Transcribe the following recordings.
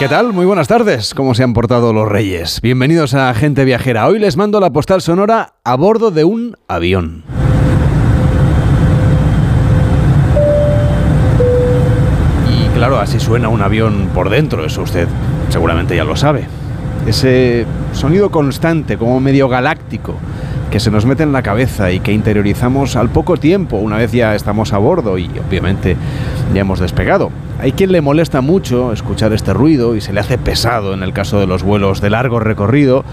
¿Qué tal? Muy buenas tardes. ¿Cómo se han portado los reyes? Bienvenidos a Gente Viajera. Hoy les mando la postal sonora a bordo de un avión. Y claro, así suena un avión por dentro, eso usted seguramente ya lo sabe. Ese sonido constante, como medio galáctico, que se nos mete en la cabeza y que interiorizamos al poco tiempo, una vez ya estamos a bordo y obviamente ya hemos despegado. Hay quien le molesta mucho escuchar este ruido y se le hace pesado en el caso de los vuelos de largo recorrido.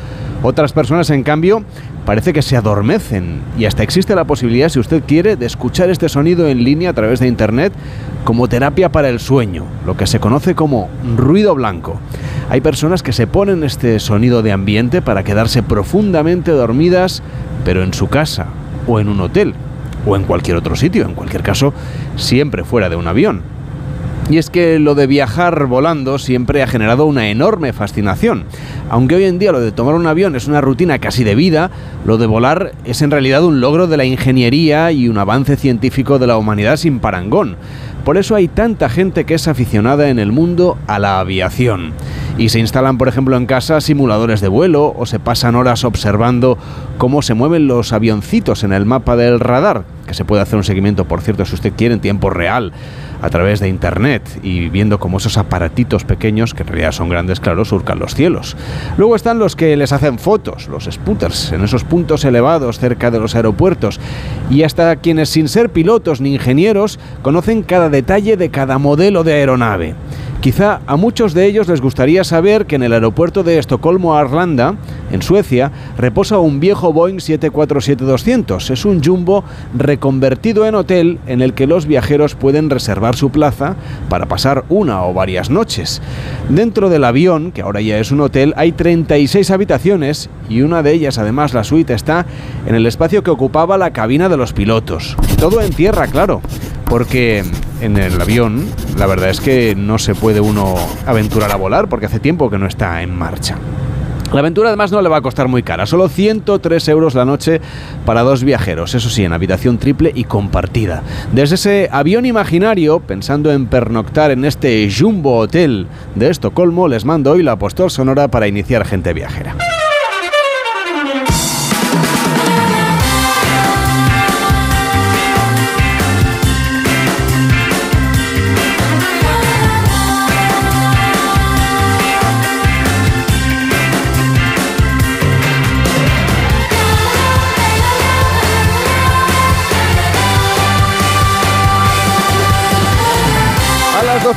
Otras personas, en cambio, parece que se adormecen y hasta existe la posibilidad, si usted quiere, de escuchar este sonido en línea a través de Internet como terapia para el sueño, lo que se conoce como ruido blanco. Hay personas que se ponen este sonido de ambiente para quedarse profundamente dormidas, pero en su casa o en un hotel o en cualquier otro sitio, en cualquier caso, siempre fuera de un avión. Y es que lo de viajar volando siempre ha generado una enorme fascinación. Aunque hoy en día lo de tomar un avión es una rutina casi de vida, lo de volar es en realidad un logro de la ingeniería y un avance científico de la humanidad sin parangón. Por eso hay tanta gente que es aficionada en el mundo a la aviación. Y se instalan, por ejemplo, en casa simuladores de vuelo o se pasan horas observando cómo se mueven los avioncitos en el mapa del radar, que se puede hacer un seguimiento, por cierto, si usted quiere, en tiempo real a través de internet y viendo cómo esos aparatitos pequeños, que en realidad son grandes, claro, surcan los cielos. Luego están los que les hacen fotos, los spooters, en esos puntos elevados cerca de los aeropuertos. Y hasta quienes sin ser pilotos ni ingenieros conocen cada detalle de cada modelo de aeronave. Quizá a muchos de ellos les gustaría saber que en el aeropuerto de Estocolmo-Arlanda, en Suecia, reposa un viejo Boeing 747-200. Es un jumbo reconvertido en hotel en el que los viajeros pueden reservar su plaza para pasar una o varias noches. Dentro del avión, que ahora ya es un hotel, hay 36 habitaciones y una de ellas, además la suite, está en el espacio que ocupaba la cabina de los pilotos. Todo en tierra, claro, porque en el avión la verdad es que no se puede uno aventurar a volar porque hace tiempo que no está en marcha. La aventura además no le va a costar muy cara, solo 103 euros la noche para dos viajeros, eso sí, en habitación triple y compartida. Desde ese avión imaginario, pensando en pernoctar en este Jumbo Hotel de Estocolmo, les mando hoy la postal sonora para iniciar gente viajera.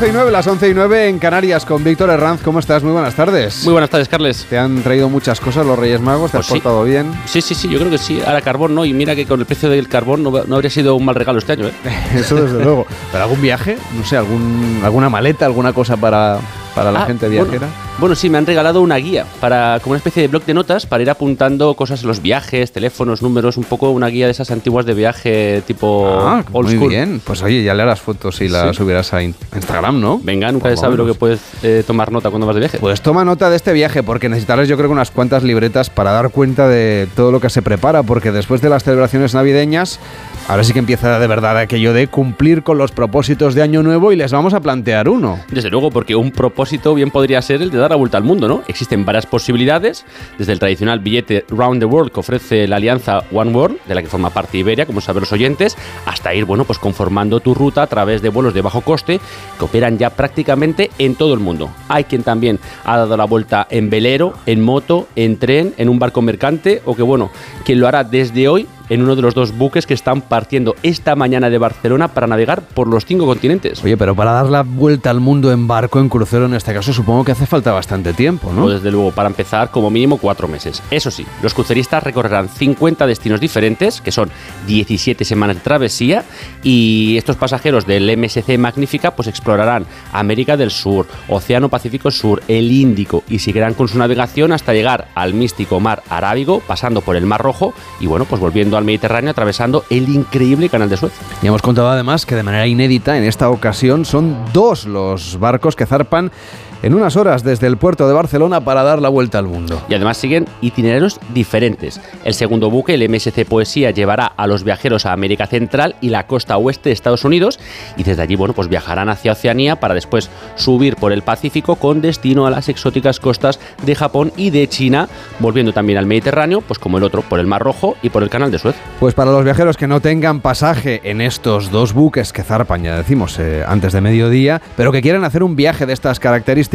12 y 9, las 11 y 9 en Canarias con Víctor Herranz. ¿Cómo estás? Muy buenas tardes. Muy buenas tardes, Carles. Te han traído muchas cosas los Reyes Magos, te Pues has sí. portado bien. Sí, sí, sí, yo creo que sí. Ahora carbón no, y mira que con el precio del carbón no, no habría sido un mal regalo este año. ¿eh? Eso desde luego. ¿Pero algún viaje? No sé, algún, alguna maleta, alguna cosa para, para la Ah, gente viajera. Bueno, sí, me han regalado una guía para como una especie de blog de notas para ir apuntando cosas en los viajes, teléfonos, números, un poco una guía de esas antiguas de viaje tipo Ah, old muy school. bien. Pues oye, ya le harás fotos y las Sí. subirás a in- a Instagram, ¿no? Venga, nunca se sabe lo que puedes eh, tomar nota cuando vas de viaje. Pues toma nota de este viaje porque necesitarás yo creo que unas cuantas libretas para dar cuenta de todo lo que se prepara porque después de las celebraciones navideñas ahora sí que empieza de verdad aquello de cumplir con los propósitos de año nuevo y les vamos a plantear uno. Desde luego, porque un propósito bien podría ser el de dar la vuelta al mundo, ¿no? Existen varias posibilidades, desde el tradicional billete Round the World que ofrece la alianza One World, de la que forma parte Iberia, como saben los oyentes, hasta ir, bueno, pues conformando tu ruta a través de vuelos de bajo coste que operan ya prácticamente en todo el mundo. Hay quien también ha dado la vuelta en velero, en moto, en tren, en un barco mercante, o que, bueno, quien lo hará desde hoy en uno de los dos buques que están partiendo esta mañana de Barcelona para navegar por los cinco continentes. Oye, pero para dar la vuelta al mundo en barco, en crucero en este caso, supongo que hace falta bastante tiempo, ¿no? Pues desde luego, para empezar, como mínimo cuatro meses. Eso sí, los cruceristas recorrerán 50 destinos diferentes, que son 17 semanas de travesía, y estos pasajeros del MSC Magnífica pues explorarán América del Sur, Océano Pacífico Sur, el Índico, y seguirán con su navegación hasta llegar al místico mar Arábigo, pasando por el Mar Rojo, y bueno, pues volviendo Mediterráneo, atravesando el increíble Canal de Suez. Y hemos contado además que de manera inédita en esta ocasión son dos los barcos que zarpan en unas horas desde el puerto de Barcelona para dar la vuelta al mundo. Y además siguen itinerarios diferentes. El segundo buque, el MSC Poesía, llevará a los viajeros a América Central y la costa oeste de Estados Unidos y desde allí, bueno, pues viajarán hacia Oceanía para después subir por el Pacífico con destino a las exóticas costas de Japón y de China, volviendo también al Mediterráneo, pues como el otro, por el Mar Rojo y por el Canal de Suez. Pues para los viajeros que no tengan pasaje en estos dos buques que zarpan, ya decimos, eh, antes de mediodía, pero que quieren hacer un viaje de estas características,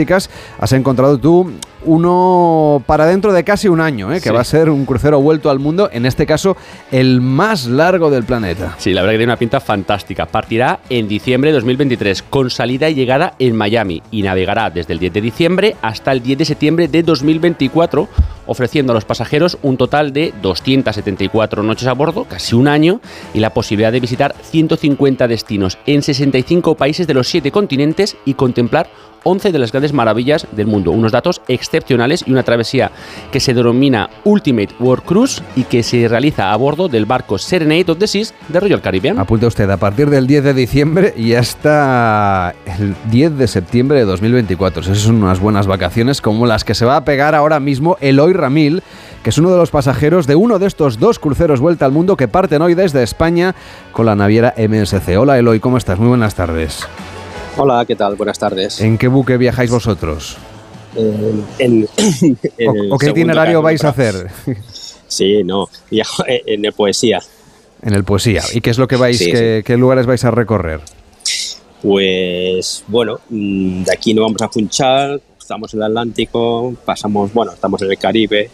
has encontrado tú uno para dentro de casi un año, ¿eh? que va a ser un crucero vuelto al mundo, en este caso el más largo del planeta. Sí, la verdad que tiene una pinta fantástica. Partirá en diciembre de 2023 con salida y llegada en Miami y navegará desde el 10 de diciembre hasta el 10 de septiembre de 2024 ofreciendo a los pasajeros un total de 274 noches a bordo, casi un año, y la posibilidad de visitar 150 destinos en 65 países de los 7 continentes y contemplar 11 de las grandes maravillas del mundo. Unos datos excepcionales y una travesía que se denomina Ultimate World Cruise y que se realiza a bordo del barco Serenade of the Seas de Royal Caribbean. Apunte usted, a partir del 10 de diciembre y hasta el 10 de septiembre de 2024. Esas son unas buenas vacaciones como las que se va a pegar ahora mismo Eloy Ramil, que es uno de los pasajeros de uno de estos dos cruceros vuelta al mundo que parten hoy desde España con la naviera MSC. Hola Eloy, ¿cómo estás? Muy buenas tardes. Hola, ¿qué tal? Buenas tardes. ¿En qué buque viajáis vosotros? En, ¿O, qué itinerario vais a hacer? Sí, no, en el Poesía. En el Poesía. ¿Y qué es lo que vais, qué, lugares vais a recorrer? Pues bueno, mm, de aquí nos vamos a Funchal, estamos en el Atlántico, pasamos, bueno, estamos en el Caribe,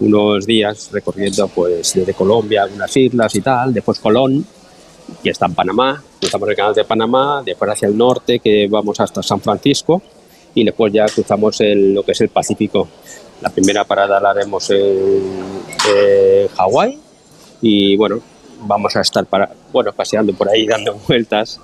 unos días recorriendo pues desde Colombia, algunas islas y tal, después Colón, que está en Panamá, cruzamos el canal de Panamá, después hacia el norte, que vamos hasta San Francisco, y después ya cruzamos lo que es el Pacífico. La primera parada la haremos en Hawái, y bueno, vamos a estar para, bueno, paseando por ahí, dando vueltas,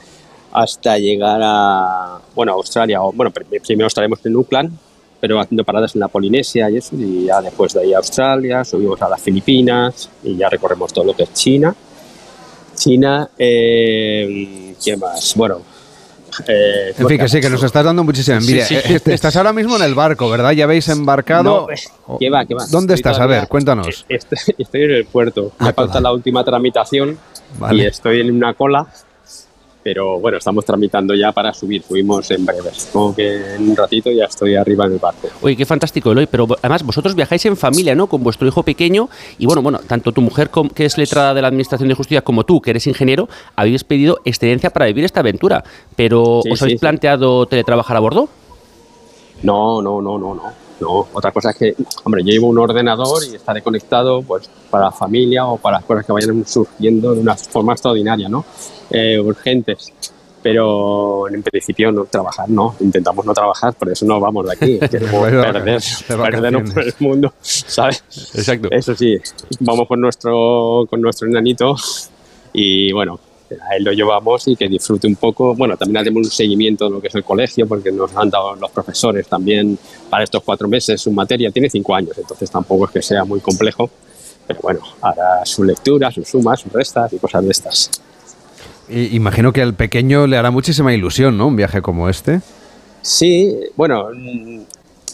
hasta llegar a, bueno, Australia, o, bueno, primero estaremos en Auckland, pero haciendo paradas en la Polinesia y eso, y ya después de ahí a Australia, subimos a las Filipinas y ya recorremos todo lo que es China China, eh, ¿qué más? Bueno. Eh, en fin, que sí, que nos estás dando muchísima envidia. Eh, estás ahora mismo en el barco, ¿verdad? ¿Ya habéis embarcado? No, ¿Qué va, qué va? ¿Dónde estás? A ver, cuéntanos. Estoy, en el puerto. Me ah, falta la última tramitación y estoy en una cola pero bueno, estamos tramitando ya para subir, subimos en breve. Como que en un ratito ya estoy arriba en el barco. Oye, qué fantástico, Eloy, pero además vosotros viajáis en familia, ¿no? Con vuestro hijo pequeño y bueno, bueno, tanto tu mujer que es letrada de la Administración de Justicia como tú, que eres ingeniero, habéis pedido excedencia para vivir esta aventura, pero ¿os habéis planteado teletrabajar a bordo? No, no, no, no, no. No, otra cosa es que, hombre, yo llevo un ordenador y estaré conectado pues para la familia o para las cosas que vayan surgiendo de una forma extraordinaria, ¿no? Eh, urgentes. Pero en principio no trabajar, no. Intentamos no trabajar, por eso no vamos de aquí. Queremos perder, perdernos por el mundo, ¿sabes? Exacto. Eso sí, vamos por nuestro, con nuestro enanito y bueno, a él lo llevamos y que disfrute un poco. Bueno, también hacemos un seguimiento de lo que es el colegio, porque nos han dado los profesores también para estos cuatro meses su materia. Tiene cinco años, entonces tampoco es que sea muy complejo. Pero bueno, hará su lectura, sus sumas, sus restas y cosas de estas. imagino que al pequeño le hará muchísima ilusión, ¿no? Un viaje como este. Sí, bueno,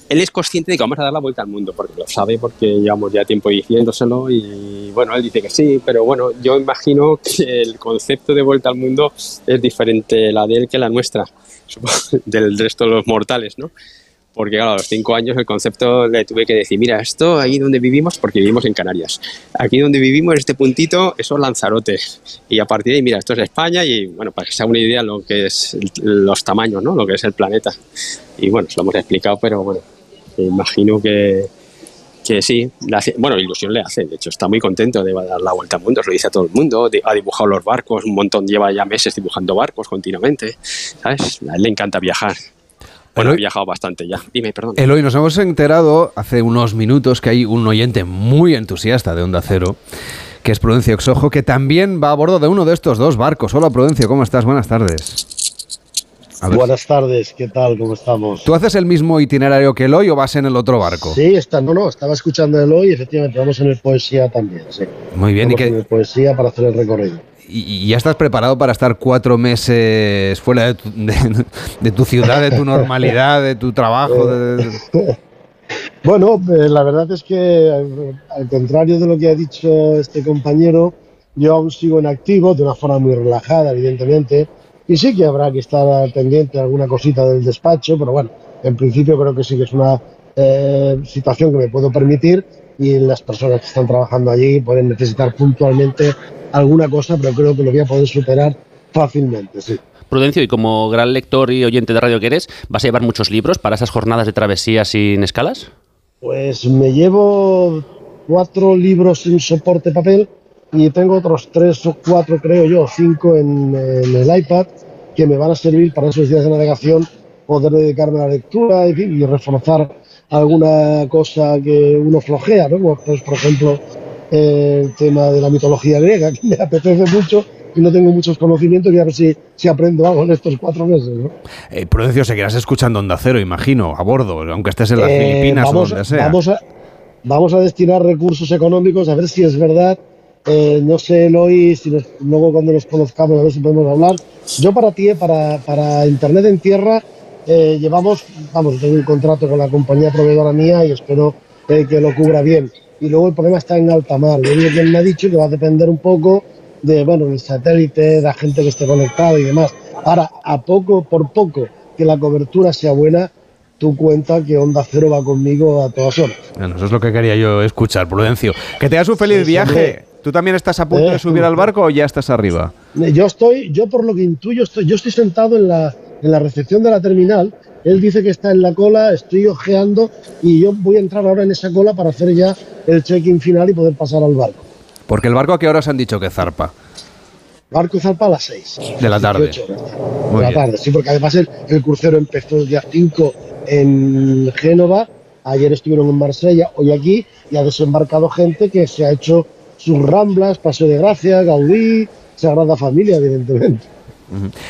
él es consciente de que vamos a dar la vuelta al mundo, porque lo sabe, porque llevamos ya tiempo diciéndoselo y bueno, él dice que sí, pero bueno, yo imagino que el concepto de vuelta al mundo es diferente la de él que la nuestra, del resto de los mortales, ¿no? Porque claro, a los cinco años el concepto le tuve que decir, mira, esto ahí donde vivimos, porque vivimos en Canarias, aquí donde vivimos, este puntito, eso es Lanzarote. Y a partir de ahí, mira, esto es España y bueno, para que se haga una idea lo que es los tamaños, ¿no? Lo que es el planeta. Y bueno, se lo hemos explicado, pero bueno, imagino que, que sí, bueno, ilusión le hace, de hecho está muy contento de dar la vuelta al mundo, se lo dice a todo el mundo, ha dibujado los barcos, un montón, lleva ya meses dibujando barcos continuamente, ¿sabes? A él le encanta viajar. Bueno, he viajado bastante ya. Dime, perdón. Eloy, nos hemos enterado hace unos minutos que hay un oyente muy entusiasta de Onda Cero, que es Prudencio Exojo, que también va a bordo de uno de estos dos barcos. Hola, Prudencio, ¿cómo estás? Buenas tardes. Buenas tardes, ¿qué tal? ¿Cómo estamos? ¿Tú haces el mismo itinerario que Eloy o vas en el otro barco? Sí, está, no, no, estaba escuchando Eloy y efectivamente vamos en el Poesía también, sí. Muy bien, ¿y qué? En el Poesía para hacer el recorrido. y, ya estás preparado para estar cuatro meses fuera de tu, de, tu ciudad, de tu normalidad, de tu trabajo. Bueno, eh, la verdad es que al contrario de lo que ha dicho este compañero, yo aún sigo en activo, de una forma muy relajada, evidentemente, y sí que habrá que estar pendiente de alguna cosita del despacho, pero bueno, en principio creo que sí que es una eh, situación que me puedo permitir y las personas que están trabajando allí pueden necesitar puntualmente alguna cosa, pero creo que lo voy a poder superar fácilmente, sí. Prudencio, y como gran lector y oyente de radio que eres, ¿vas a llevar muchos libros para esas jornadas de travesía sin escalas? Pues me llevo cuatro libros en soporte papel y tengo otros tres o cuatro, creo yo, cinco en, el iPad que me van a servir para esos días de navegación poder dedicarme a la lectura y, reforzar alguna cosa que uno flojea, ¿no? Pues, por ejemplo, el tema de la mitología griega, que me apetece mucho y no tengo muchos conocimientos y a ver si, si aprendo algo en estos cuatro meses. ¿no? Eh, Prudencio, seguirás escuchando Onda Cero, imagino, a bordo, aunque estés en las eh, Filipinas o donde sea. Vamos a, vamos a destinar recursos económicos a ver si es verdad. Eh, no sé, Eloy, si luego cuando nos conozcamos a ver si podemos hablar. Yo para ti, para, para Internet en Tierra, eh, llevamos, vamos, tengo un contrato con la compañía proveedora mía y espero que lo cubra bien. Y luego el problema está en alta mar. Que él me ha dicho que va a depender un poco de, bueno, del satélite, de la gente que esté conectada y demás. Ahora, a poco, por poco que la cobertura sea buena, tú cuenta que Onda Cero va conmigo a todas horas. Bueno, eso es lo que quería yo escuchar, Prudencio. Que tengas un feliz viaje. ¿Tú también estás a punto de subir al barco o ya estás arriba? Yo estoy, yo por lo que intuyo, estoy, yo estoy sentado en la, en la recepción de la terminal. Él dice que está en la cola, estoy ojeando y yo voy a entrar ahora en esa cola para hacer ya el check-in final y poder pasar al barco. Porque el barco a qué horas han dicho que zarpa? El barco zarpa a las 6. De la tarde. de la tarde, sí, porque además el, crucero empezó el día 5 en Génova, ayer estuvieron en Marsella, hoy aquí, y ha desembarcado gente que se ha hecho sus ramblas, Paseo de Gracia, Gaudí, Sagrada Familia, evidentemente.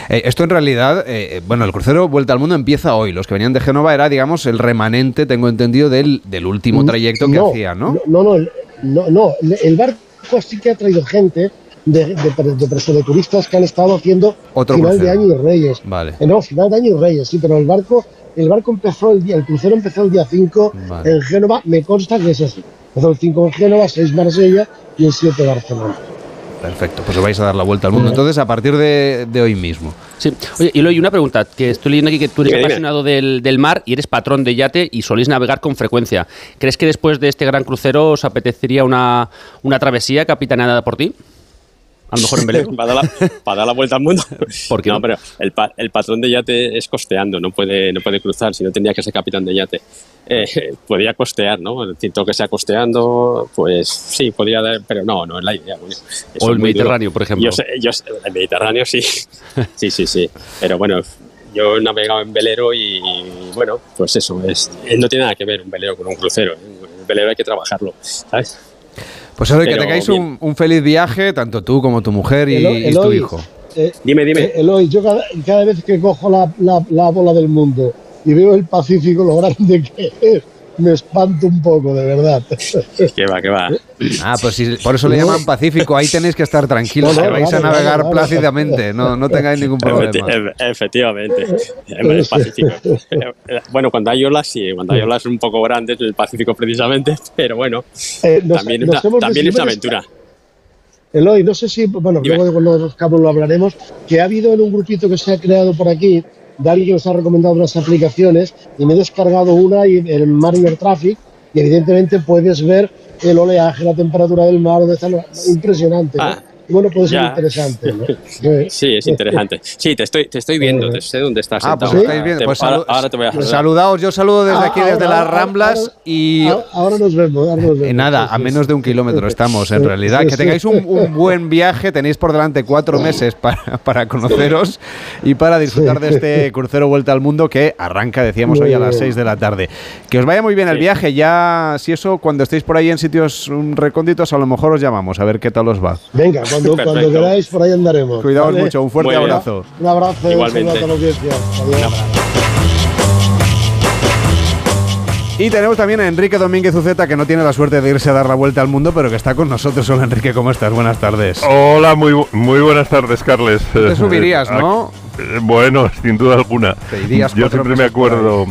Eh, esto en realidad, eh, eh, bueno, el crucero Vuelta al Mundo empieza hoy. Los que venían de Génova era, digamos, el remanente, tengo entendido, del, del último trayecto que hacía, ¿no? No, no, no, no, el barco sí que ha traído gente de, de, de, turistas que han estado haciendo final de año y Reyes. Vale. no, final de año y Reyes, sí, pero el barco, el barco empezó el día, el crucero empezó el día 5 en Génova, me consta que es así. Empezó el 5 en Génova, 6 Marsella y el 7 Barcelona. Perfecto, pues os vais a dar la vuelta al mundo. Entonces, a partir de, hoy mismo. Sí. Oye, y luego una pregunta, que estoy leyendo aquí que tú eres apasionado del, del, mar y eres patrón de yate y solís navegar con frecuencia. ¿Crees que después de este gran crucero os apetecería una, una travesía capitaneada por ti? A lo mejor en velero. para, dar la, vuelta al mundo. ¿Por no, pero el, el, patrón de yate es costeando, no puede, no puede cruzar, si no tendría que ser capitán de yate. Eh, podría costear, ¿no? todo que sea costeando, pues sí, podría dar, pero no, no es la idea. o el Mediterráneo, por ejemplo. Yo el Mediterráneo sí, sí, sí, sí. Pero bueno, yo he navegado en velero y, bueno, pues eso, es, no tiene nada que ver un velero con un crucero. El velero hay que trabajarlo, ¿sabes? Pues ahora que tengáis un, un, feliz viaje, tanto tú como tu mujer y, tu hijo. Eh, dime, dime. Eh, Eloy, yo cada, vez que cojo la, la bola del mundo y veo el Pacífico, lo grande que es, me espanto un poco, de verdad. Que va, que va. Ah, pues por eso le llaman Pacífico. Ahí tenéis que estar tranquilos, que vais a navegar plácidamente. No, no tengáis ningún problema. Efectivamente. El Pacífico. Bueno, cuando hay olas, sí. Cuando hay olas un poco grandes, el Pacífico precisamente. Pero bueno, eh, también, es una aventura. Eloy, no sé si, bueno, luego de los cabos lo hablaremos, que ha habido en un grupito que se ha creado por aquí, alguien que nos ha recomendado unas aplicaciones y me he descargado una y el Mariner Traffic y evidentemente puedes ver el oleaje, la temperatura del mar, impresionante. Ah, bueno, puede ser interesante. sí, es interesante. Sí, te estoy, te estoy viendo, te sé dónde estás. Ah, pues estáis viendo. Pues ahora, te voy a saludar. Saludaos, yo saludo desde aquí, desde las Ramblas y. Ahora nos vemos. Ahora nos vemos. Nada, a menos de un kilómetro estamos en realidad. Que tengáis un, buen viaje, tenéis por delante cuatro meses para, para conoceros y para disfrutar de este crucero Vuelta al Mundo que arranca, decíamos, hoy a las seis de la tarde. Que os vaya muy bien el viaje. Ya, si eso, cuando estéis por ahí en sitios recónditos, a lo mejor os llamamos a ver qué tal os va. Venga, cuando, queráis, por ahí andaremos. Cuidaos mucho, un fuerte abrazo. Un abrazo, Igualmente. un. Y Y tenemos también a Enrique Domínguez Uceta, que no tiene la suerte de irse a dar la vuelta al mundo, pero que está con nosotros. Hola Enrique, ¿cómo estás? Buenas tardes. Hola, muy, muy buenas tardes, Carles. Te subirías, ¿no? Eh, bueno, sin duda alguna. Te irías Yo siempre me acuerdo.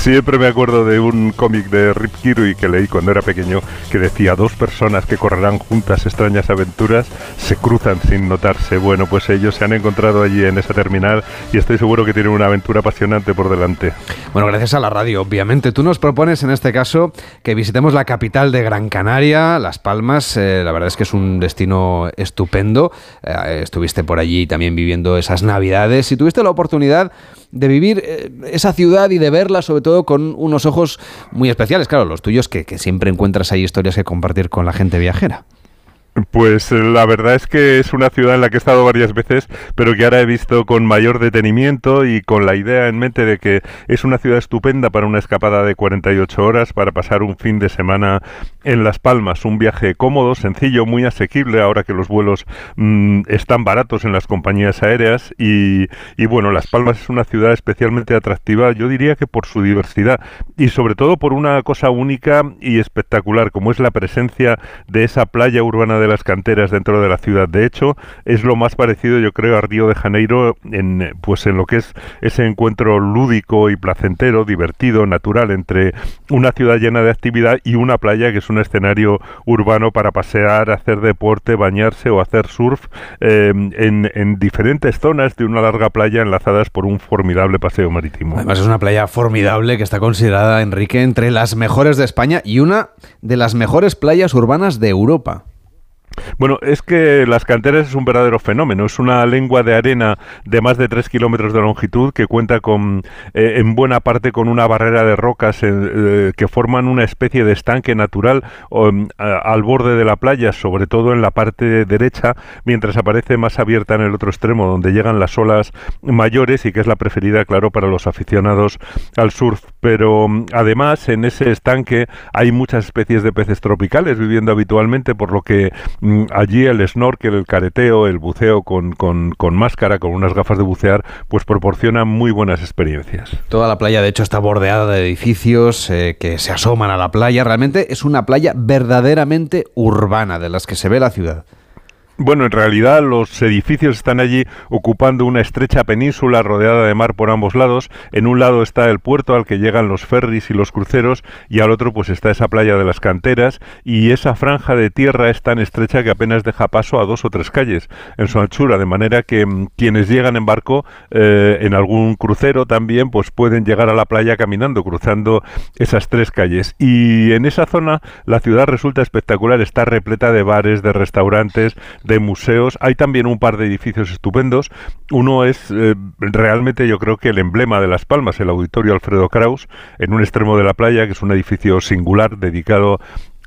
Siempre me acuerdo de un cómic de Rip Kirui que leí cuando era pequeño que decía dos personas que correrán juntas extrañas aventuras se cruzan sin notarse. Bueno, pues ellos se han encontrado allí en esa terminal y estoy seguro que tienen una aventura apasionante por delante. Bueno, gracias a la radio, obviamente. Tú nos propones en este caso que visitemos la capital de Gran Canaria, Las Palmas. Eh, la verdad es que es un destino estupendo. Eh, estuviste por allí también viviendo esas navidades y tuviste la oportunidad de vivir eh, esa ciudad y de verla sobre todo con unos ojos muy especiales. Claro, los tuyos que, que siempre encuentras ahí historias que compartir con la gente viajera. Pues eh, la verdad es que es una ciudad en la que he estado varias veces, pero que ahora he visto con mayor detenimiento y con la idea en mente de que es una ciudad estupenda para una escapada de 48 horas, para pasar un fin de semana en Las Palmas. Un viaje cómodo, sencillo, muy asequible, ahora que los vuelos mm, están baratos en las compañías aéreas. Y, y bueno, Las Palmas es una ciudad especialmente atractiva, yo diría que por su diversidad y sobre todo por una cosa única y espectacular, como es la presencia de esa playa urbana de las canteras dentro de la ciudad. De hecho, es lo más parecido, yo creo, a Río de Janeiro en pues en lo que es ese encuentro lúdico y placentero, divertido, natural entre una ciudad llena de actividad y una playa que es un escenario urbano para pasear, hacer deporte, bañarse o hacer surf eh, en, en diferentes zonas de una larga playa enlazadas por un formidable paseo marítimo. Además es una playa formidable que está considerada, Enrique, entre las mejores de España y una de las mejores playas urbanas de Europa. Bueno, es que las canteras es un verdadero fenómeno. Es una lengua de arena de más de 3 kilómetros de longitud que cuenta con, eh, en buena parte con una barrera de rocas eh, eh, que forman una especie de estanque natural a- al borde de la playa, sobre todo en la parte derecha, mientras aparece más abierta en el otro extremo, donde llegan las olas mayores y que es la preferida, claro, para los aficionados al surf. Pero um, además, en ese estanque hay muchas especies de peces tropicales viviendo habitualmente, por lo que mm, allí el snorkel, el careteo, el buceo con, con, con máscara, con unas gafas de bucear, pues proporcionan muy buenas experiencias. Toda la playa, de hecho, está bordeada de edificios eh, que se asoman a la playa. Realmente es una playa verdaderamente urbana, de las que se ve la ciudad. Bueno, en realidad los edificios están allí ocupando una estrecha península rodeada de mar por ambos lados. En un lado está el puerto al que llegan los ferries y los cruceros y al otro pues está esa playa de las canteras y esa franja de tierra es tan estrecha que apenas deja paso a dos o tres calles en su anchura, de manera que mm, quienes llegan en barco eh, en algún crucero también pues pueden llegar a la playa caminando, cruzando esas tres calles. Y en esa zona la ciudad resulta espectacular, está repleta de bares, de restaurantes, de museos. Hay también un par de edificios estupendos. Uno es eh, realmente yo creo que el emblema de Las Palmas, el Auditorio Alfredo Kraus, en un extremo de la playa, que es un edificio singular dedicado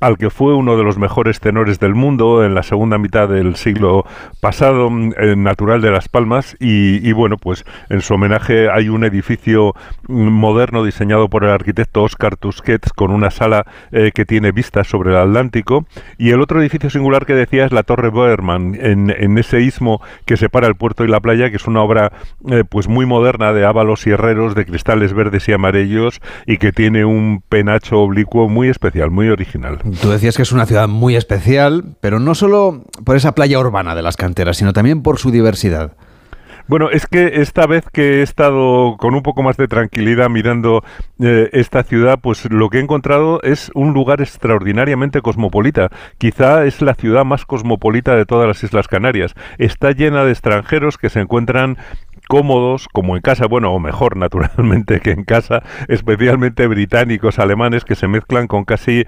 al que fue uno de los mejores tenores del mundo en la segunda mitad del siglo pasado, mm, natural de Las Palmas, y, y bueno, pues en su homenaje hay un edificio mm, moderno diseñado por el arquitecto Oscar Tusquets con una sala eh, que tiene vistas sobre el Atlántico, y el otro edificio singular que decía es la Torre Boerman, en, en ese istmo que separa el puerto y la playa, que es una obra eh, pues muy moderna de ábalos y herreros, de cristales verdes y amarillos, y que tiene un penacho oblicuo muy especial, muy original. Tú decías que es una ciudad muy especial, pero no solo por esa playa urbana de las canteras, sino también por su diversidad. Bueno, es que esta vez que he estado con un poco más de tranquilidad mirando eh, esta ciudad, pues lo que he encontrado es un lugar extraordinariamente cosmopolita. Quizá es la ciudad más cosmopolita de todas las Islas Canarias. Está llena de extranjeros que se encuentran cómodos, como en casa, bueno, o mejor naturalmente que en casa, especialmente británicos, alemanes, que se mezclan con casi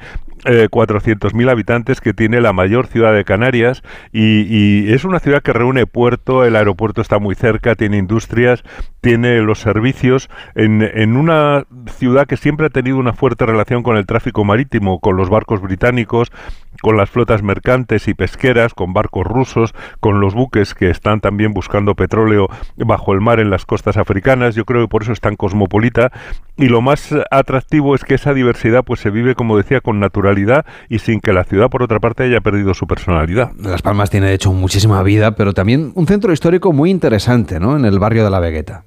eh, 400.000 habitantes que tiene la mayor ciudad de Canarias y, y es una ciudad que reúne puerto, el aeropuerto está muy cerca, tiene industrias, tiene los servicios, en, en una ciudad que siempre ha tenido una fuerte relación con el tráfico marítimo, con los barcos británicos, con las flotas mercantes y pesqueras, con barcos rusos, con los buques que están también buscando petróleo bajo el mar en las costas africanas. Yo creo que por eso es tan cosmopolita. Y lo más atractivo es que esa diversidad pues se vive, como decía, con y sin que la ciudad, por otra parte, haya perdido su personalidad. Las Palmas tiene, de hecho, muchísima vida, pero también un centro histórico muy interesante, ¿no? En el barrio de la Vegueta.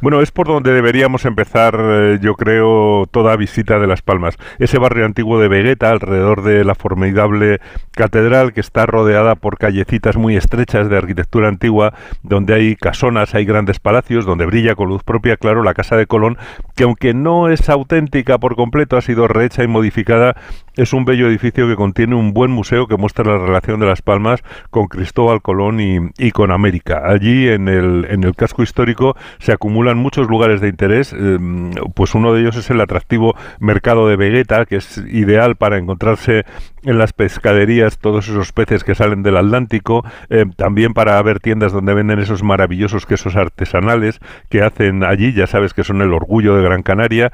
Bueno, es por donde deberíamos empezar, eh, yo creo, toda visita de Las Palmas. Ese barrio antiguo de Vegueta, alrededor de la formidable catedral, que está rodeada por callecitas muy estrechas de arquitectura antigua, donde hay casonas, hay grandes palacios, donde brilla con luz propia, claro, la Casa de Colón, que aunque no es auténtica por completo, ha sido rehecha y modificada es un bello edificio que contiene un buen museo que muestra la relación de Las Palmas con Cristóbal Colón y, con América. Allí en el, en el casco histórico se acumulan muchos lugares de interés, em, pues uno de ellos es el atractivo mercado de Vegueta, que es ideal para encontrarse en las pescaderías todos esos peces que salen del Atlántico, em, también para ver tiendas donde venden esos maravillosos quesos artesanales que hacen allí, ya sabes que son el orgullo de Gran Canaria,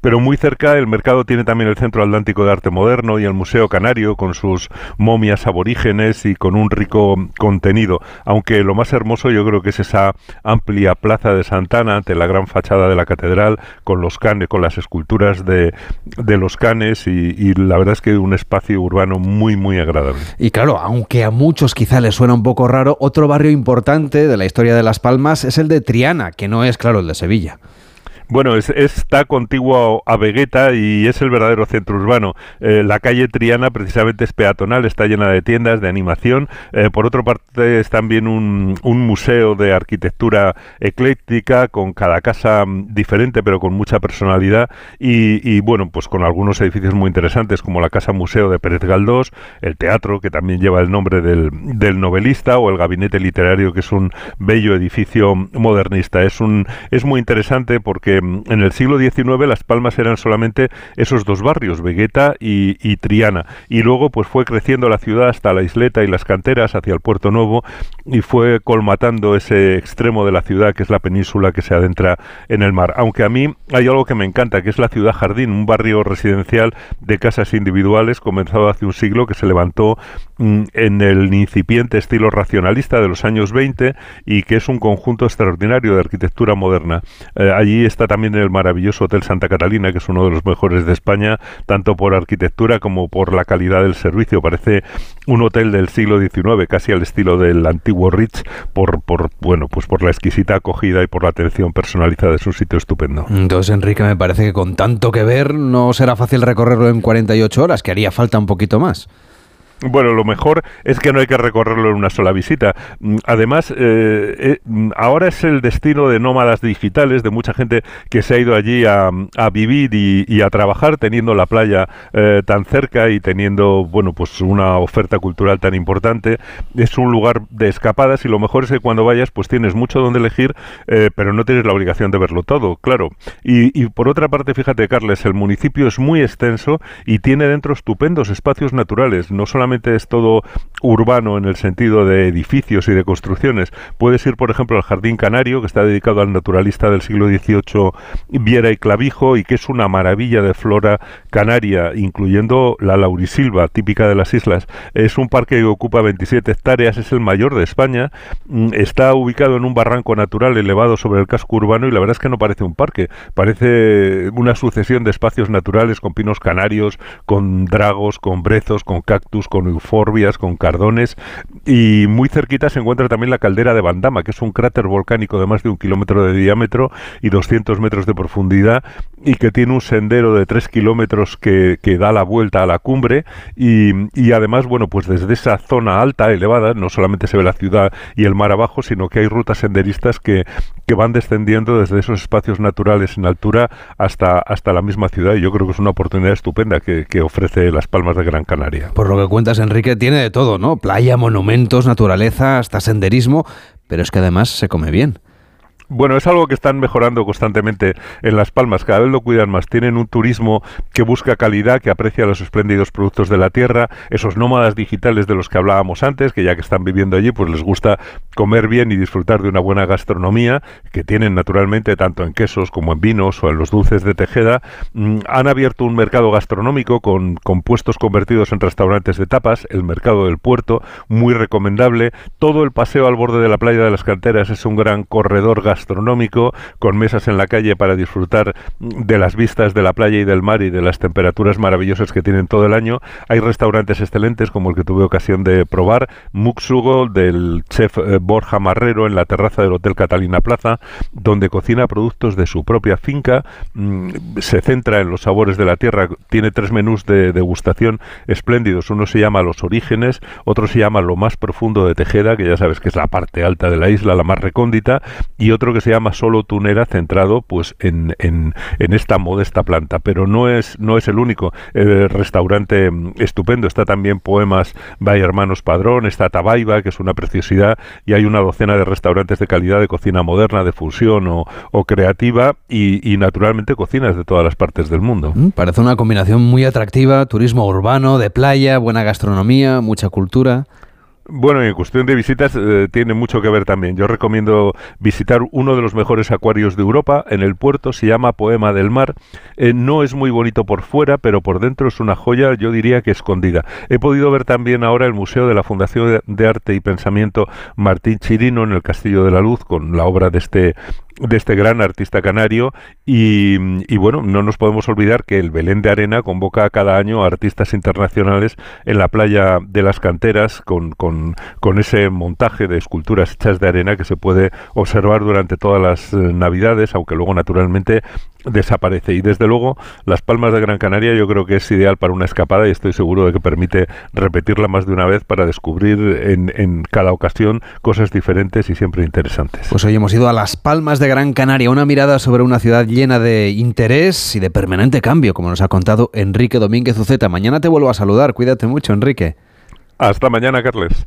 pero muy cerca el mercado tiene también el Centro Atlántico de Arte Moderno y el Museo Canario con sus momias aborígenes y con un rico contenido. Aunque lo más hermoso yo creo que es esa amplia plaza de Santana ante la gran fachada de la catedral con los canes, con las esculturas de, de los canes y, la verdad es que un espacio urbano muy muy agradable. Y claro, aunque a muchos quizá les suena un poco raro, otro barrio importante de la historia de Las Palmas es el de Triana, que no es claro el de Sevilla. Bueno, está contiguo a Vegueta y es el verdadero centro urbano. Eh, la calle Triana precisamente es peatonal, está llena de tiendas, de animación. Eh, por otra parte es también un, museo de arquitectura ecléctica con cada casa mm, diferente pero con mucha personalidad y, bueno, pues con algunos edificios muy interesantes como la Casa Museo de Pérez Galdós, el teatro que también lleva el nombre del, del novelista o el gabinete literario que es un bello edificio modernista. Es, un, es muy interesante porque en el siglo XIX Las Palmas eran solamente esos dos barrios, Vegueta y, Triana. Y luego pues fue creciendo la ciudad hasta la isleta y las canteras hacia el Puerto Nuevo y fue colmatando ese extremo de la ciudad que es la península que se adentra en el mar. Aunque a mí hay algo que me encanta, que es la ciudad jardín, un barrio residencial de casas individuales comenzado hace un siglo que se levantó mm, en el incipiente estilo racionalista de los años 20 y que es un conjunto extraordinario de arquitectura moderna. Eh, allí está también el maravilloso Hotel Santa Catalina, que es uno de los mejores de España, tanto por arquitectura como por la calidad del servicio. Parece un hotel del siglo XIX, casi al estilo del antiguo Ritz, por, por bueno, pues por la exquisita acogida y por la atención personalizada. Es un sitio estupendo. Entonces, Enrique, me parece que con tanto que ver no será fácil recorrerlo en 48 horas, que haría falta un poquito más. Bueno, lo mejor es que no hay que recorrerlo en una sola visita. Mm, además, eh, eh, mm, ahora es el destino de nómadas digitales, de mucha gente que se ha ido allí a, vivir y, a trabajar, teniendo la playa eh, tan cerca y teniendo, bueno, pues una oferta cultural tan importante. Es un lugar de escapadas y lo mejor es que cuando vayas, pues tienes mucho donde elegir, pero no tienes la obligación de verlo todo, claro. Y, y por otra parte, fíjate, Carles, el municipio es muy extenso y tiene dentro estupendos espacios naturales, no solamente es todo urbano en el sentido de edificios y de construcciones. Puedes ir, por ejemplo, al Jardín Canario, que está dedicado al naturalista del siglo XVIII Viera y Clavijo, y que es una maravilla de flora canaria, incluyendo la laurisilva, típica de las islas. Es un parque que ocupa 27 hectáreas, es el mayor de España, mm, está ubicado en un barranco natural elevado sobre el casco urbano y la verdad es que no parece un parque, parece una sucesión de espacios naturales con pinos canarios, con dragos, con brezos, con cactus, con euforbias, con cardones y muy cerquita se encuentra también la caldera de Bandama, que es un cráter volcánico de más de un kilómetro de diámetro y 200 metros de profundidad y que tiene un sendero de 3 kilómetros que, da la vuelta a la cumbre y, y, además, bueno, pues desde esa zona alta, elevada, no solamente se ve la ciudad y el mar abajo, sino que hay rutas senderistas que, que van descendiendo desde esos espacios naturales en altura hasta, hasta la misma ciudad y yo creo que es una oportunidad estupenda que, que ofrece Las Palmas de Gran Canaria. Por lo que Enrique, tiene de todo, ¿no? Playa, monumentos, naturaleza, hasta senderismo, pero es que además se come bien. Bueno, es algo que están mejorando constantemente en Las Palmas, cada vez lo cuidan más. Tienen un turismo que busca calidad, que aprecia los espléndidos productos de la tierra, esos nómadas digitales de los que hablábamos antes, que ya que están viviendo allí, pues les gusta comer bien y disfrutar de una buena gastronomía, que tienen naturalmente tanto en quesos como en vinos o en los dulces de Tejeda. Mm, han abierto un mercado gastronómico con, con puestos convertidos en restaurantes de tapas, el mercado del puerto, muy recomendable. Todo el paseo al borde de la playa de las canteras es un gran corredor gastronómico gastronómico, con mesas en la calle para disfrutar de las vistas de la playa y del mar y de las temperaturas maravillosas que tienen todo el año. Hay restaurantes excelentes como el que tuve ocasión de probar, Muxugo del chef eh, Borja Marrero en la terraza del Hotel Catalina Plaza, donde cocina productos de su propia finca, mm, se centra en los sabores de la tierra, tiene tres menús de degustación espléndidos. Uno se llama Los Orígenes, otro se llama Lo más profundo de Tejeda, que ya sabes que es la parte alta de la isla, la más recóndita, y otro que se llama Solo Tunera, centrado pues en, en, esta modesta planta. Pero no es, no es el único restaurante mm, estupendo. Está también Poemas by Hermanos Padrón, está Tabaiba, que es una preciosidad, y hay una docena de restaurantes de calidad de cocina moderna, de fusión o, creativa, y, y, naturalmente cocinas de todas las partes del mundo. Mm, parece una combinación muy atractiva, turismo urbano, de playa, buena gastronomía, mucha cultura. Bueno, en cuestión de visitas eh, tiene mucho que ver también. Yo recomiendo visitar uno de los mejores acuarios de Europa en el puerto, se llama Poema del Mar. Eh, no es muy bonito por fuera, pero por dentro es una joya, yo diría que escondida. He podido ver también ahora el Museo de la Fundación de Arte y Pensamiento Martín Chirino en el Castillo de la Luz con la obra de este de este gran artista canario y, bueno, no nos podemos olvidar que el Belén de Arena convoca cada año a artistas internacionales en la playa de las canteras con, con, ese montaje de esculturas hechas de arena que se puede observar durante todas las eh, navidades, aunque luego naturalmente desaparece. Y desde luego, Las Palmas de Gran Canaria yo creo que es ideal para una escapada y estoy seguro de que permite repetirla más de una vez para descubrir en, en cada ocasión cosas diferentes y siempre interesantes. Pues hoy hemos ido a Las Palmas de Gran Canaria, una mirada sobre una ciudad llena de interés y de permanente cambio, como nos ha contado Enrique Domínguez Uceta. Mañana te vuelvo a saludar. Cuídate mucho, Enrique. Hasta mañana, Carles.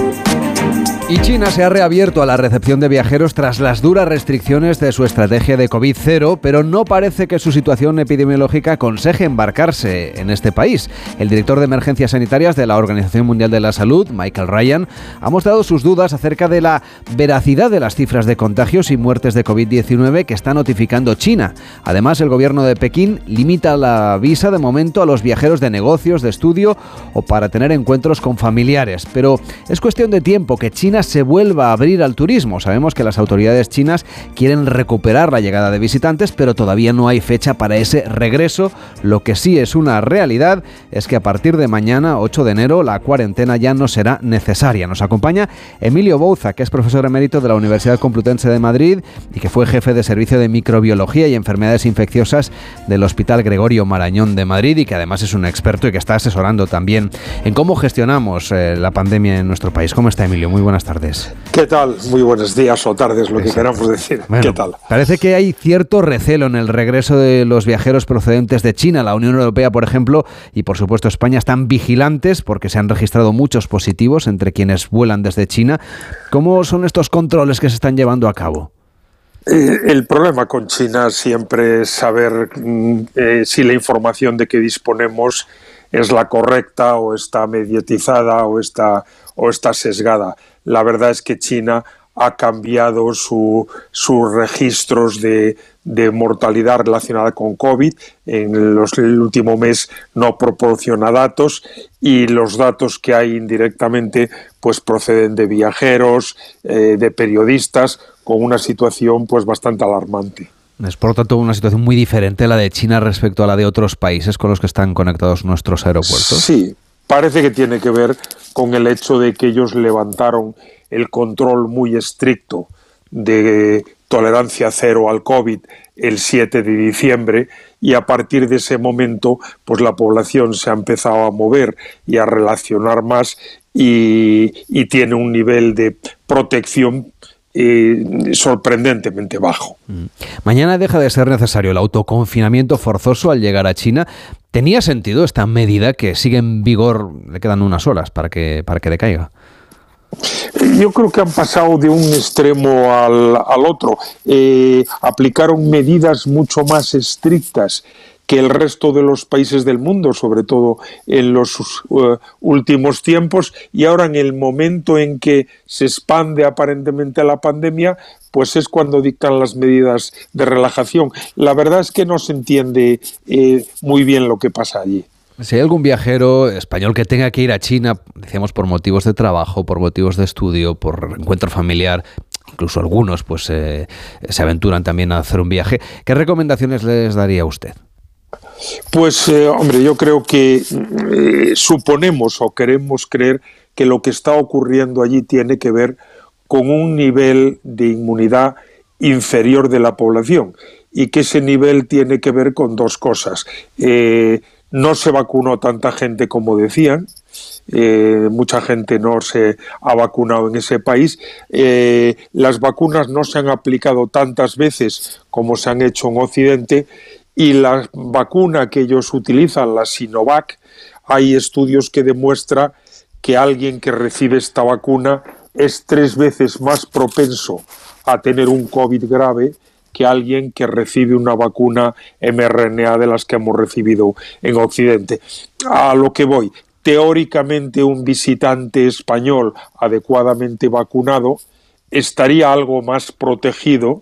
Y China se ha reabierto a la recepción de viajeros tras las duras restricciones de su estrategia de COVID-0, pero no parece que su situación epidemiológica aconseje embarcarse en este país. El director de emergencias sanitarias de la Organización Mundial de la Salud, Michael Ryan, ha mostrado sus dudas acerca de la veracidad de las cifras de contagios y muertes de COVID-19 que está notificando China. Además, el gobierno de Pekín limita la visa de momento a los viajeros de negocios, de estudio o para tener encuentros con familiares. Pero es cuestión de tiempo que China se vuelva a abrir al turismo. Sabemos que las autoridades chinas quieren recuperar la llegada de visitantes, pero todavía no hay fecha para ese regreso. Lo que sí es una realidad es que a partir de mañana, 8 de enero, la cuarentena ya no será necesaria. Nos acompaña Emilio Bouza, que es profesor emérito de la Universidad Complutense de Madrid y que fue jefe de servicio de microbiología y enfermedades infecciosas del Hospital Gregorio Marañón de Madrid y que además es un experto y que está asesorando también en cómo gestionamos eh, la pandemia en nuestro país. ¿Cómo está Emilio? Muy buenas tardes. ¿Qué tal? Muy buenos días o tardes, lo que queramos decir. ¿Qué tal? Parece que hay cierto recelo en el regreso de los viajeros procedentes de China. La Unión Europea, por ejemplo, y por supuesto España están vigilantes porque se han registrado muchos positivos entre quienes vuelan desde China. ¿Cómo son estos controles que se están llevando a cabo? Eh, el problema con China siempre es saber mm, eh, si la información de que disponemos es la correcta o está mediatizada o está, o está sesgada. La verdad es que China ha cambiado sus registros de, mortalidad relacionada con COVID. En los, el último mes no proporciona datos y los datos que hay indirectamente pues proceden de viajeros, eh, de periodistas, con una situación pues bastante alarmante. Es por lo tanto una situación muy diferente la de China respecto a la de otros países con los que están conectados nuestros aeropuertos. Sí, parece que tiene que ver con el hecho de que ellos levantaron el control muy estricto de tolerancia cero al COVID el 7 de diciembre y a partir de ese momento pues la población se ha empezado a mover y a relacionar más y, y tiene un nivel de protección eh, sorprendentemente bajo. Mm. Mañana deja de ser necesario el autoconfinamiento forzoso al llegar a China. ¿Tenía sentido esta medida que sigue en vigor, le quedan unas horas para que, para que decaiga? Yo creo que han pasado de un extremo al, otro. Eh, aplicaron medidas mucho más estrictas que el resto de los países del mundo, sobre todo en los uh, últimos tiempos, y ahora en el momento en que se expande aparentemente la pandemia, pues es cuando dictan las medidas de relajación. La verdad es que no se entiende eh, muy bien lo que pasa allí. Si hay algún viajero español que tenga que ir a China, decíamos por motivos de trabajo, por motivos de estudio, por encuentro familiar, incluso algunos pues eh, se aventuran también a hacer un viaje, ¿qué recomendaciones les daría usted? Pues, eh, hombre, yo creo que eh, suponemos o queremos creer que lo que está ocurriendo allí tiene que ver con un nivel de inmunidad inferior de la población y que ese nivel tiene que ver con dos cosas. Eh, no se vacunó tanta gente como decían, mucha gente no se ha vacunado en ese país. las vacunas no se han aplicado tantas veces como se han hecho en Occidente y la vacuna que ellos utilizan, la Sinovac, hay estudios que demuestran que alguien que recibe esta vacuna es tres veces más propenso a tener un COVID grave que alguien que recibe una vacuna mRNA de las que hemos recibido en Occidente. A lo que voy, teóricamente un visitante español adecuadamente vacunado estaría algo más protegido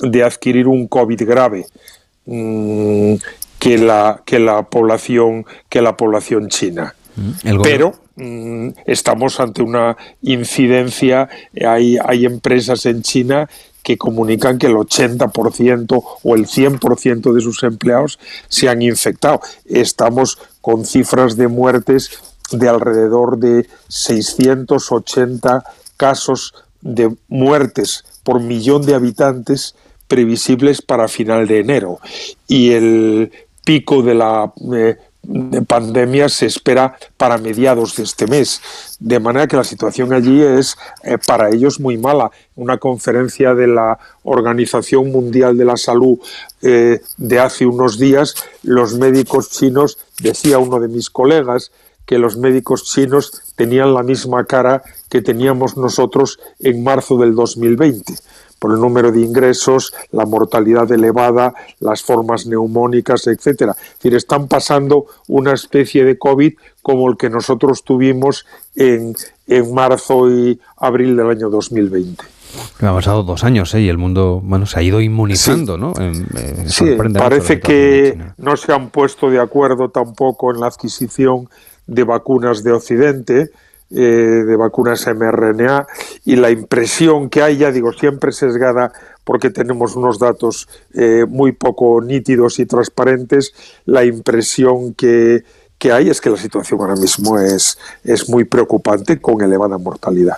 de adquirir un COVID grave. Mm, que la que la población que la población china. Mm, Pero mm, estamos ante una incidencia. Hay, hay empresas en China que comunican que el 80% o el 100% de sus empleados se han infectado. Estamos con cifras de muertes de alrededor de 680 casos de muertes por millón de habitantes previsibles para final de enero y el pico de la eh, pandemia se espera para mediados de este mes. De manera que la situación allí es eh, para ellos muy mala. Una conferencia de la Organización Mundial de la Salud eh, de hace unos días, los médicos chinos, decía uno de mis colegas, que los médicos chinos tenían la misma cara que teníamos nosotros en marzo del 2020 por el número de ingresos, la mortalidad elevada, las formas neumónicas, etcétera. Es decir, están pasando una especie de COVID como el que nosotros tuvimos en, en marzo y abril del año 2020. Ha pasado dos años ¿eh? y el mundo bueno se ha ido inmunizando, ¿no? sí, parece que no se han puesto de acuerdo tampoco en la adquisición de vacunas de Occidente eh, de vacunas mRNA y la impresión que hay, ya digo, siempre sesgada porque tenemos unos datos eh, muy poco nítidos y transparentes, la impresión que, que hay es que la situación ahora mismo es, es muy preocupante con elevada mortalidad.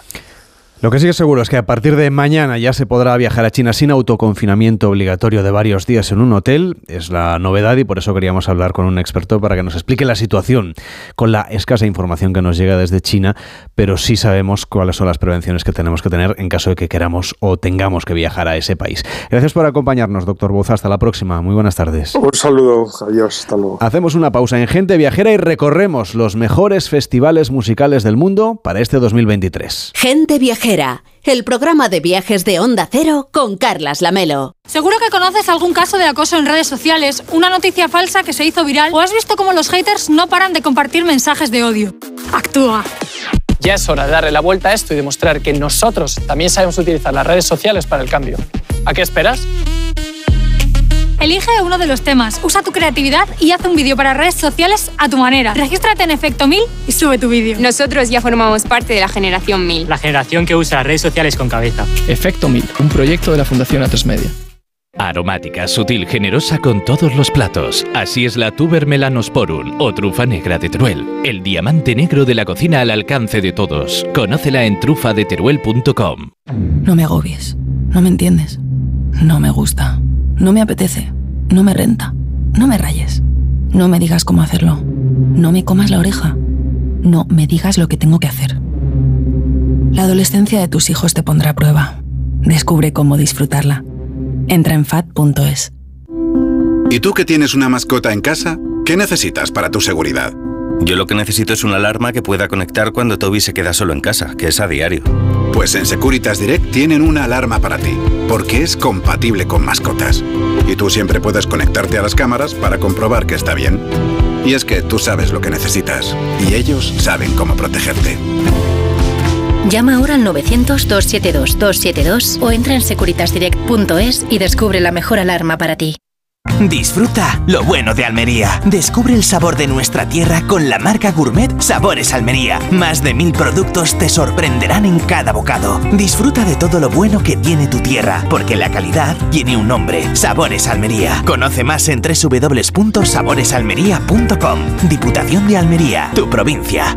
Lo que sí es seguro es que a partir de mañana ya se podrá viajar a China sin autoconfinamiento obligatorio de varios días en un hotel. Es la novedad y por eso queríamos hablar con un experto para que nos explique la situación con la escasa información que nos llega desde China, pero sí sabemos cuáles son las prevenciones que tenemos que tener en caso de que queramos o tengamos que viajar a ese país. Gracias por acompañarnos, doctor Boza. Hasta la próxima. Muy buenas tardes. Un saludo. Adiós. Hasta luego. Hacemos una pausa en Gente Viajera y recorremos los mejores festivales musicales del mundo para este 2023. Gente Viajera el programa de viajes de Onda Cero con Carlas Lamelo. Seguro que conoces algún caso de acoso en redes sociales, una noticia falsa que se hizo viral o has visto cómo los haters no paran de compartir mensajes de odio. Actúa. Ya es hora de darle la vuelta a esto y demostrar que nosotros también sabemos utilizar las redes sociales para el cambio. ¿A qué esperas? Elige uno de los temas, usa tu creatividad y haz un vídeo para redes sociales a tu manera. Regístrate en Efecto 1000 y sube tu vídeo. Nosotros ya formamos parte de la generación 1000. La generación que usa las redes sociales con cabeza. Efecto 1000, un proyecto de la Fundación Atresmedia. Aromática, sutil, generosa con todos los platos. Así es la Tuber Melanosporum o trufa negra de Teruel. El diamante negro de la cocina al alcance de todos. Conócela en trufadeteruel.com. No me agobies. No me entiendes. No me gusta. No me apetece. No me renta. No me rayes. No me digas cómo hacerlo. No me comas la oreja. No me digas lo que tengo que hacer. La adolescencia de tus hijos te pondrá a prueba. Descubre cómo disfrutarla. Entra en fat.es. ¿Y tú que tienes una mascota en casa? ¿Qué necesitas para tu seguridad? Yo lo que necesito es una alarma que pueda conectar cuando Toby se queda solo en casa, que es a diario. Pues en Securitas Direct tienen una alarma para ti, porque es compatible con mascotas y tú siempre puedes conectarte a las cámaras para comprobar que está bien. Y es que tú sabes lo que necesitas y ellos saben cómo protegerte. Llama ahora al 900-272-272 o entra en securitasdirect.es y descubre la mejor alarma para ti. Disfruta lo bueno de Almería. Descubre el sabor de nuestra tierra con la marca Gourmet Sabores Almería. Más de mil productos te sorprenderán en cada bocado. Disfruta de todo lo bueno que tiene tu tierra, porque la calidad tiene un nombre. Sabores Almería. Conoce más en www.saboresalmería.com. Diputación de Almería, tu provincia.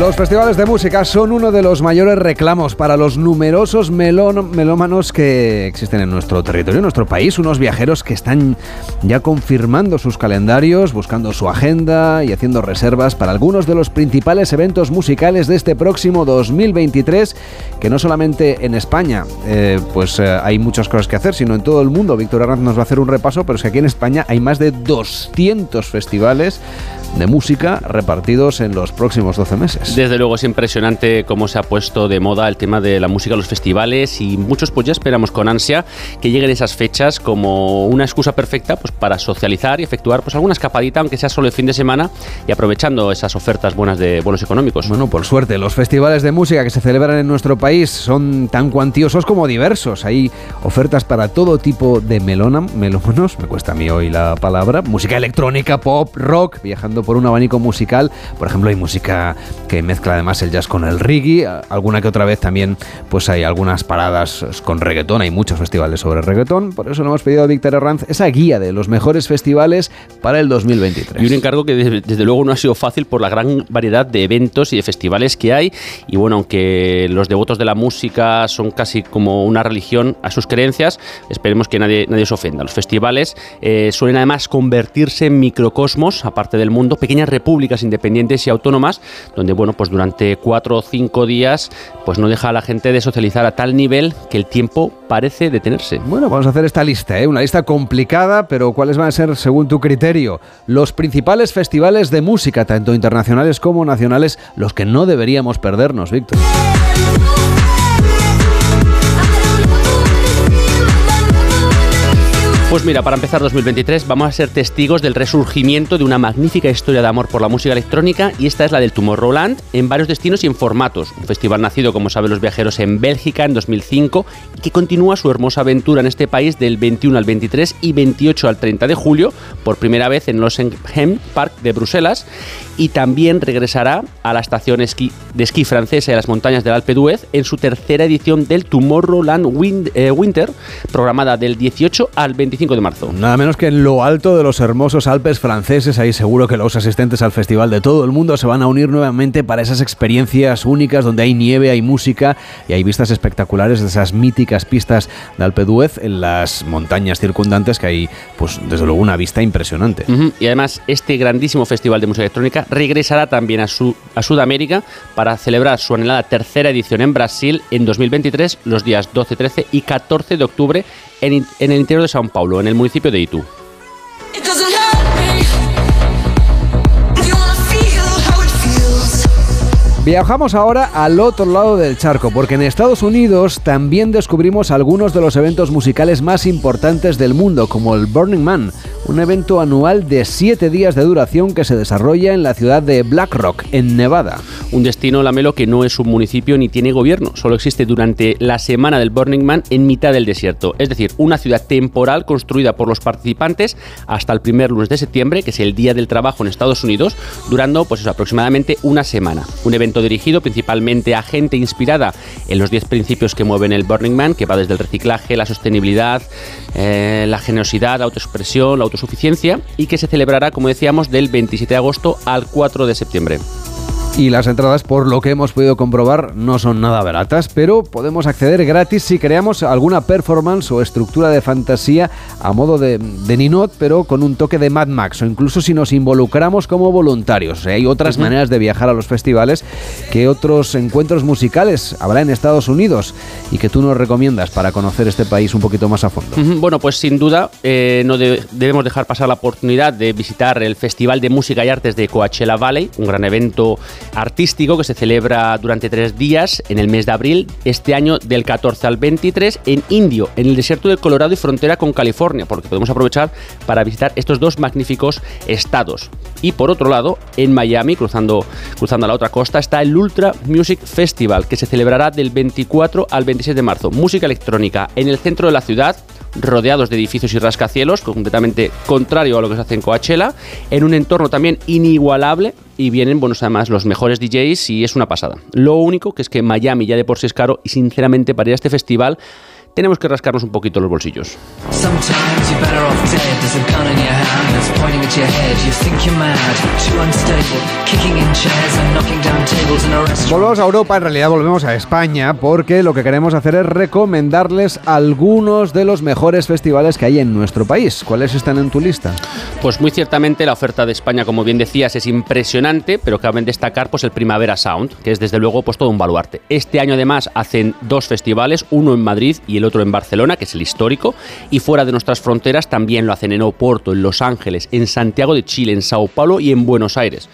Los festivales de música son uno de los mayores reclamos para los numerosos melómanos que existen en nuestro territorio, en nuestro país, unos viajeros que están ya confirmando sus calendarios, buscando su agenda y haciendo reservas para algunos de los principales eventos musicales de este próximo 2023, que no solamente en España, eh, pues eh, hay muchas cosas que hacer, sino en todo el mundo. Víctor Arranz nos va a hacer un repaso, pero es que aquí en España hay más de 200 festivales de música repartidos en los próximos 12 meses. Desde luego es impresionante cómo se ha puesto de moda el tema de la música, los festivales y muchos pues ya esperamos con ansia que lleguen esas fechas como una excusa perfecta pues para socializar y efectuar pues alguna escapadita aunque sea solo el fin de semana y aprovechando esas ofertas buenas de bonos económicos. Bueno, por suerte, los festivales de música que se celebran en nuestro país son tan cuantiosos como diversos. Hay ofertas para todo tipo de melona, melómanos, me cuesta a mí hoy la palabra, música electrónica, pop, rock, viajando por un abanico musical. Por ejemplo, hay música que mezcla además el jazz con el reggae, alguna que otra vez también pues hay algunas paradas con reggaetón, hay muchos festivales sobre reggaetón, por eso le hemos pedido a Víctor Herranz esa guía de los mejores festivales para el 2023. Y un encargo que desde, desde luego no ha sido fácil por la gran variedad de eventos y de festivales que hay. Y bueno, aunque los devotos de la música son casi como una religión a sus creencias, esperemos que nadie, nadie se ofenda. Los festivales eh, suelen además convertirse en microcosmos, aparte del mundo, pequeñas repúblicas independientes y autónomas, donde bueno, pues durante cuatro o cinco días pues no deja a la gente de socializar a tal nivel que el tiempo parece detenerse. Bueno, vamos a hacer esta lista, ¿eh? una lista complicada, pero ¿cuáles van a ser, según tu criterio, los principales festivales de música, tanto internacionales como nacionales, los que no deberíamos perdernos, Víctor? Pues mira, para empezar 2023 vamos a ser testigos del resurgimiento de una magnífica historia de amor por la música electrónica y esta es la del Tomorrowland en varios destinos y en formatos. Un festival nacido, como saben los viajeros, en Bélgica en 2005 y que continúa su hermosa aventura en este país del 21 al 23 y 28 al 30 de julio, por primera vez en Losenhem Park de Bruselas y también regresará a la estación de esquí francesa de las montañas del Alpe d'Huez en su tercera edición del Tomorrowland eh, Winter, programada del 18 al 25 de marzo. Nada menos que en lo alto de los hermosos Alpes franceses, ahí seguro que los asistentes al festival de todo el mundo se van a unir nuevamente para esas experiencias únicas donde hay nieve, hay música y hay vistas espectaculares de esas míticas pistas de Alpe d'Huez en las montañas circundantes que hay, pues desde luego una vista impresionante. Y además, este grandísimo festival de música electrónica regresará también a, su, a Sudamérica para celebrar su anhelada tercera edición en Brasil en 2023, los días 12, 13 y 14 de octubre en, el interior de Sao Paulo, en el municipio de Itu. Viajamos ahora al otro lado del charco, porque en Estados Unidos también descubrimos algunos de los eventos musicales más importantes del mundo, como el Burning Man, un evento anual de siete días de duración que se desarrolla en la ciudad de Black Rock, en Nevada. Un destino, Lamelo, que no es un municipio ni tiene gobierno, solo existe durante la semana del Burning Man en mitad del desierto. Es decir, una ciudad temporal construida por los participantes hasta el primer lunes de septiembre, que es el Día del Trabajo en Estados Unidos, durando pues eso, aproximadamente una semana. Un evento dirigido principalmente a gente inspirada en los 10 principios que mueven el Burning Man, que va desde el reciclaje, la sostenibilidad, eh, la generosidad, la autoexpresión, la autosuficiencia, y que se celebrará, como decíamos, del 27 de agosto al 4 de septiembre. Y las entradas, por lo que hemos podido comprobar, no son nada baratas, pero podemos acceder gratis si creamos alguna performance o estructura de fantasía a modo de, de Ninot, pero con un toque de Mad Max, o incluso si nos involucramos como voluntarios. Hay otras maneras de viajar a los festivales que otros encuentros musicales habrá en Estados Unidos y que tú nos recomiendas para conocer este país un poquito más a fondo. Bueno, pues sin duda eh, no de- debemos dejar pasar la oportunidad de visitar el Festival de Música y Artes de Coachella Valley, un gran evento artístico que se celebra durante tres días en el mes de abril, este año del 14 al 23 en Indio, en el desierto de Colorado y frontera con California, porque podemos aprovechar para visitar estos dos magníficos estados. Y por otro lado, en Miami, cruzando, cruzando a la otra costa, está el Ultra Music Festival, que se celebrará del 24 al 26 de marzo. Música electrónica en el centro de la ciudad, rodeados de edificios y rascacielos, completamente contrario a lo que se hace en Coachella, en un entorno también inigualable y vienen, bueno, además los mejores DJs y es una pasada. Lo único que es que Miami ya de por sí es caro y sinceramente para ir a este festival tenemos que rascarnos un poquito los bolsillos. Volvemos a Europa, en realidad volvemos a España, porque lo que queremos hacer es recomendarles algunos de los mejores festivales que hay en nuestro país. ¿Cuáles están en tu lista? Pues muy ciertamente la oferta de España, como bien decías, es impresionante, pero cabe destacar pues el Primavera Sound, que es desde luego pues todo un baluarte. Este año además hacen dos festivales, uno en Madrid y el otro en Barcelona, que es el histórico, y fuera de nuestras fronteras también lo hacen en Oporto, en Los Ángeles, en Santiago de Chile, en Sao Paulo y en Buenos Aires.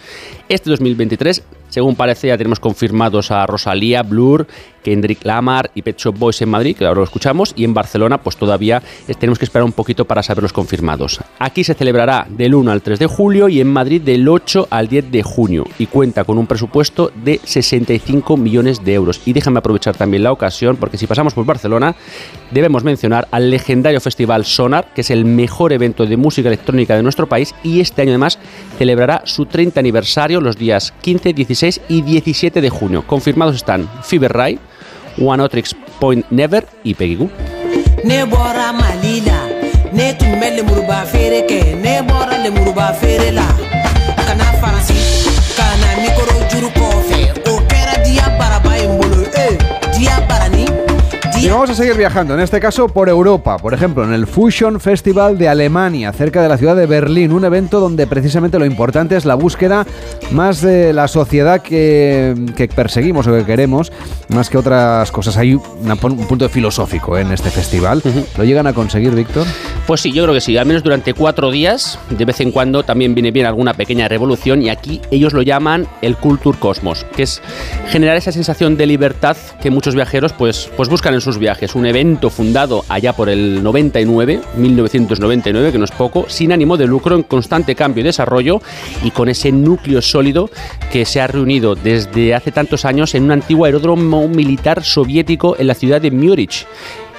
Este 2023 según parece, ya tenemos confirmados a Rosalía, Blur, Kendrick Lamar y Pet Shop Boys en Madrid, que ahora lo escuchamos, y en Barcelona, pues todavía tenemos que esperar un poquito para saberlos confirmados. Aquí se celebrará del 1 al 3 de julio y en Madrid del 8 al 10 de junio y cuenta con un presupuesto de 65 millones de euros. Y déjame aprovechar también la ocasión, porque si pasamos por Barcelona, debemos mencionar al legendario Festival Sonar, que es el mejor evento de música electrónica de nuestro país y este año además celebrará su 30 aniversario los días 15, 16 y 17 de junio. Confirmados están Fever Ray, One Otrix Point Never y Peggy Goo. ne bɔra mali ne tun bɛ lemuruba feere kɛ ne bɔra lemuruba feere la ka na faransi ka na mikoro juru Y vamos a seguir viajando, en este caso por Europa, por ejemplo, en el Fusion Festival de Alemania, cerca de la ciudad de Berlín, un evento donde precisamente lo importante es la búsqueda más de la sociedad que, que perseguimos o que queremos, más que otras cosas. Hay una- un punto filosófico en este festival. ¿Lo llegan a conseguir, Víctor? Pues sí, yo creo que sí, al menos durante cuatro días, de vez en cuando también viene bien alguna pequeña revolución y aquí ellos lo llaman el Culture Cosmos, que es generar esa sensación de libertad que muchos viajeros pues, pues buscan en sus viajes. Un evento fundado allá por el 99, 1999, que no es poco, sin ánimo de lucro, en constante cambio y desarrollo y con ese núcleo sólido que se ha reunido desde hace tantos años en un antiguo aeródromo militar soviético en la ciudad de Múrich.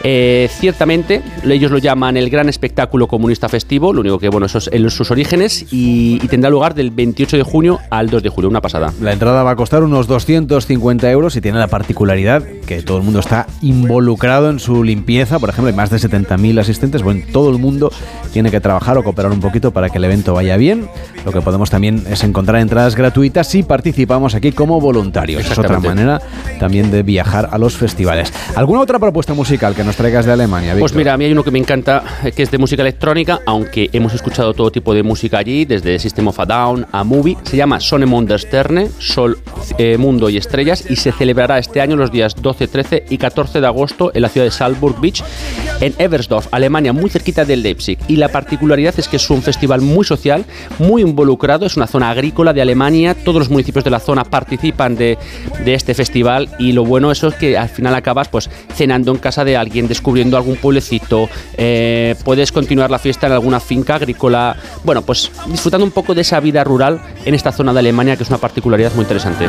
Eh, ciertamente, ellos lo llaman el gran espectáculo comunista festivo, lo único que, bueno, eso es en sus orígenes, y, y tendrá lugar del 28 de junio al 2 de julio, una pasada. La entrada va a costar unos 250 euros y tiene la particularidad que todo el mundo está involucrado en su limpieza. Por ejemplo, hay más de 70.000 asistentes. Bueno, todo el mundo tiene que trabajar o cooperar un poquito para que el evento vaya bien. Lo que podemos también es encontrar entradas gratuitas si participamos aquí como voluntarios. Es otra manera también de viajar a los festivales. ¿Alguna otra propuesta musical que nos traigas de Alemania, Pues mira, a mí hay uno que me encanta, que es de música electrónica, aunque hemos escuchado todo tipo de música allí, desde System of a Down a Movie. Se llama Sonne Monde Sterne, Sol, eh, Mundo y Estrellas, y se celebrará este año los días 12, 13 y 14 de agosto en la ciudad de Salzburg Beach, en Eversdorf, Alemania, muy cerquita de Leipzig. Y la particularidad es que es un festival muy social, muy involucrado, es una zona agrícola de Alemania, todos los municipios de la zona participan de, de este festival y lo bueno eso es que al final acabas pues cenando en casa de alguien, descubriendo algún pueblecito, eh, puedes continuar la fiesta en alguna finca agrícola, bueno pues disfrutando un poco de esa vida rural en esta zona de Alemania que es una particularidad muy interesante.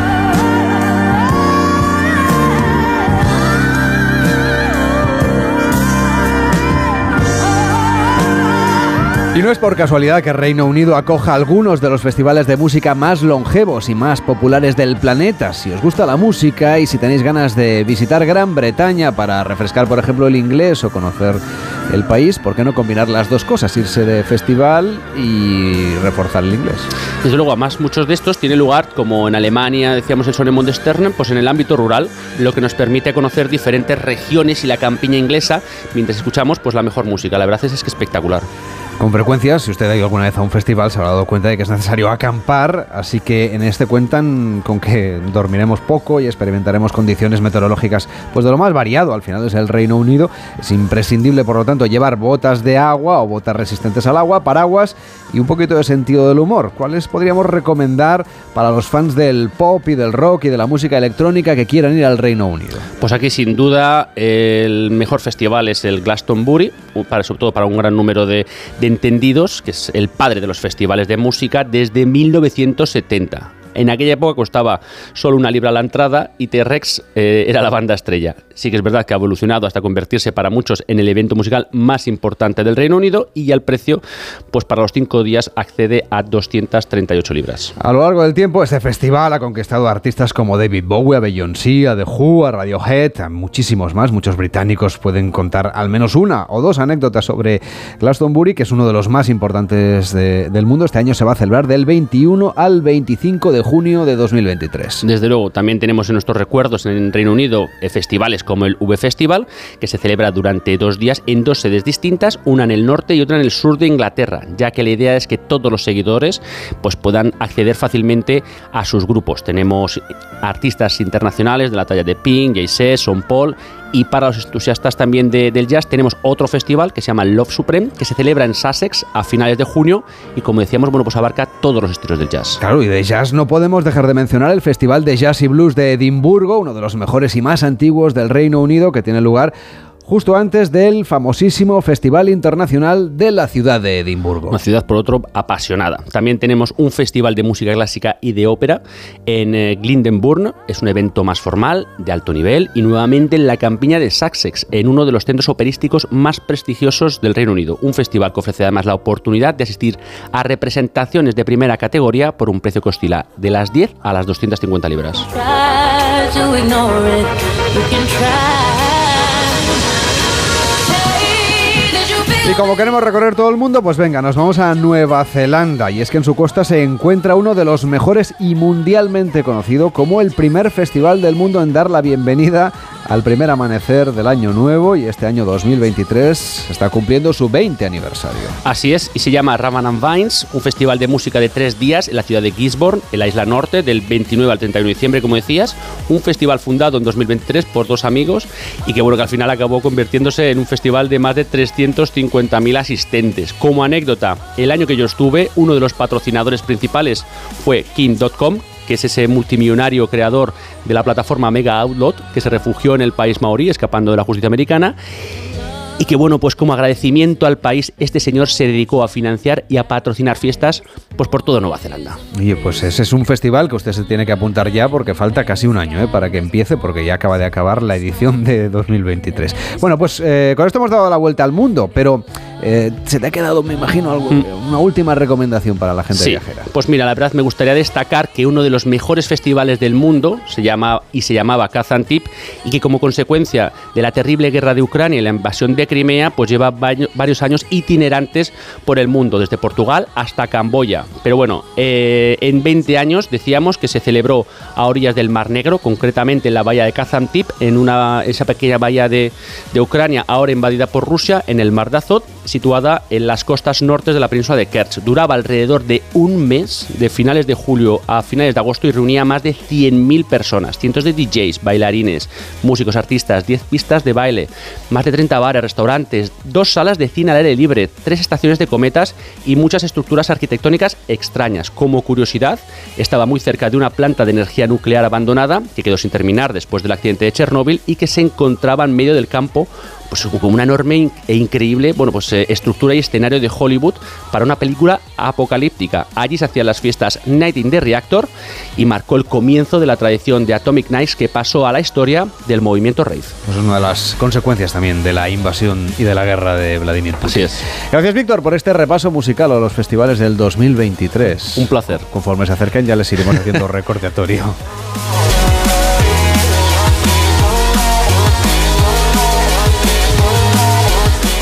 Y no es por casualidad que Reino Unido acoja algunos de los festivales de música más longevos y más populares del planeta. Si os gusta la música y si tenéis ganas de visitar Gran Bretaña para refrescar, por ejemplo, el inglés o conocer el país, ¿por qué no combinar las dos cosas? Irse de festival y reforzar el inglés. Desde luego, además, muchos de estos tienen lugar, como en Alemania, decíamos el Sonemund Stern, pues en el ámbito rural, lo que nos permite conocer diferentes regiones y la campiña inglesa mientras escuchamos pues la mejor música. La verdad es, es que espectacular. Con frecuencia, si usted ha ido alguna vez a un festival, se habrá dado cuenta de que es necesario acampar, así que en este cuentan con que dormiremos poco y experimentaremos condiciones meteorológicas pues de lo más variado. Al final es el Reino Unido. Es imprescindible, por lo tanto, llevar botas de agua o botas resistentes al agua, paraguas y un poquito de sentido del humor. ¿Cuáles podríamos recomendar para los fans del pop y del rock y de la música electrónica que quieran ir al Reino Unido? Pues aquí sin duda el mejor festival es el Glastonbury, para, sobre todo para un gran número de, de entendidos, que es el padre de los festivales de música desde 1970. En aquella época costaba solo una libra la entrada y T-Rex eh, era la banda estrella. Sí que es verdad que ha evolucionado hasta convertirse para muchos en el evento musical más importante del Reino Unido y el precio, pues para los cinco días accede a 238 libras. A lo largo del tiempo, este festival ha conquistado artistas como David Bowie, a Beyoncé, a The Who, a Radiohead, muchísimos más. Muchos británicos pueden contar al menos una o dos anécdotas sobre Glastonbury, que es uno de los más importantes de- del mundo. Este año se va a celebrar del 21 al 25 de junio de 2023. Desde luego, también tenemos en nuestros recuerdos en Reino Unido festivales como el V Festival, que se celebra durante dos días en dos sedes distintas, una en el norte y otra en el sur de Inglaterra, ya que la idea es que todos los seguidores pues, puedan acceder fácilmente a sus grupos. Tenemos artistas internacionales de la talla de Pink, Jay-Z, Son Paul y para los entusiastas también de- del jazz tenemos otro festival que se llama Love Supreme, que se celebra en Sussex a finales de junio y como decíamos, bueno, pues abarca todos los estilos del jazz. Claro, y de jazz no podemos dejar de mencionar el Festival de Jazz y Blues de Edimburgo, uno de los mejores y más antiguos del Reino Unido, que tiene lugar justo antes del famosísimo Festival Internacional de la ciudad de Edimburgo. Una ciudad, por otro, apasionada. También tenemos un festival de música clásica y de ópera en eh, Glyndebourne. Es un evento más formal, de alto nivel, y nuevamente en la campiña de Sussex, en uno de los centros operísticos más prestigiosos del Reino Unido. Un festival que ofrece además la oportunidad de asistir a representaciones de primera categoría por un precio que oscila de las 10 a las 250 libras. Y como queremos recorrer todo el mundo, pues venga, nos vamos a Nueva Zelanda. Y es que en su costa se encuentra uno de los mejores y mundialmente conocido como el primer festival del mundo en dar la bienvenida al primer amanecer del año nuevo. Y este año 2023 está cumpliendo su 20 aniversario. Así es, y se llama Ravan and Vines, un festival de música de tres días en la ciudad de Gisborne, en la isla norte, del 29 al 31 de diciembre, como decías. Un festival fundado en 2023 por dos amigos y que, bueno, que al final acabó convirtiéndose en un festival de más de 350.000 asistentes. Como anécdota, el año que yo estuve, uno de los patrocinadores principales fue King.com, que es ese multimillonario creador de la plataforma Mega Outlet, que se refugió en el país maorí, escapando de la justicia americana. Y que bueno, pues como agradecimiento al país, este señor se dedicó a financiar y a patrocinar fiestas pues por toda Nueva Zelanda. Y pues ese es un festival que usted se tiene que apuntar ya porque falta casi un año ¿eh? para que empiece, porque ya acaba de acabar la edición de 2023. Bueno, pues eh, con esto hemos dado la vuelta al mundo, pero eh, se te ha quedado, me imagino, algo, una última recomendación para la gente Mm. Sí, viajera. pues mira, la verdad me gustaría destacar que uno de los mejores festivales del mundo se llama y se llamaba Kazantip y que como consecuencia de la terrible guerra de Ucrania y la invasión de Crimea, pues lleva varios años itinerantes por el mundo, desde Portugal hasta Camboya. Pero bueno, eh, en 20 años decíamos que se celebró a orillas del Mar Negro, concretamente en la bahía de Kazantip, en una, esa pequeña bahía de, de Ucrania, ahora invadida por Rusia, en el Mar de Azov, situada en las costas nortes de la península de Kerch. Duraba alrededor de un mes, de finales de julio a finales de agosto, y reunía a más de 100.000 personas, cientos de DJs, bailarines, músicos, artistas, 10 pistas de baile, más de 30 bares, restaurantes, dos salas de cine al aire libre, tres estaciones de cometas y muchas estructuras arquitectónicas extrañas. Como curiosidad, estaba muy cerca de una planta de energía nuclear abandonada que quedó sin terminar después del accidente de Chernóbil y que se encontraba en medio del campo pues como una enorme e increíble bueno pues eh, estructura y escenario de Hollywood para una película apocalíptica. Allí se hacían las fiestas Night in the Reactor y marcó el comienzo de la tradición de Atomic Nights que pasó a la historia del movimiento rave. Pues es una de las consecuencias también de la invasión y de la guerra de Vladimir Putin. Así es. Gracias, Víctor, por este repaso musical a los festivales del 2023. Un placer. Conforme se acerquen ya les iremos haciendo recordatorio.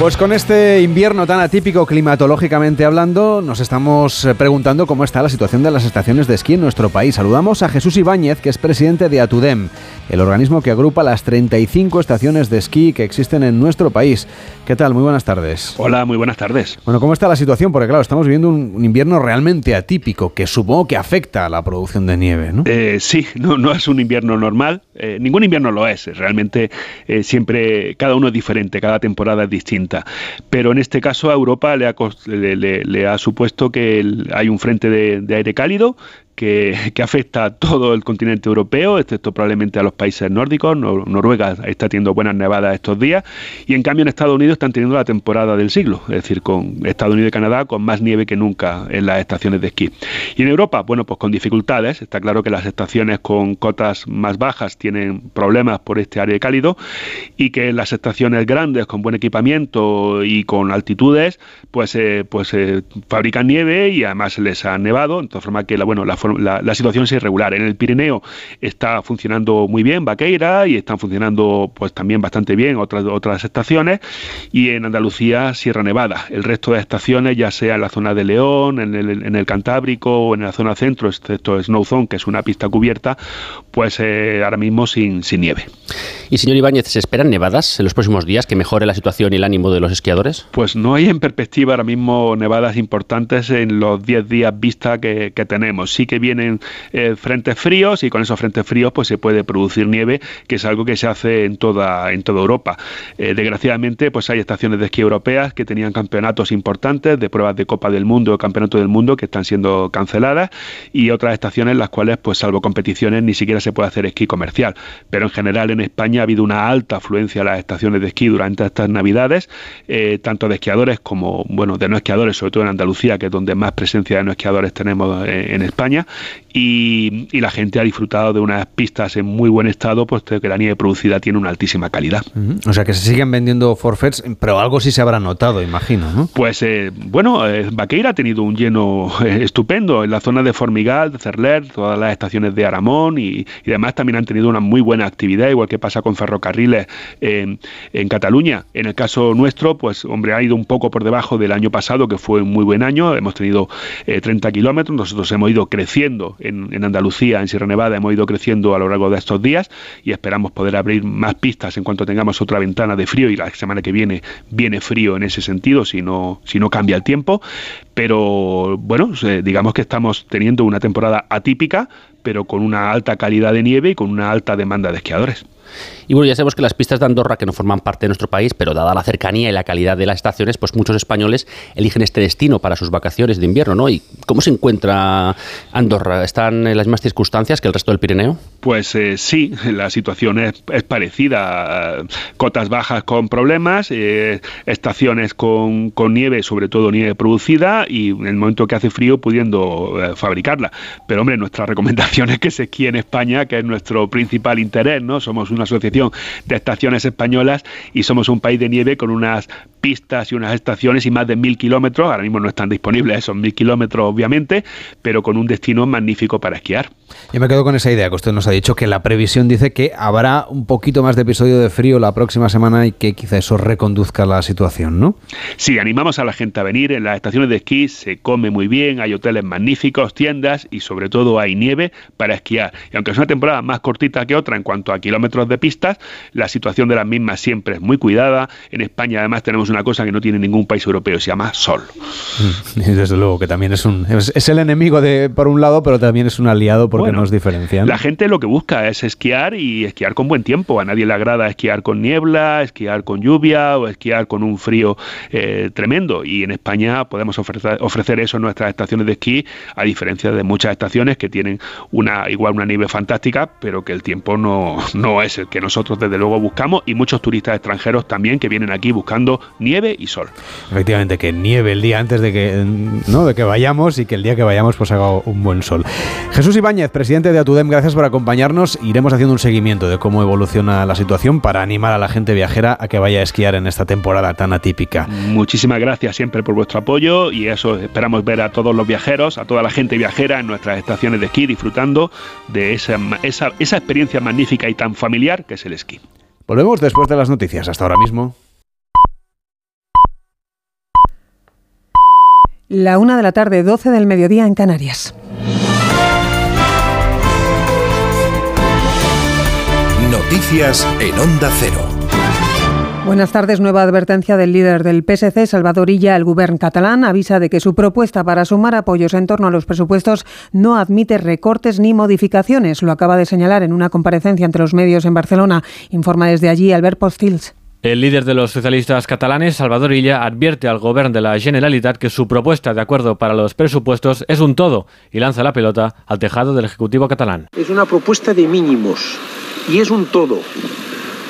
Pues con este invierno tan atípico climatológicamente hablando, nos estamos eh, preguntando cómo está la situación de las estaciones de esquí en nuestro país. Saludamos a Jesús Ibáñez, que es presidente de Atudem, el organismo que agrupa las 35 estaciones de esquí que existen en nuestro país. ¿Qué tal? Muy buenas tardes. Hola, muy buenas tardes. Bueno, ¿cómo está la situación? Porque claro, estamos viviendo un, un invierno realmente atípico que supongo que afecta a la producción de nieve, ¿no? Eh, sí, no, no es un invierno normal. Eh, ningún invierno lo es. Realmente eh, siempre cada uno es diferente, cada temporada es distinta. Pero en este caso a Europa le ha, le, le- le ha supuesto que hay un frente de aire cálido que, afecta a todo el continente europeo, excepto probablemente a los países nórdicos. Nor- Noruega está teniendo buenas nevadas estos días y en cambio en Estados Unidos están teniendo la temporada del siglo, es decir, con Estados Unidos y Canadá con más nieve que nunca en las estaciones de esquí. Y en Europa, bueno, pues con dificultades. Está claro que las estaciones con cotas más bajas tienen problemas por este aire cálido y que las estaciones grandes con buen equipamiento y con altitudes, pues, eh, pues eh, fabrican nieve y además les ha nevado, de formas que bueno, la, for- la- la situación es irregular. En el Pirineo está funcionando muy bien Vaqueira y están funcionando pues también bastante bien otras, otras estaciones y en Andalucía Sierra Nevada. El resto de estaciones, ya sea en la zona de León, en el, en el Cantábrico o en la zona centro, excepto Snow Zone, que es una pista cubierta, pues eh, ahora mismo sin, sin nieve. Y señor Ibáñez, ¿se esperan nevadas en los próximos días que mejore la situación y el ánimo de los esquiadores? Pues no hay en perspectiva ahora mismo nevadas importantes en los 10 días vista que, que tenemos. Sí que vienen eh, frentes fríos y con esos frentes fríos pues se puede producir nieve, que es algo que se hace en toda, en toda Europa. Eh, desgraciadamente pues hay estaciones de esquí europeas que tenían campeonatos importantes de pruebas de Copa del Mundo o Campeonato del Mundo que están siendo canceladas y otras estaciones las cuales pues salvo competiciones ni siquiera se puede hacer esquí comercial. Pero en general en España ha habido una alta afluencia a las estaciones de esquí durante estas navidades, eh, tanto de esquiadores como bueno de no esquiadores, sobre todo en Andalucía, que es donde más presencia de no esquiadores tenemos en España, Espanha y, y la gente ha disfrutado de unas pistas en muy buen estado, puesto que la nieve producida tiene una altísima calidad. O sea que se siguen vendiendo forfets, pero algo sí se habrá notado, imagino, ¿no? Pues eh, bueno, eh, Vaqueira ha tenido un lleno eh, estupendo en la zona de Formigal, de Cerler, todas las estaciones de Aramón y, y demás también han tenido una muy buena actividad, igual que pasa con ferrocarriles eh, en Cataluña. En el caso nuestro, pues hombre, ha ido un poco por debajo del año pasado, que fue un muy buen año, hemos tenido eh, 30 kilómetros, nosotros hemos ido creciendo en, Andalucía, en Sierra Nevada, hemos ido creciendo a lo largo de estos días y esperamos poder abrir más pistas en cuanto tengamos otra ventana de frío y la semana que viene viene frío en ese sentido si no, si no cambia el tiempo. Pero bueno, eh, digamos que estamos teniendo una temporada atípica, pero con una alta calidad de nieve y con una alta demanda de esquiadores. Y bueno, ya sabemos que las pistas de Andorra, que no forman parte de nuestro país, pero dada la cercanía y la calidad de las estaciones, pues muchos españoles eligen este destino para sus vacaciones de invierno, ¿no? ¿Y cómo se encuentra Andorra? ¿Están en las mismas circunstancias que el resto del Pirineo? Pues eh, sí, la situación es, es parecida. Cotas bajas con problemas, eh, estaciones con, con nieve, sobre todo nieve producida, y en el momento que hace frío pudiendo eh, fabricarla. Pero hombre, nuestra recomendación es que se esquíe en España, que es nuestro principal interés, ¿no? Somos una asociación de estaciones españolas y somos un país de nieve con unas pistas y unas estaciones y más de mil kilómetros. Ahora mismo no están disponibles esos mil kilómetros, obviamente, pero con un destino magnífico para esquiar. Yo me quedo con esa idea que usted nos ha dicho, que la previsión dice que habrá un poquito más de episodio de frío la próxima semana y que quizá eso reconduzca la situación, ¿no? Sí, animamos a la gente a venir. En las estaciones de esquí se come muy bien, hay hoteles magníficos, tiendas y sobre todo hay nieve para esquiar. Y aunque es una temporada más cortita que otra en cuanto a kilómetros de pistas, la situación de las mismas siempre es muy cuidada. En España además tenemos una cosa que no tiene ningún país europeo, se llama sol. Y desde luego que también es un es, es el enemigo de por un lado, pero también es un aliado porque Bueno, nos diferencian. La gente lo que busca es esquiar y esquiar con buen tiempo. A nadie le agrada esquiar con niebla, esquiar con lluvia o esquiar con un frío eh, tremendo. Y en España podemos ofrecer, ofrecer eso en nuestras estaciones de esquí, a diferencia de muchas estaciones que tienen una igual una nieve fantástica, pero que el tiempo no, no es el que nosotros desde luego buscamos y muchos turistas extranjeros también que vienen aquí buscando nieve y sol. Efectivamente, que nieve el día antes de que, ¿no? de que vayamos y que el día que vayamos pues haga un buen sol. Jesús Ibáñez, presidente de Atudem, gracias por acompañarnos. Iremos haciendo un seguimiento de cómo evoluciona la situación para animar a la gente viajera a que vaya a esquiar en esta temporada tan atípica. Muchísimas gracias siempre por vuestro apoyo y eso esperamos ver a todos los viajeros, a toda la gente viajera en nuestras estaciones de esquí disfrutando de esa, esa, esa experiencia magnífica y tan familiar es el esquí. Volvemos después de las noticias. Hasta ahora mismo. La una de la tarde, 12 del mediodía en Canarias. Noticias en Onda Cero. Buenas tardes. Nueva advertencia del líder del PSC, Salvador Illa. El gobierno catalán avisa de que su propuesta para sumar apoyos en torno a los presupuestos no admite recortes ni modificaciones. Lo acaba de señalar en una comparecencia entre los medios en Barcelona. Informa desde allí Albert Postils. El líder de los socialistas catalanes, Salvador Illa, advierte al gobierno de la Generalitat que su propuesta de acuerdo para los presupuestos es un todo y lanza la pelota al tejado del Ejecutivo catalán. Es una propuesta de mínimos y es un todo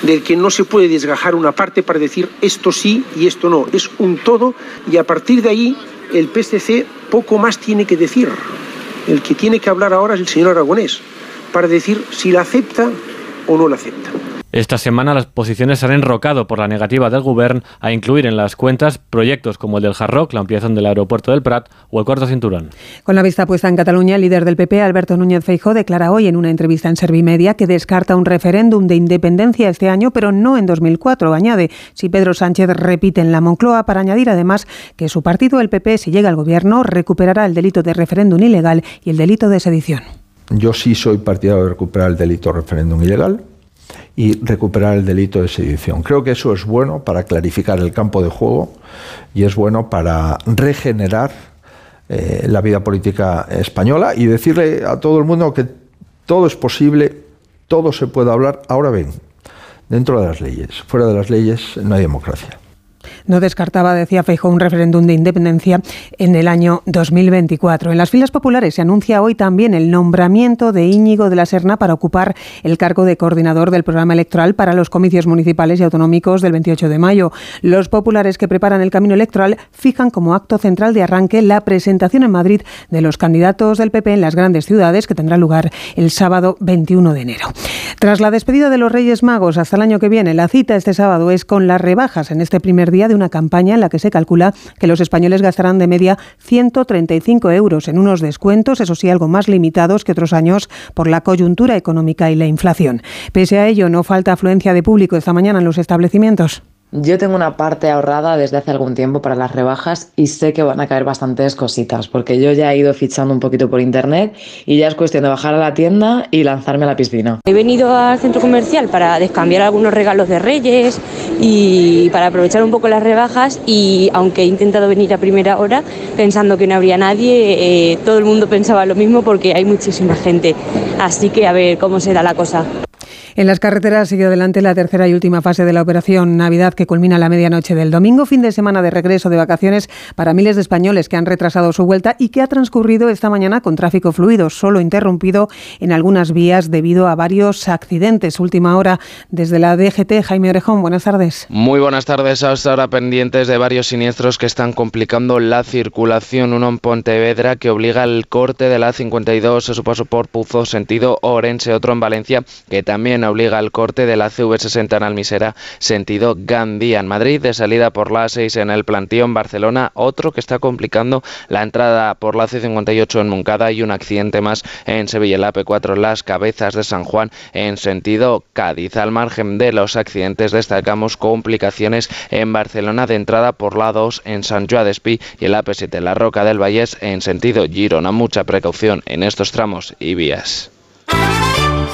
del que no se puede desgajar una parte para decir esto sí y esto no. Es un todo y a partir de ahí el PSC poco más tiene que decir. El que tiene que hablar ahora es el señor Aragonés para decir si la acepta o no la acepta. Esta semana las posiciones se han enrocado por la negativa del Gobierno a incluir en las cuentas proyectos como el del Jarroc, la ampliación del aeropuerto del Prat o el cuarto cinturón. Con la vista puesta en Cataluña, el líder del PP, Alberto Núñez Feijóo, declara hoy en una entrevista en Servimedia que descarta un referéndum de independencia este año, pero no en 2004. Añade, si Pedro Sánchez repite en la Moncloa, para añadir además que su partido, el PP, si llega al gobierno, recuperará el delito de referéndum ilegal y el delito de sedición. Yo sí soy partidario de recuperar el delito de referéndum ilegal y recuperar el delito de sedición. Creo que eso es bueno para clarificar el campo de juego y es bueno para regenerar eh, la vida política española y decirle a todo el mundo que todo es posible, todo se puede hablar. Ahora bien, dentro de las leyes, fuera de las leyes no hay democracia. No descartaba, decía Feijóo, un referéndum de independencia en el año 2024. En las filas populares se anuncia hoy también el nombramiento de Íñigo de la Serna para ocupar el cargo de coordinador del programa electoral para los comicios municipales y autonómicos del 28 de mayo. Los populares que preparan el camino electoral fijan como acto central de arranque la presentación en Madrid de los candidatos del PP en las grandes ciudades que tendrá lugar el sábado 21 de enero. Tras la despedida de los Reyes Magos hasta el año que viene, la cita este sábado es con las rebajas en este primer día de una campaña en la que se calcula que los españoles gastarán de media 135 euros en unos descuentos, eso sí, algo más limitados que otros años por la coyuntura económica y la inflación. Pese a ello, no falta afluencia de público esta mañana en los establecimientos. Yo tengo una parte ahorrada desde hace algún tiempo para las rebajas y sé que van a caer bastantes cositas, porque yo ya he ido fichando un poquito por internet y ya es cuestión de bajar a la tienda y lanzarme a la piscina. He venido al centro comercial para descambiar algunos regalos de Reyes y para aprovechar un poco las rebajas y aunque he intentado venir a primera hora pensando que no habría nadie, eh, todo el mundo pensaba lo mismo porque hay muchísima gente. Así que a ver cómo será la cosa. En las carreteras sigue adelante la tercera y última fase de la operación Navidad que culmina a la medianoche del domingo, fin de semana de regreso de vacaciones para miles de españoles que han retrasado su vuelta y que ha transcurrido esta mañana con tráfico fluido, solo interrumpido en algunas vías debido a varios accidentes. Última hora desde la DGT, Jaime Orejón, buenas tardes. Muy buenas tardes, hasta ahora pendientes de varios siniestros que están complicando la circulación. Uno en Pontevedra que obliga al corte de la 52 a su paso por Puzo, sentido Orense, otro en Valencia que también obliga al corte de la CV60 en Almisera, sentido Gandía. En Madrid, de salida por la A6 en el Plantío Barcelona, otro que está complicando la entrada por la C58 en Moncada y un accidente más en Sevilla, la P4, las cabezas de San Juan en sentido Cádiz. Al margen de los accidentes, destacamos complicaciones en Barcelona de entrada por la 2 en San Joan d'Espí y el AP7, la Roca del Vallés en sentido Girona. Mucha precaución en estos tramos y vías.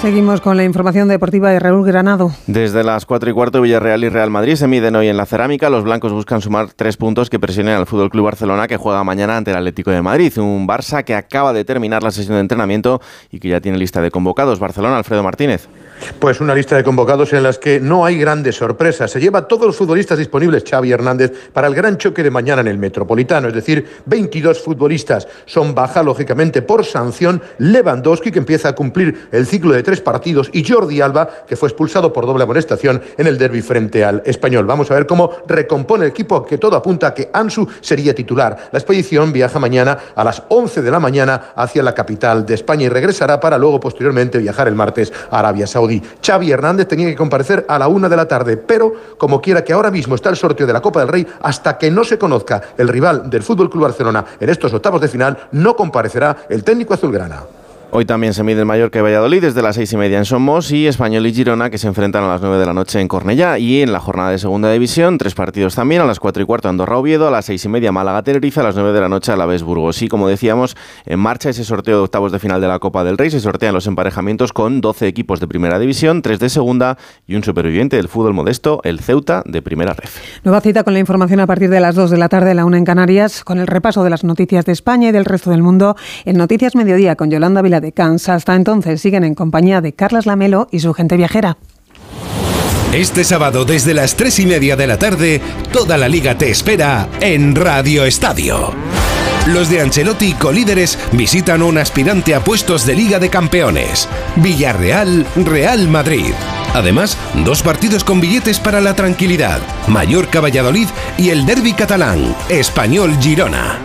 Seguimos con la información deportiva de Raúl Granado. Desde las 4 y cuarto, Villarreal y Real Madrid se miden hoy en la cerámica. Los blancos buscan sumar tres puntos que presionen al Fútbol Club Barcelona, que juega mañana ante el Atlético de Madrid. Un Barça que acaba de terminar la sesión de entrenamiento y que ya tiene lista de convocados. Barcelona, Alfredo Martínez. Pues una lista de convocados en las que no hay grandes sorpresas. Se lleva todos los futbolistas disponibles Xavi Hernández para el gran choque de mañana en el Metropolitano, es decir, 22 futbolistas. Son baja, lógicamente, por sanción Lewandowski, que empieza a cumplir el ciclo de tres partidos, y Jordi Alba, que fue expulsado por doble amonestación en el derby frente al Español. Vamos a ver cómo recompone el equipo, que todo apunta a que Ansu sería titular. La expedición viaja mañana a las 11 de la mañana hacia la capital de España y regresará para luego posteriormente viajar el martes a Arabia Saudí. Xavi Hernández tenía que comparecer a la una de la tarde, pero como quiera que ahora mismo está el sorteo de la Copa del Rey, hasta que no se conozca el rival del Fútbol Club Barcelona en estos octavos de final, no comparecerá el técnico azulgrana. Hoy también se mide el Mallorca y Valladolid desde las seis y media en Somos y Español y Girona que se enfrentan a las nueve de la noche en Cornellá. Y en la jornada de segunda división, tres partidos también, a las cuatro y cuarto Andorra Oviedo, a las seis y media Málaga Tenerife, a las nueve de la noche a la vez Burgos. Y como decíamos, en marcha ese sorteo de octavos de final de la Copa del Rey. Se sortean los emparejamientos con 12 equipos de primera división, tres de segunda y un superviviente del fútbol modesto, el Ceuta de primera ref. Nueva cita con la información a partir de las 2 de la tarde, la una en Canarias, con el repaso de las noticias de España y del resto del mundo en Noticias Mediodía con Yolanda De Cans. Hasta entonces siguen en compañía de Carlas Lamelo y su gente viajera. Este sábado desde las 3 y media de la tarde, toda la liga te espera en Radio Estadio. Los de Ancelotti, colíderes, visitan un aspirante a puestos de Liga de Campeones. Villarreal, Real Madrid. Además, dos partidos con billetes para la tranquilidad. Mallorca, Valladolid y el derby catalán, Español, Girona.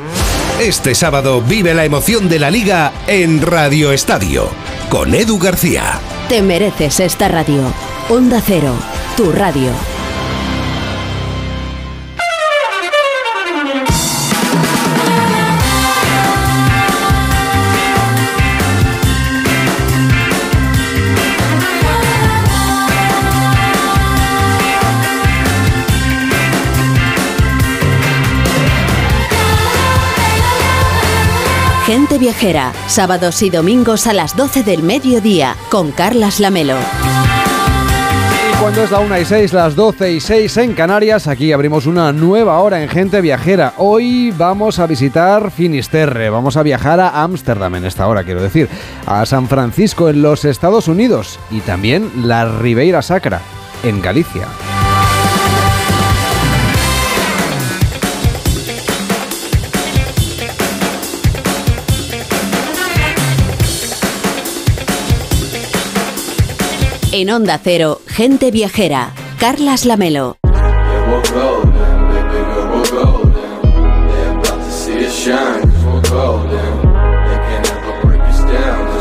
Este sábado vive la emoción de la Liga en Radio Estadio, con Edu García. Te mereces esta radio. Onda Cero, tu radio. Gente Viajera, sábados y domingos a las 12 del mediodía, con Carlas Lamelo. Cuando es la 1 y 6, las 12 y 6 en Canarias, aquí abrimos una nueva hora en Gente Viajera. Hoy vamos a visitar Finisterre, vamos a viajar a Ámsterdam en esta hora, quiero decir, a San Francisco en los Estados Unidos y también la Ribeira Sacra en Galicia. En Onda Cero, Gente Viajera, Carlas Lamelo.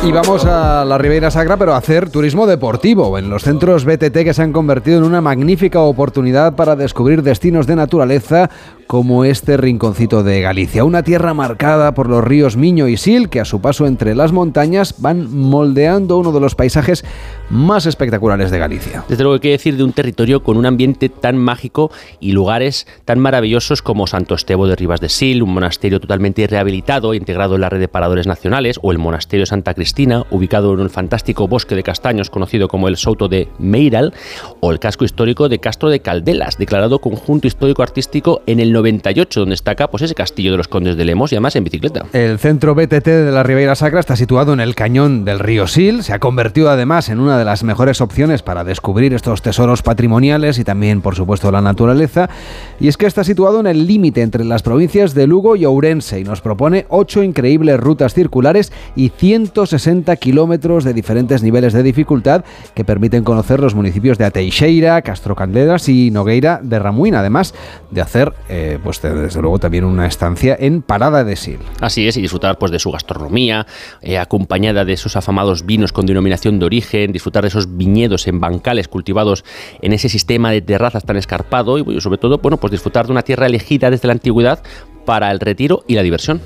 Y vamos a la Ribeira Sacra, pero a hacer turismo deportivo en los centros BTT que se han convertido en una magnífica oportunidad para descubrir destinos de naturaleza como este rinconcito de Galicia, una tierra marcada por los ríos Miño y Sil que a su paso entre las montañas van moldeando uno de los paisajes más espectaculares de Galicia. Desde luego hay que decir de un territorio con un ambiente tan mágico y lugares tan maravillosos como Santo Estebo de Rivas de Sil, un monasterio totalmente rehabilitado e integrado en la red de paradores nacionales, o el monasterio Santa Cristina, ubicado en el fantástico bosque de castaños conocido como el Souto de Meiral, o el casco histórico de Castro de Caldelas, declarado conjunto histórico artístico en el 98, donde destaca pues, ese castillo de los condes de Lemos y además en bicicleta. El centro BTT de la Ribeira Sacra está situado en el cañón del río Sil, se ha convertido además en una de las mejores opciones para descubrir estos tesoros patrimoniales y también, por supuesto, la naturaleza. Y es que está situado en el límite entre las provincias de Lugo y Ourense y nos propone ocho increíbles rutas circulares y 160 kilómetros de diferentes niveles de dificultad que permiten conocer los municipios de Ateixeira, Castro Candelas y Nogueira de Ramuín, además de hacer, pues desde luego, también una estancia en Parada de Sil. Así es, y disfrutar pues, de su gastronomía, eh, acompañada de esos afamados vinos con denominación de origen, disfrutar de esos viñedos en bancales cultivados en ese sistema de terrazas tan escarpado y sobre todo, bueno, pues disfrutar de una tierra elegida desde la antigüedad para el retiro y la diversión.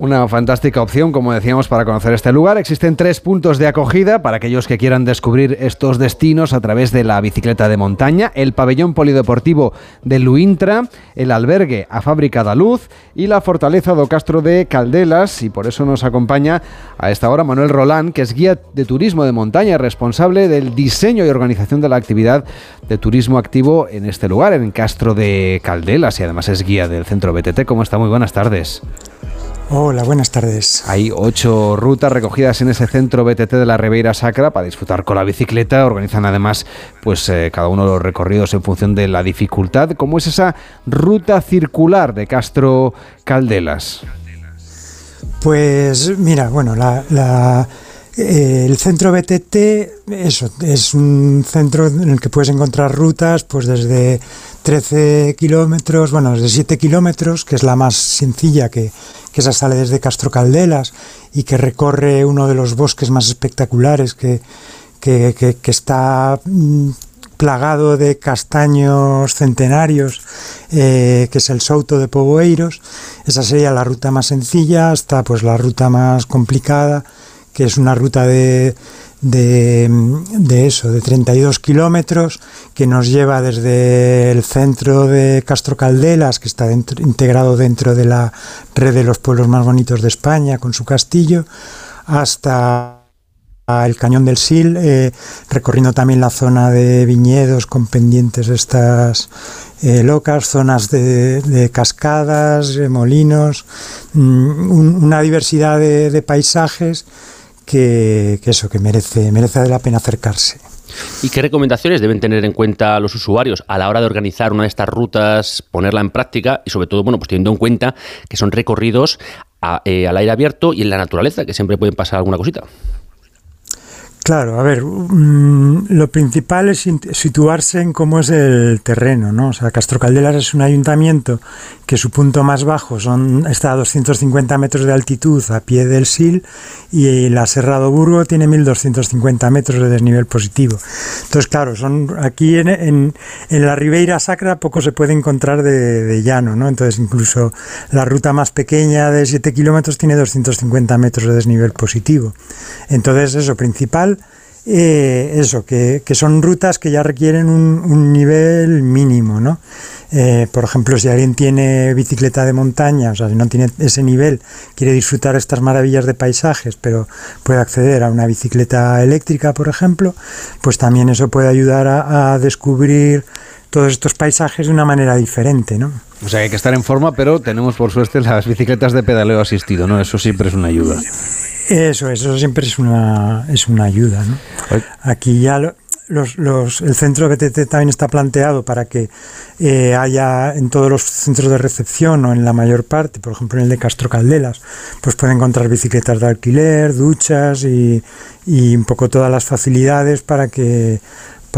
Una fantástica opción, como decíamos, para conocer este lugar. Existen tres puntos de acogida para aquellos que quieran descubrir estos destinos a través de la bicicleta de montaña, el pabellón polideportivo de Luintra, el albergue a Fábrica da Luz y la fortaleza do Castro de Caldelas. Y por eso nos acompaña a esta hora Manuel Rolán, que es guía de turismo de montaña responsable del diseño y organización de la actividad de turismo activo en este lugar, en Castro de Caldelas, y además es guía del centro BTT. ¿Cómo está? Muy buenas tardes. Hola, buenas tardes. Hay ocho rutas recogidas en ese centro BTT de la Ribeira Sacra para disfrutar con la bicicleta. Organizan además, pues eh, cada uno de los recorridos en función de la dificultad. ¿Cómo es esa ruta circular de Castro Caldelas? Pues mira, bueno, la, la, eh, el centro BTT eso, es un centro en el que puedes encontrar rutas pues desde 13 kilómetros, bueno, desde 7 kilómetros, que es la más sencilla, que, que esa sale desde Castro Caldelas y que recorre uno de los bosques más espectaculares que, que, que- está mm, plagado de castaños centenarios, eh, que es el Souto de Poboeiros. Esa sería la ruta más sencilla, hasta pues la ruta más complicada, que es una ruta de, de, de eso, de 32 kilómetros, que nos lleva desde el centro de Castro Caldelas, que está integrado dentro de la red de los pueblos más bonitos de España, con su castillo, hasta el Cañón del Sil, eh, recorriendo también la zona de viñedos con pendientes estas eh, locas, zonas de, cascadas, eh, molinos, mm, un- una diversidad de paisajes que, eso, que merece, merece la pena acercarse. ¿Y qué recomendaciones deben tener en cuenta los usuarios a la hora de organizar una de estas rutas, ponerla en práctica y sobre todo, bueno, pues teniendo en cuenta que son recorridos a- eh, al aire abierto y en la naturaleza, que siempre pueden pasar alguna cosita? Claro, a ver, mm, lo principal es situarse en cómo es el terreno, ¿no? O sea, Castro Caldelas es un ayuntamiento que su punto más bajo son, está a 250 metros de altitud a pie del Sil y la Serrado Burgo tiene 1250 metros de desnivel positivo. Entonces, claro, son aquí en, la Ribeira Sacra poco se puede encontrar de, de llano, ¿no? Entonces, incluso la ruta más pequeña de 7 kilómetros tiene 250 metros de desnivel positivo. Entonces, eso, principal, eh, eso, que, que son rutas que ya requieren un, un nivel mínimo, ¿no? Eh, por ejemplo, si alguien tiene bicicleta de montaña, o sea, si no tiene ese nivel, quiere disfrutar estas maravillas de paisajes, pero puede acceder a una bicicleta eléctrica, por ejemplo, pues también eso puede ayudar a, a descubrir todos estos paisajes de una manera diferente, ¿no? O sea, hay que estar en forma, pero tenemos por suerte las bicicletas de pedaleo asistido, ¿no? Eso siempre es una ayuda. Eso, eso siempre es una, es una ayuda. ¿no? Aquí ya lo- los, los- el centro BTT también está planteado para que eh, haya en todos los centros de recepción o en la mayor parte, por ejemplo en el de Castro Caldelas, pues puede encontrar bicicletas de alquiler, duchas y, y un poco todas las facilidades para que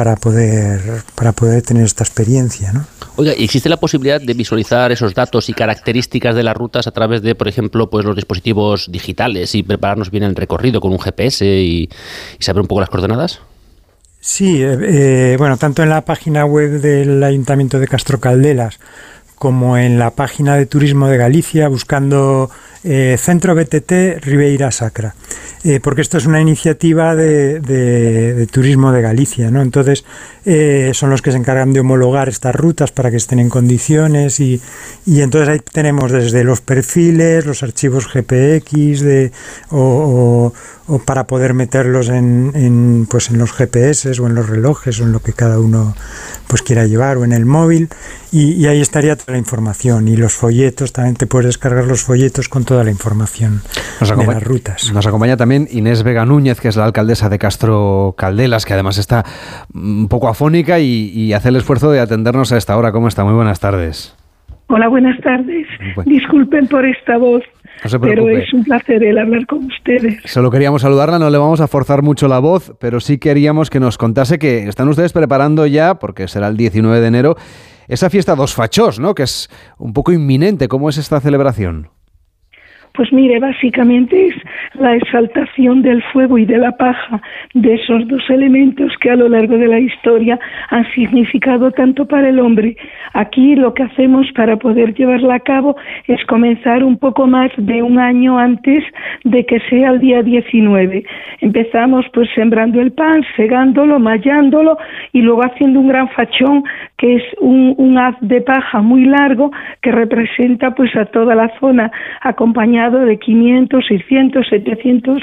para poder para poder tener esta experiencia, ¿no? Oiga, ¿y ¿existe la posibilidad de visualizar esos datos y características de las rutas a través de, por ejemplo, pues los dispositivos digitales y prepararnos bien el recorrido con un GPS y, y saber un poco las coordenadas? Sí, eh, eh, bueno, tanto en la página web del Ayuntamiento de Castro Caldelas como en la página de Turismo de Galicia, buscando eh, Centro BTT Ribeira Sacra, Eh, porque esto es una iniciativa de, Turismo de Galicia, ¿no? Entonces, eh, son los que se encargan de homologar estas rutas para que estén en condiciones y, y entonces ahí tenemos desde los perfiles, los archivos GPX de, o, para poder meterlos en, pues en los GPS o en los relojes o en lo que cada uno pues quiera llevar o en el móvil y, ahí estaría la información y los folletos también te puedes descargar los folletos con toda la información Nos de acompaña, las rutas nos acompaña también Inés Vega Núñez, que es la alcaldesa de Castro Caldelas, que además está un poco afónica y, y hace el esfuerzo de atendernos a esta hora. ¿Cómo está? Muy buenas tardes. Hola, buenas tardes. Bueno. Disculpen por esta voz, No se pero es un placer el hablar con ustedes. Solo queríamos saludarla, no le vamos a forzar mucho la voz, pero sí queríamos que nos contase que están ustedes preparando ya, porque será el 19 de enero, esa fiesta dos fachos, ¿no? Que es un poco inminente. ¿Cómo es esta celebración? Pues mire, básicamente es la exaltación del fuego y de la paja, de esos dos elementos que a lo largo de la historia han significado tanto para el hombre. Aquí lo que hacemos para poder llevarla a cabo es comenzar un poco más de un año antes de que sea el día 19. Empezamos pues sembrando el pan, segándolo, mallándolo y luego haciendo un gran fachón que es un, un haz de paja muy largo que representa pues a toda la zona acompañado de 500, 600, 700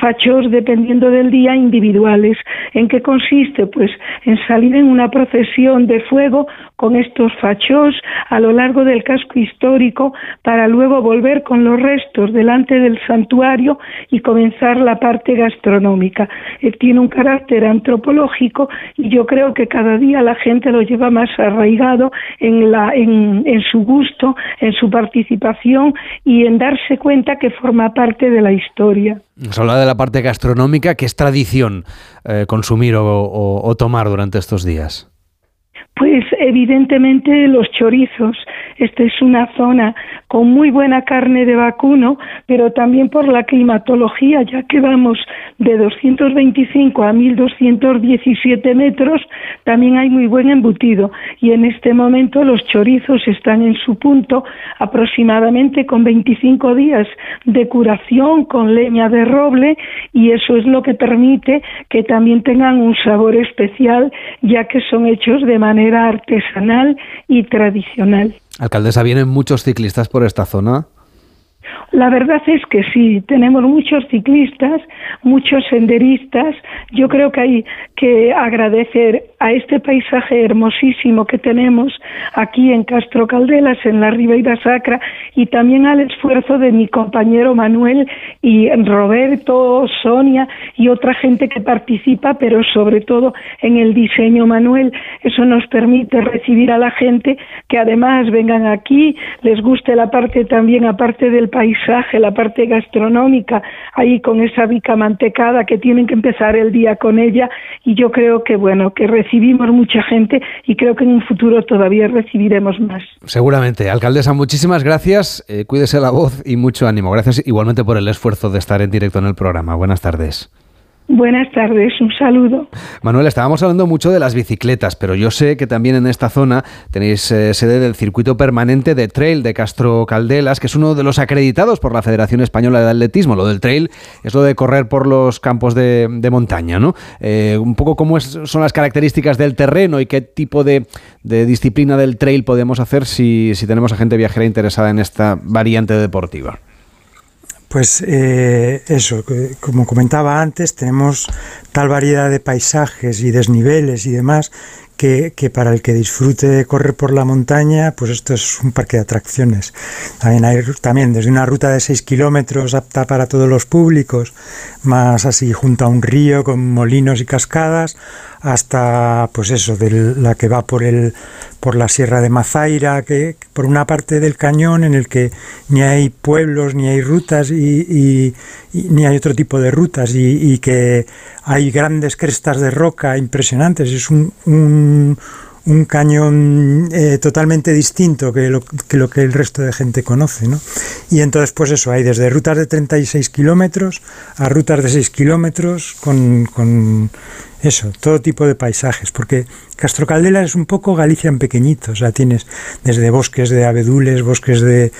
fachos dependiendo del día individuales. ¿En qué consiste? Pues en salir en una procesión de fuego con estos fachos a lo largo del casco histórico para luego volver con los restos delante del santuario y comenzar la parte gastronómica. Eh, tiene un carácter antropológico y yo creo que cada día la gente lo lleva más arraigado en, la, en, en su gusto, en su participación y en darse cuenta que forma parte de la historia. Nos habla de la parte gastronómica, que es tradición eh, consumir o- o tomar durante estos días. Pues evidentemente los chorizos. Esta es una zona con muy buena carne de vacuno, pero también por la climatología, ya que vamos de 225 a 1217 metros, también hay muy buen embutido. Y en este momento los chorizos están en su punto, aproximadamente con 25 días de curación con leña de roble, y eso es lo que permite que también tengan un sabor especial, ya que son hechos de manera artesanal y tradicional. Alcaldesa, ¿vienen muchos ciclistas por esta zona? La verdad es que sí, tenemos muchos ciclistas, muchos senderistas. Yo creo que hay que agradecer a este paisaje hermosísimo que tenemos aquí en Castro Caldelas, en la Ribeira Sacra, y también al esfuerzo de mi compañero Manuel y Roberto, Sonia y otra gente que participa, pero sobre todo en el diseño Manuel. Eso nos permite recibir a la gente que además vengan aquí, les guste la parte también, aparte del paisaje, la parte gastronómica, ahí con esa bica mantecada que tienen que empezar el día con ella y yo creo que bueno, que recibimos mucha gente y creo que en un futuro todavía recibiremos más. Seguramente. Alcaldesa, muchísimas gracias, eh, cuídese la voz y mucho ánimo. Gracias igualmente por el esfuerzo de estar en directo en el programa. Buenas tardes. Buenas tardes, un saludo. Manuel, estábamos hablando mucho de las bicicletas, pero yo sé que también en esta zona tenéis eh, sede del circuito permanente de trail de Castro Caldelas, que es uno de los acreditados por la Federación Española de Atletismo. Lo del trail es lo de correr por los campos de, montaña, ¿no? Eh, un poco cómo son las características del terreno y qué tipo de, disciplina del trail podemos hacer si tenemos a gente viajera interesada en esta variante deportiva. Pues eh, eso, como comentaba antes, tenemos tal variedad de paisajes y desniveles y demás que, para el que disfrute correr por la montaña, pues esto es un parque de atracciones. También hay también desde una ruta de 6 kilómetros apta para todos los públicos, más así junto a un río con molinos y cascadas, hasta pues eso, de la que va por el por la sierra de Mazaira, que por una parte del cañón en el que ni hay pueblos, ni hay rutas y, ni hay otro tipo de rutas y, que hay grandes crestas de roca impresionantes. Es un, cañón eh, totalmente distinto que lo, que el resto de gente conoce. ¿no? Y entonces, pues eso, hay desde rutas de 36 kilómetros a rutas de 6 kilómetros con eso, todo tipo de paisajes, porque Castro Caldela es un poco Galicia en pequeñito, o sea, tienes desde bosques de abedules, bosques de,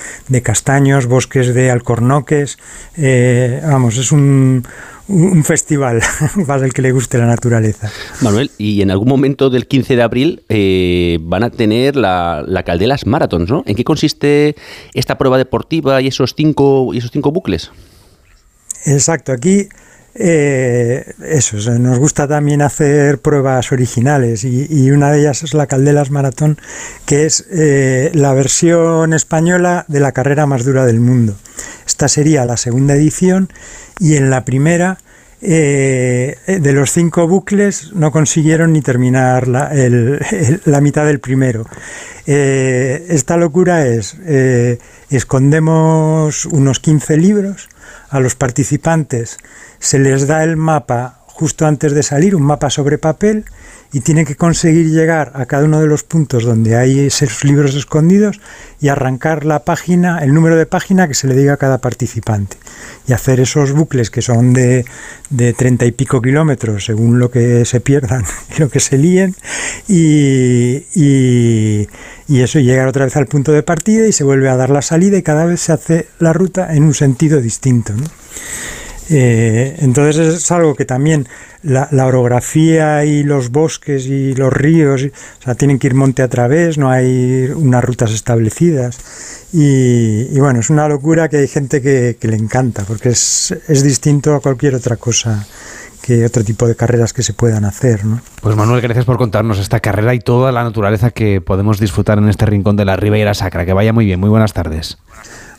castaños, bosques de alcornoques, eh, vamos, es un, un festival para el que le guste la naturaleza. Manuel, y en algún momento del 15 de abril eh, van a tener la, la, Caldelas Marathons, ¿no? ¿En qué consiste esta prueba deportiva y esos cinco, y esos cinco bucles? Exacto, aquí eh, eso, nos gusta también hacer pruebas originales y, una de ellas es la Caldelas Maratón, que es eh, la versión española de la carrera más dura del mundo. Esta sería la segunda edición y en la primera eh, de los cinco bucles no consiguieron ni terminar la, la mitad del primero. esta locura es, escondemos unos 15 libros a los participantes se les da el mapa justo antes de salir, un mapa sobre papel, y tienen que conseguir llegar a cada uno de los puntos donde hay esos libros escondidos y arrancar la página, el número de página que se le diga a cada participante. Y hacer esos bucles que son de, de 30 y pico kilómetros según lo que se pierdan y lo que se líen. Y, y, eso llegar otra vez al punto de partida y se vuelve a dar la salida y cada vez se hace la ruta en un sentido distinto. Eh, entonces es algo que también la, orografía y los bosques y los ríos o sea, tienen que ir monte a través, no hay unas rutas establecidas. Y, bueno, es una locura que hay gente que, le encanta, porque es, es, distinto a cualquier otra cosa que otro tipo de carreras que se puedan hacer. ¿no? Pues Manuel, gracias por contarnos esta carrera y toda la naturaleza que podemos disfrutar en este rincón de la Ribeira Sacra. Que vaya muy bien, muy buenas tardes.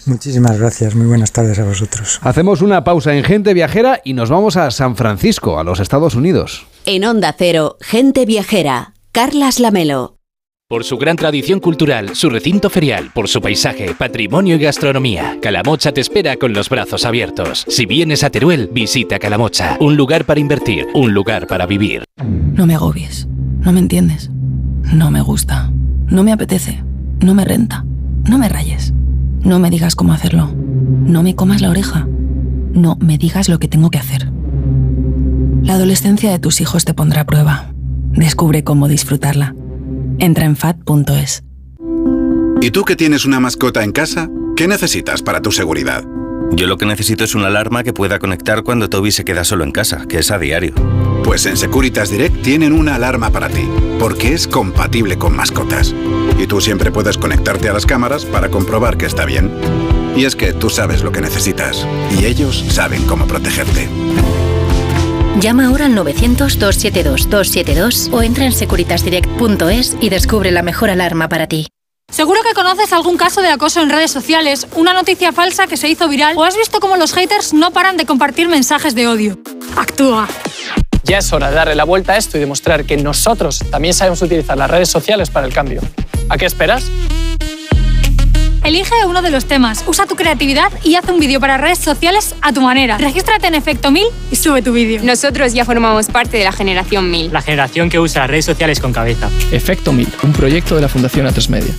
Muchísimas gracias, muy buenas tardes a vosotros. Hacemos una pausa en Gente Viajera y nos vamos a San Francisco, a los Estados Unidos. En Onda Cero, Gente Viajera, Carlas Lamelo. Por su gran tradición cultural, su recinto ferial, por su paisaje, patrimonio y gastronomía, Calamocha te espera con los brazos abiertos. Si vienes a Teruel, visita Calamocha, un lugar para invertir, un lugar para vivir. No me agobies, no me entiendes, no me gusta, no me apetece, no me renta. No me rayes. No me digas cómo hacerlo. No me comas la oreja. No me digas lo que tengo que hacer. La adolescencia de tus hijos te pondrá a prueba. Descubre cómo disfrutarla. Entra en fat.es. ¿Y tú que tienes una mascota en casa? ¿Qué necesitas para tu seguridad? Yo lo que necesito es una alarma que pueda conectar cuando Toby se queda solo en casa, que es a diario. Pues en Securitas Direct tienen una alarma para ti, porque es compatible con mascotas. Y tú siempre puedes conectarte a las cámaras para comprobar que está bien. Y es que tú sabes lo que necesitas, y ellos saben cómo protegerte. Llama ahora al 900-272-272 o entra en securitasdirect.es y descubre la mejor alarma para ti. Seguro que conoces algún caso de acoso en redes sociales, una noticia falsa que se hizo viral o has visto cómo los haters no paran de compartir mensajes de odio. Actúa. Ya es hora de darle la vuelta a esto y demostrar que nosotros también sabemos utilizar las redes sociales para el cambio. ¿A qué esperas? Elige uno de los temas, usa tu creatividad y haz un vídeo para redes sociales a tu manera. Regístrate en Efecto 1000 y sube tu vídeo. Nosotros ya formamos parte de la generación 1000. La generación que usa las redes sociales con cabeza. Efecto 1000, un proyecto de la Fundación A3 Media.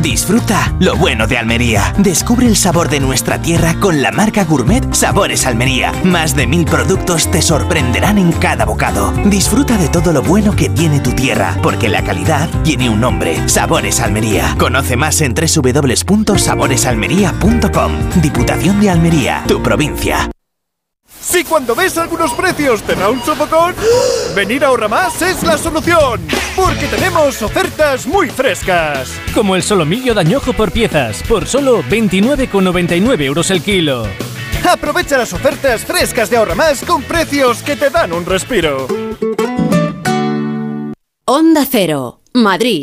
Disfruta lo bueno de Almería. Descubre el sabor de nuestra tierra con la marca Gourmet Sabores Almería. Más de mil productos te sorprenderán en cada bocado. Disfruta de todo lo bueno que tiene tu tierra, porque la calidad tiene un nombre. Sabores Almería. Conoce más en www.saboresalmería.com. Diputación de Almería, tu provincia. Si cuando ves algunos precios te da un sofocón, venir a Ahorra Más es la solución. Porque tenemos ofertas muy frescas. Como el solomillo dañojo por piezas, por solo 29,99 euros el kilo. Aprovecha las ofertas frescas de Ahorra Más con precios que te dan un respiro. Onda Cero, Madrid.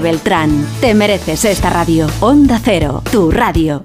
Beltrán. Te mereces esta radio. Onda Cero, tu radio.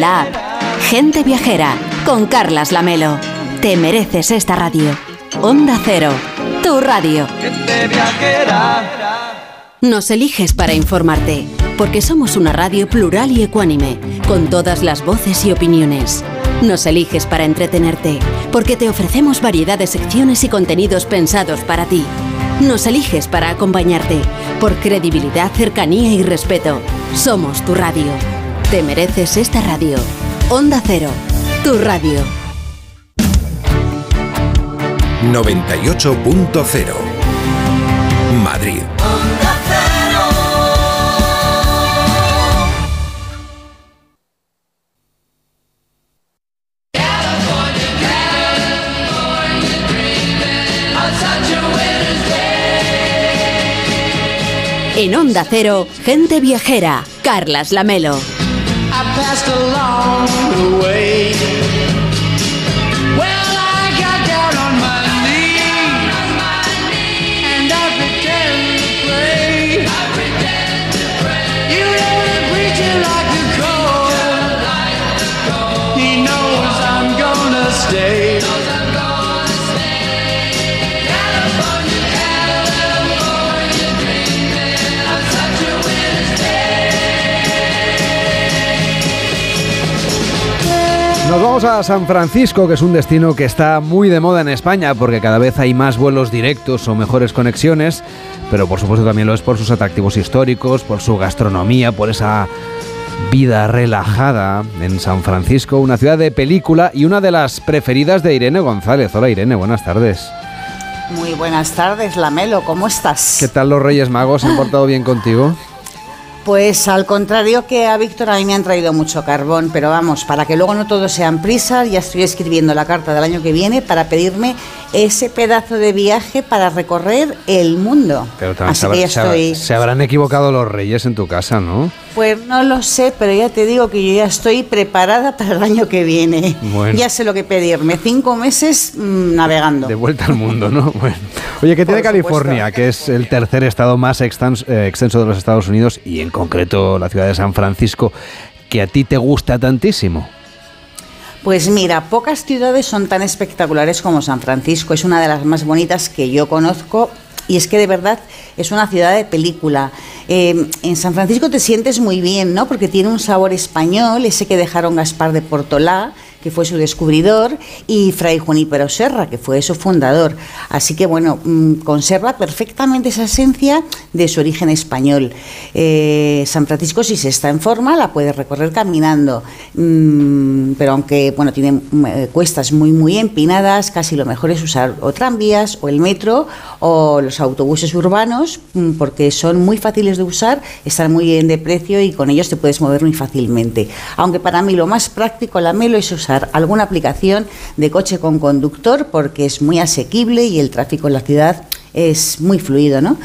la app. Gente Viajera, con Carlas Lamelo. Te mereces esta radio. Onda Cero, tu radio. Nos eliges para informarte, porque somos una radio plural y ecuánime, con todas las voces y opiniones. Nos eliges para entretenerte, porque te ofrecemos variedad de secciones y contenidos pensados para ti. Nos eliges para acompañarte, por credibilidad, cercanía y respeto. Somos tu radio. Te mereces esta radio. Onda Cero, tu radio. 98.0 Madrid. En Onda Cero, gente viajera, Carlas Lamelo. I passed along the way. Vamos a San Francisco, que es un destino que está muy de moda en España porque cada vez hay más vuelos directos o mejores conexiones, pero por supuesto también lo es por sus atractivos históricos, por su gastronomía, por esa vida relajada en San Francisco, una ciudad de película y una de las preferidas de Irene González. Hola Irene, buenas tardes. Muy buenas tardes, Lamelo, ¿cómo estás? ¿Qué tal los Reyes Magos? ¿Se han portado bien contigo? Pues al contrario que a Víctor, a mí me han traído mucho carbón, pero vamos, para que luego no todo sean prisas, ya estoy escribiendo la carta del año que viene para pedirme ese pedazo de viaje para recorrer el mundo. Pero también se, se, habrán equivocado los reyes en tu casa, ¿no? Pues no lo sé, pero ya te digo que yo ya estoy preparada para el año que viene. Ya sé lo que pedirme. Cinco meses mm, navegando. De vuelta al mundo, ¿no? Bueno. Oye, ¿qué tiene California, que es el tercer estado más eh, extenso de los Estados Unidos y en concreto la ciudad de San Francisco, que a ti te gusta tantísimo? Pues mira, pocas ciudades son tan espectaculares como San Francisco. Es una de las más bonitas que yo conozco y es que de verdad es una ciudad de película. Eh, en San Francisco te sientes muy bien, ¿no? Porque tiene un sabor español, ese que dejaron Gaspar de Portolá, que fue su descubridor, y Fray Junípero Serra, que fue su fundador. Así que, bueno, mm, conserva perfectamente esa esencia de su origen español. Eh, San Francisco, si se está en forma, la puede recorrer caminando, mm, pero aunque, bueno, tiene mm, eh, cuestas muy, muy empinadas, casi lo mejor es usar o tranvías, o el metro, o los autobuses urbanos, porque son muy fáciles de usar, están muy bien de precio y con ellos te puedes mover muy fácilmente. Aunque para mí lo más práctico, la Melo, es usar alguna aplicación de coche con conductor porque es muy asequible y el tráfico en la ciudad es muy fluido, ¿no?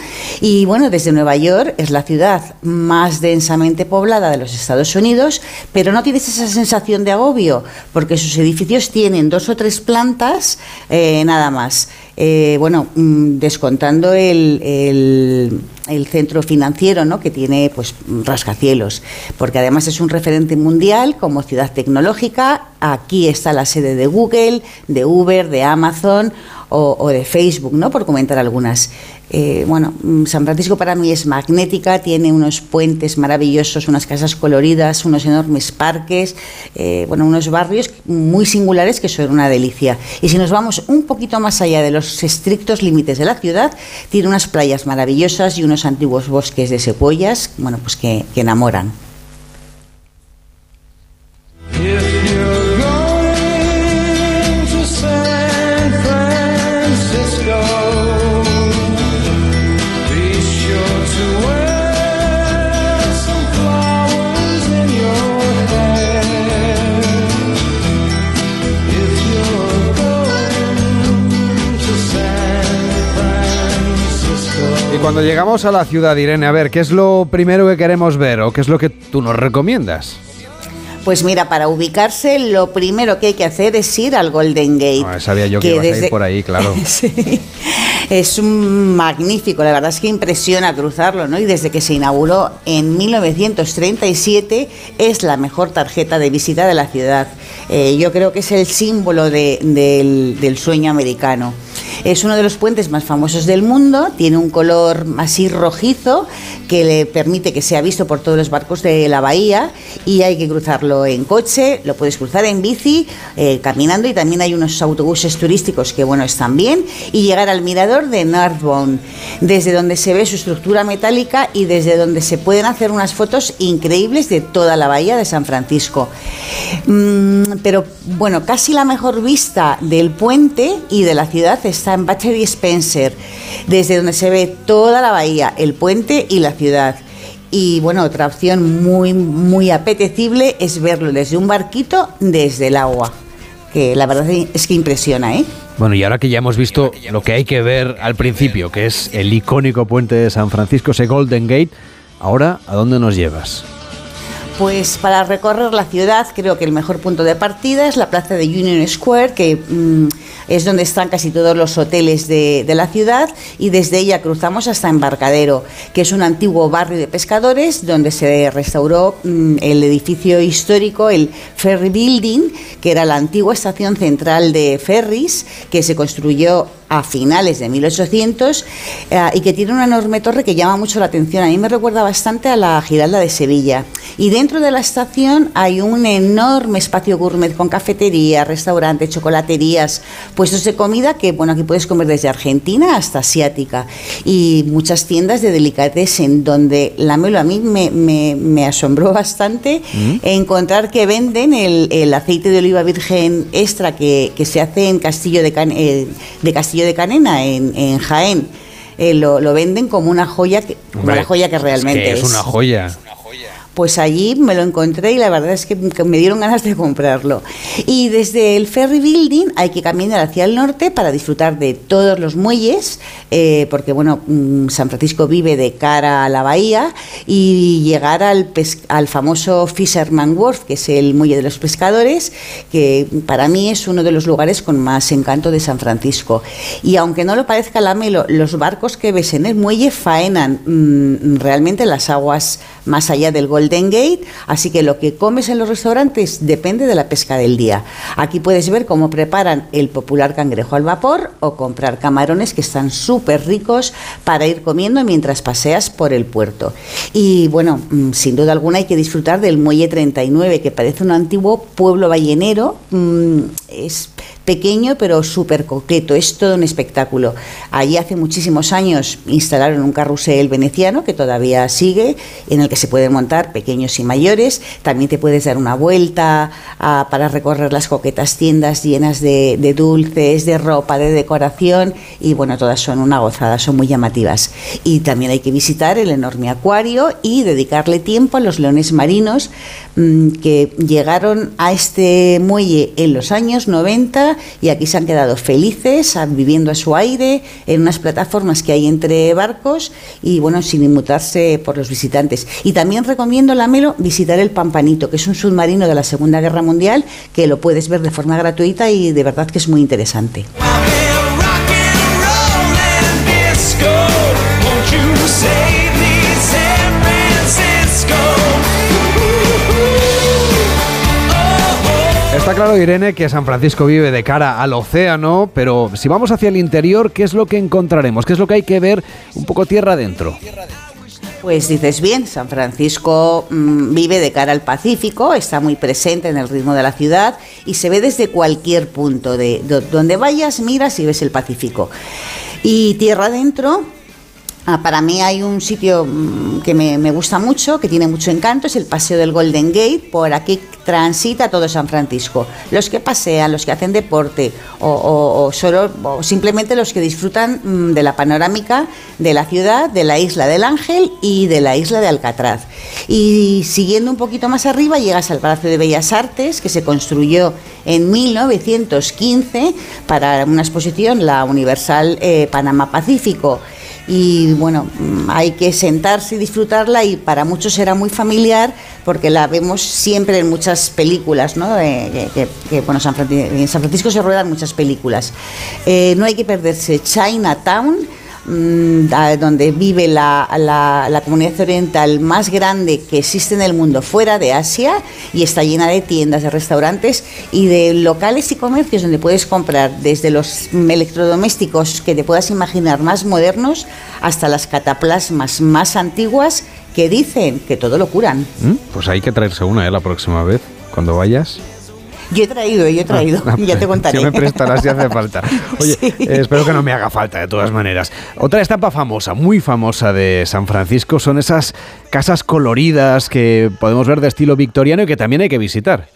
Y bueno, desde Nueva York es la ciudad más densamente poblada de los Estados Unidos, pero no tienes esa sensación de agobio, porque sus edificios tienen dos o tres plantas, eh, nada más. Eh, bueno, mm, descontando el, el, centro financiero, ¿no? que tiene pues rascacielos, porque además es un referente mundial como ciudad tecnológica. Aquí está la sede de Google, de Uber, de Amazon o, de Facebook, ¿no? por comentar algunas. Eh, bueno, mm, San Francisco para mí es magnética, tiene unos puentes maravillosos, unas casas coloridas, unos enormes parques, eh, bueno, unos barrios muy singulares que son una delicia. Y si nos vamos un poquito más allá de los estrictos límites de la ciudad, tiene unas playas maravillosas y unos antiguos bosques de secuoyas, bueno, pues que, que enamoran. Cuando llegamos a la ciudad, Irene, a ver, ¿qué es lo primero que queremos ver o qué es lo que tú nos recomiendas? Pues mira, para ubicarse, lo primero que hay que hacer es ir al Golden Gate. Ah, sabía yo que, ibas a ir por ahí, claro. sí. Es un magnífico, la verdad es que impresiona cruzarlo, ¿no? Y desde que se inauguró en 1937 es la mejor tarjeta de visita de la ciudad. Eh, yo creo que es el símbolo del sueño americano. Es uno de los puentes más famosos del mundo, tiene un color así rojizo que le permite que sea visto por todos los barcos de la bahía y hay que cruzarlo en coche, lo puedes cruzar en bici, eh, caminando y también hay unos autobuses turísticos que bueno están bien y llegar al mirador de Nardbone, desde donde se ve su estructura metálica y desde donde se pueden hacer unas fotos increíbles de toda la bahía de San Francisco. Mm, pero bueno, casi la mejor vista del puente y de la ciudad está en Battery Spencer, desde donde se ve toda la bahía, el puente y la ciudad. Y bueno, otra opción muy, muy apetecible es verlo desde un barquito, desde el agua, que la verdad es que impresiona, ¿eh? Bueno, y ahora que ya hemos visto lo que hay que ver al principio, que es el icónico puente de San Francisco, ese Golden Gate, ahora, ¿a dónde nos llevas? Pues para recorrer la ciudad creo que el mejor punto de partida es la plaza de Union Square, que mm, es donde están casi todos los hoteles de, la ciudad y desde ella cruzamos hasta Embarcadero, que es un antiguo barrio de pescadores donde se restauró mm, el edificio histórico, el Ferry Building, que era la antigua estación central de ferries que se construyó a finales de 1800 eh, y que tiene una enorme torre que llama mucho la atención. A mí me recuerda bastante a la Giralda de Sevilla. Y dentro de la estación hay un enorme espacio gourmet con cafetería, restaurante, chocolaterías, puestos de comida que, bueno, aquí puedes comer desde Argentina hasta asiática y muchas tiendas de delicatessen donde la melo a mí me, me- me asombró bastante encontrar que venden el, el aceite de oliva virgen extra que, que se hace en Castillo de, Can- eh, de Castillo de Canena, en, en Jaén. Eh, lo, lo venden como una joya que, como la joya que realmente es, que es una joya. Pues allí me lo encontré y la verdad es que me dieron ganas de comprarlo. Y desde el Ferry Building hay que caminar hacia el norte para disfrutar de todos los muelles, eh, porque bueno, mm, San Francisco vive de cara a la bahía y llegar al, al famoso Fisherman Wharf, que es el muelle de los pescadores, que para mí es uno de los lugares con más encanto de San Francisco. Y aunque no lo parezca la Melo, los barcos que ves en el muelle faenan mm, realmente las aguas más allá del Golden Gate, así que lo que comes en los restaurantes depende de la pesca del día. Aquí puedes ver cómo preparan el popular cangrejo al vapor o comprar camarones que están súper ricos para ir comiendo mientras paseas por el puerto. Y bueno, mm, sin duda alguna hay que disfrutar del Muelle 39, que parece un antiguo pueblo ballenero. mm, Es pequeño pero súper coqueto, es todo un espectáculo. Allí hace muchísimos años instalaron un carrusel veneciano que todavía sigue, en el que se pueden montar pequeños y mayores. También te puedes dar una vuelta ah, para recorrer las coquetas tiendas llenas de, de dulces, de ropa, de decoración y bueno, todas son una gozada, son muy llamativas. Y también hay que visitar el enorme acuario y dedicarle tiempo a los leones marinos mm, que llegaron a este muelle en los años 90 y aquí se han quedado felices, ah, viviendo a su aire, en unas plataformas que hay entre barcos y bueno, sin inmutarse por los visitantes. Y también recomiendo la Melo visitar el Pampanito, que es un submarino de la Segunda Guerra Mundial, que lo puedes ver de forma gratuita y de verdad que es muy interesante. Está claro, Irene, que San Francisco vive de cara al océano, pero si vamos hacia el interior, ¿qué es lo que encontraremos? ¿Qué es lo que hay que ver un poco tierra adentro? Pues dices bien, San Francisco mm, vive de cara al Pacífico, está muy presente en el ritmo de la ciudad y se ve desde cualquier punto. De, do- donde vayas, miras y ves el Pacífico. Y tierra adentro, ah, para mí hay un sitio mm, que me, gusta mucho, que tiene mucho encanto, es el Paseo del Golden Gate. Por aquí transita todo San Francisco. Los que pasean, los que hacen deporte o, solo, simplemente los que disfrutan mm, de la panorámica de la ciudad, de la isla del Ángel y de la isla de Alcatraz. Y siguiendo un poquito más arriba llegas al Palacio de Bellas Artes, que se construyó en 1915 para una exposición, la Universal eh, Panamá Pacífico y bueno, hay que sentarse y disfrutarla y para muchos será muy familiar porque la vemos siempre en muchas películas, ¿no? Eh, que, que- bueno, San Francisco, en San Francisco se ruedan muchas películas. Eh, no hay que perderse Chinatown, donde vive la, la- comunidad oriental más grande que existe en el mundo fuera de Asia y está llena de tiendas, de restaurantes y de locales y comercios donde puedes comprar desde los mm, electrodomésticos que te puedas imaginar más modernos hasta las cataplasmas más antiguas que dicen que todo lo curan. ¿Mm? Pues hay que traerse una ¿eh? la próxima vez, cuando vayas. Yo he traído, yo he traído, Ah, ya te contaré. Si me prestarás si hace falta. Oye, eh, espero que no me haga falta de todas maneras. Otra estampa famosa, muy famosa de San Francisco, son esas casas coloridas que podemos ver de estilo victoriano y que también hay que visitar.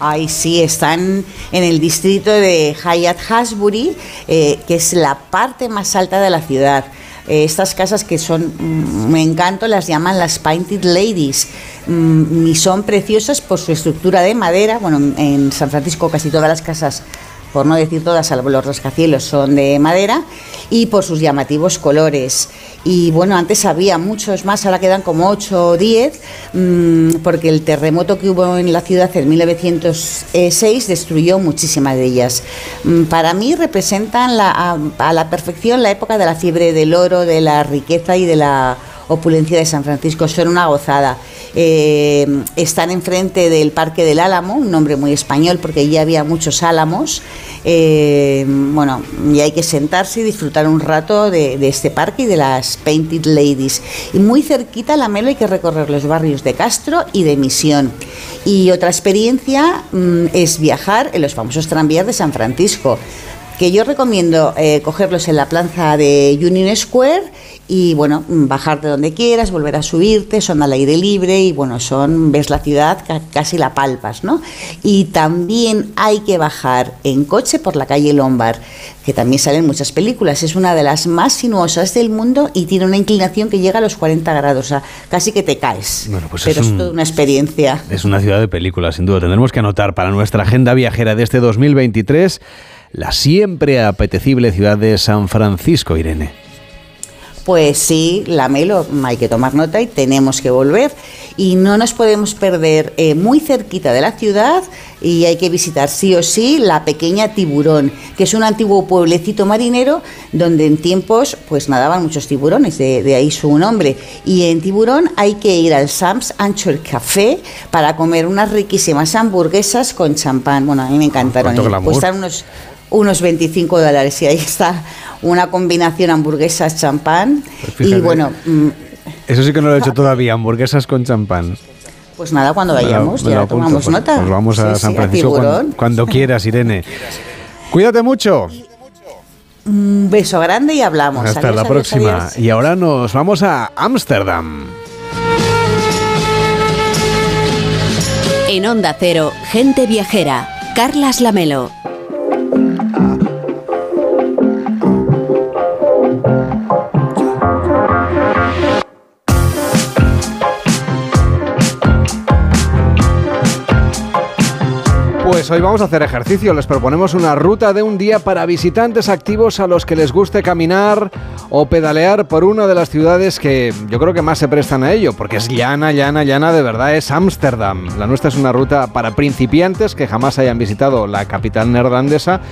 Ay, sí, están en el distrito de Hyatt Hasbury, eh, que es la parte más alta de la ciudad. Eh, estas casas que son, mm, me encanto, las llaman las Painted Ladies mm, y son preciosas por su estructura de madera. Bueno, en San Francisco casi todas las casas, por no decir todas, salvo los rascacielos, son de madera y por sus llamativos colores. Y bueno, antes había muchos más, ahora quedan como 8 o 10, mm, porque el terremoto que hubo en la ciudad en 1906 destruyó muchísimas de ellas. Mm, Para mí representan la- a, a la perfección la época de la fiebre del oro, de la riqueza y de la opulencia de San Francisco. Son una gozada. Eh, están enfrente del Parque del Álamo, un nombre muy español porque allí había muchos álamos. Eh, bueno, y hay que sentarse y disfrutar un rato de, este parque y de las Painted Ladies. Y muy cerquita a la Melo hay que recorrer los barrios de Castro y de Misión. Y otra experiencia mm, es viajar en los famosos tranvías de San Francisco que yo recomiendo eh, cogerlos en la plaza de Union Square y bueno, bajar de donde quieras, volver a subirte, son al aire libre y bueno, son, ves la ciudad, ca- casi la palpas, ¿no? Y también hay que bajar en coche por la calle Lombard, que también salen muchas películas, es una de las más sinuosas del mundo y tiene una inclinación que llega a los 40 grados, o sea, casi que te caes. Bueno, pues Pero es es, un- toda una experiencia. Es una ciudad de películas, sin duda. Tendremos que anotar para nuestra agenda viajera de este 2023 la siempre apetecible ciudad de San Francisco, Irene. Pues sí, la Melo, hay que tomar nota y tenemos que volver. Y no nos podemos perder eh, muy cerquita de la ciudad y hay que visitar sí o sí la pequeña Tiburón, que es un antiguo pueblecito marinero donde en tiempos pues nadaban muchos tiburones, de, de ahí su nombre. Y en Tiburón hay que ir al Sam's Anchor Café para comer unas riquísimas hamburguesas con champán. Bueno, a mí me encantaron. cuánto y glamour. cuestan unos, unos 25 dólares y ahí está una combinación hamburguesas champán Pues y bueno mm, Eso sí que no lo he hecho todavía, hamburguesas con champán. pues nada cuando Me lo- vayamos me lo ya apunto, tomamos pues- nota Pues vamos a Sí, San sí, Francisco cuando, cuando quieras, Irene. Cuídate mucho. un beso grande y hablamos Hasta Adiós, la adiós, próxima. adiós. Y ahora nos vamos a Ámsterdam. En Onda Cero, gente viajera. Carlas Lamelo. Pues hoy vamos a hacer ejercicio. Les proponemos una ruta de un día para visitantes activos a los que les guste caminar o pedalear por una de las ciudades que yo creo que más se prestan a ello, porque es llana, llana, llana de verdad, es Ámsterdam. La nuestra es una ruta para principiantes que jamás hayan visitado la capital neerlandesa,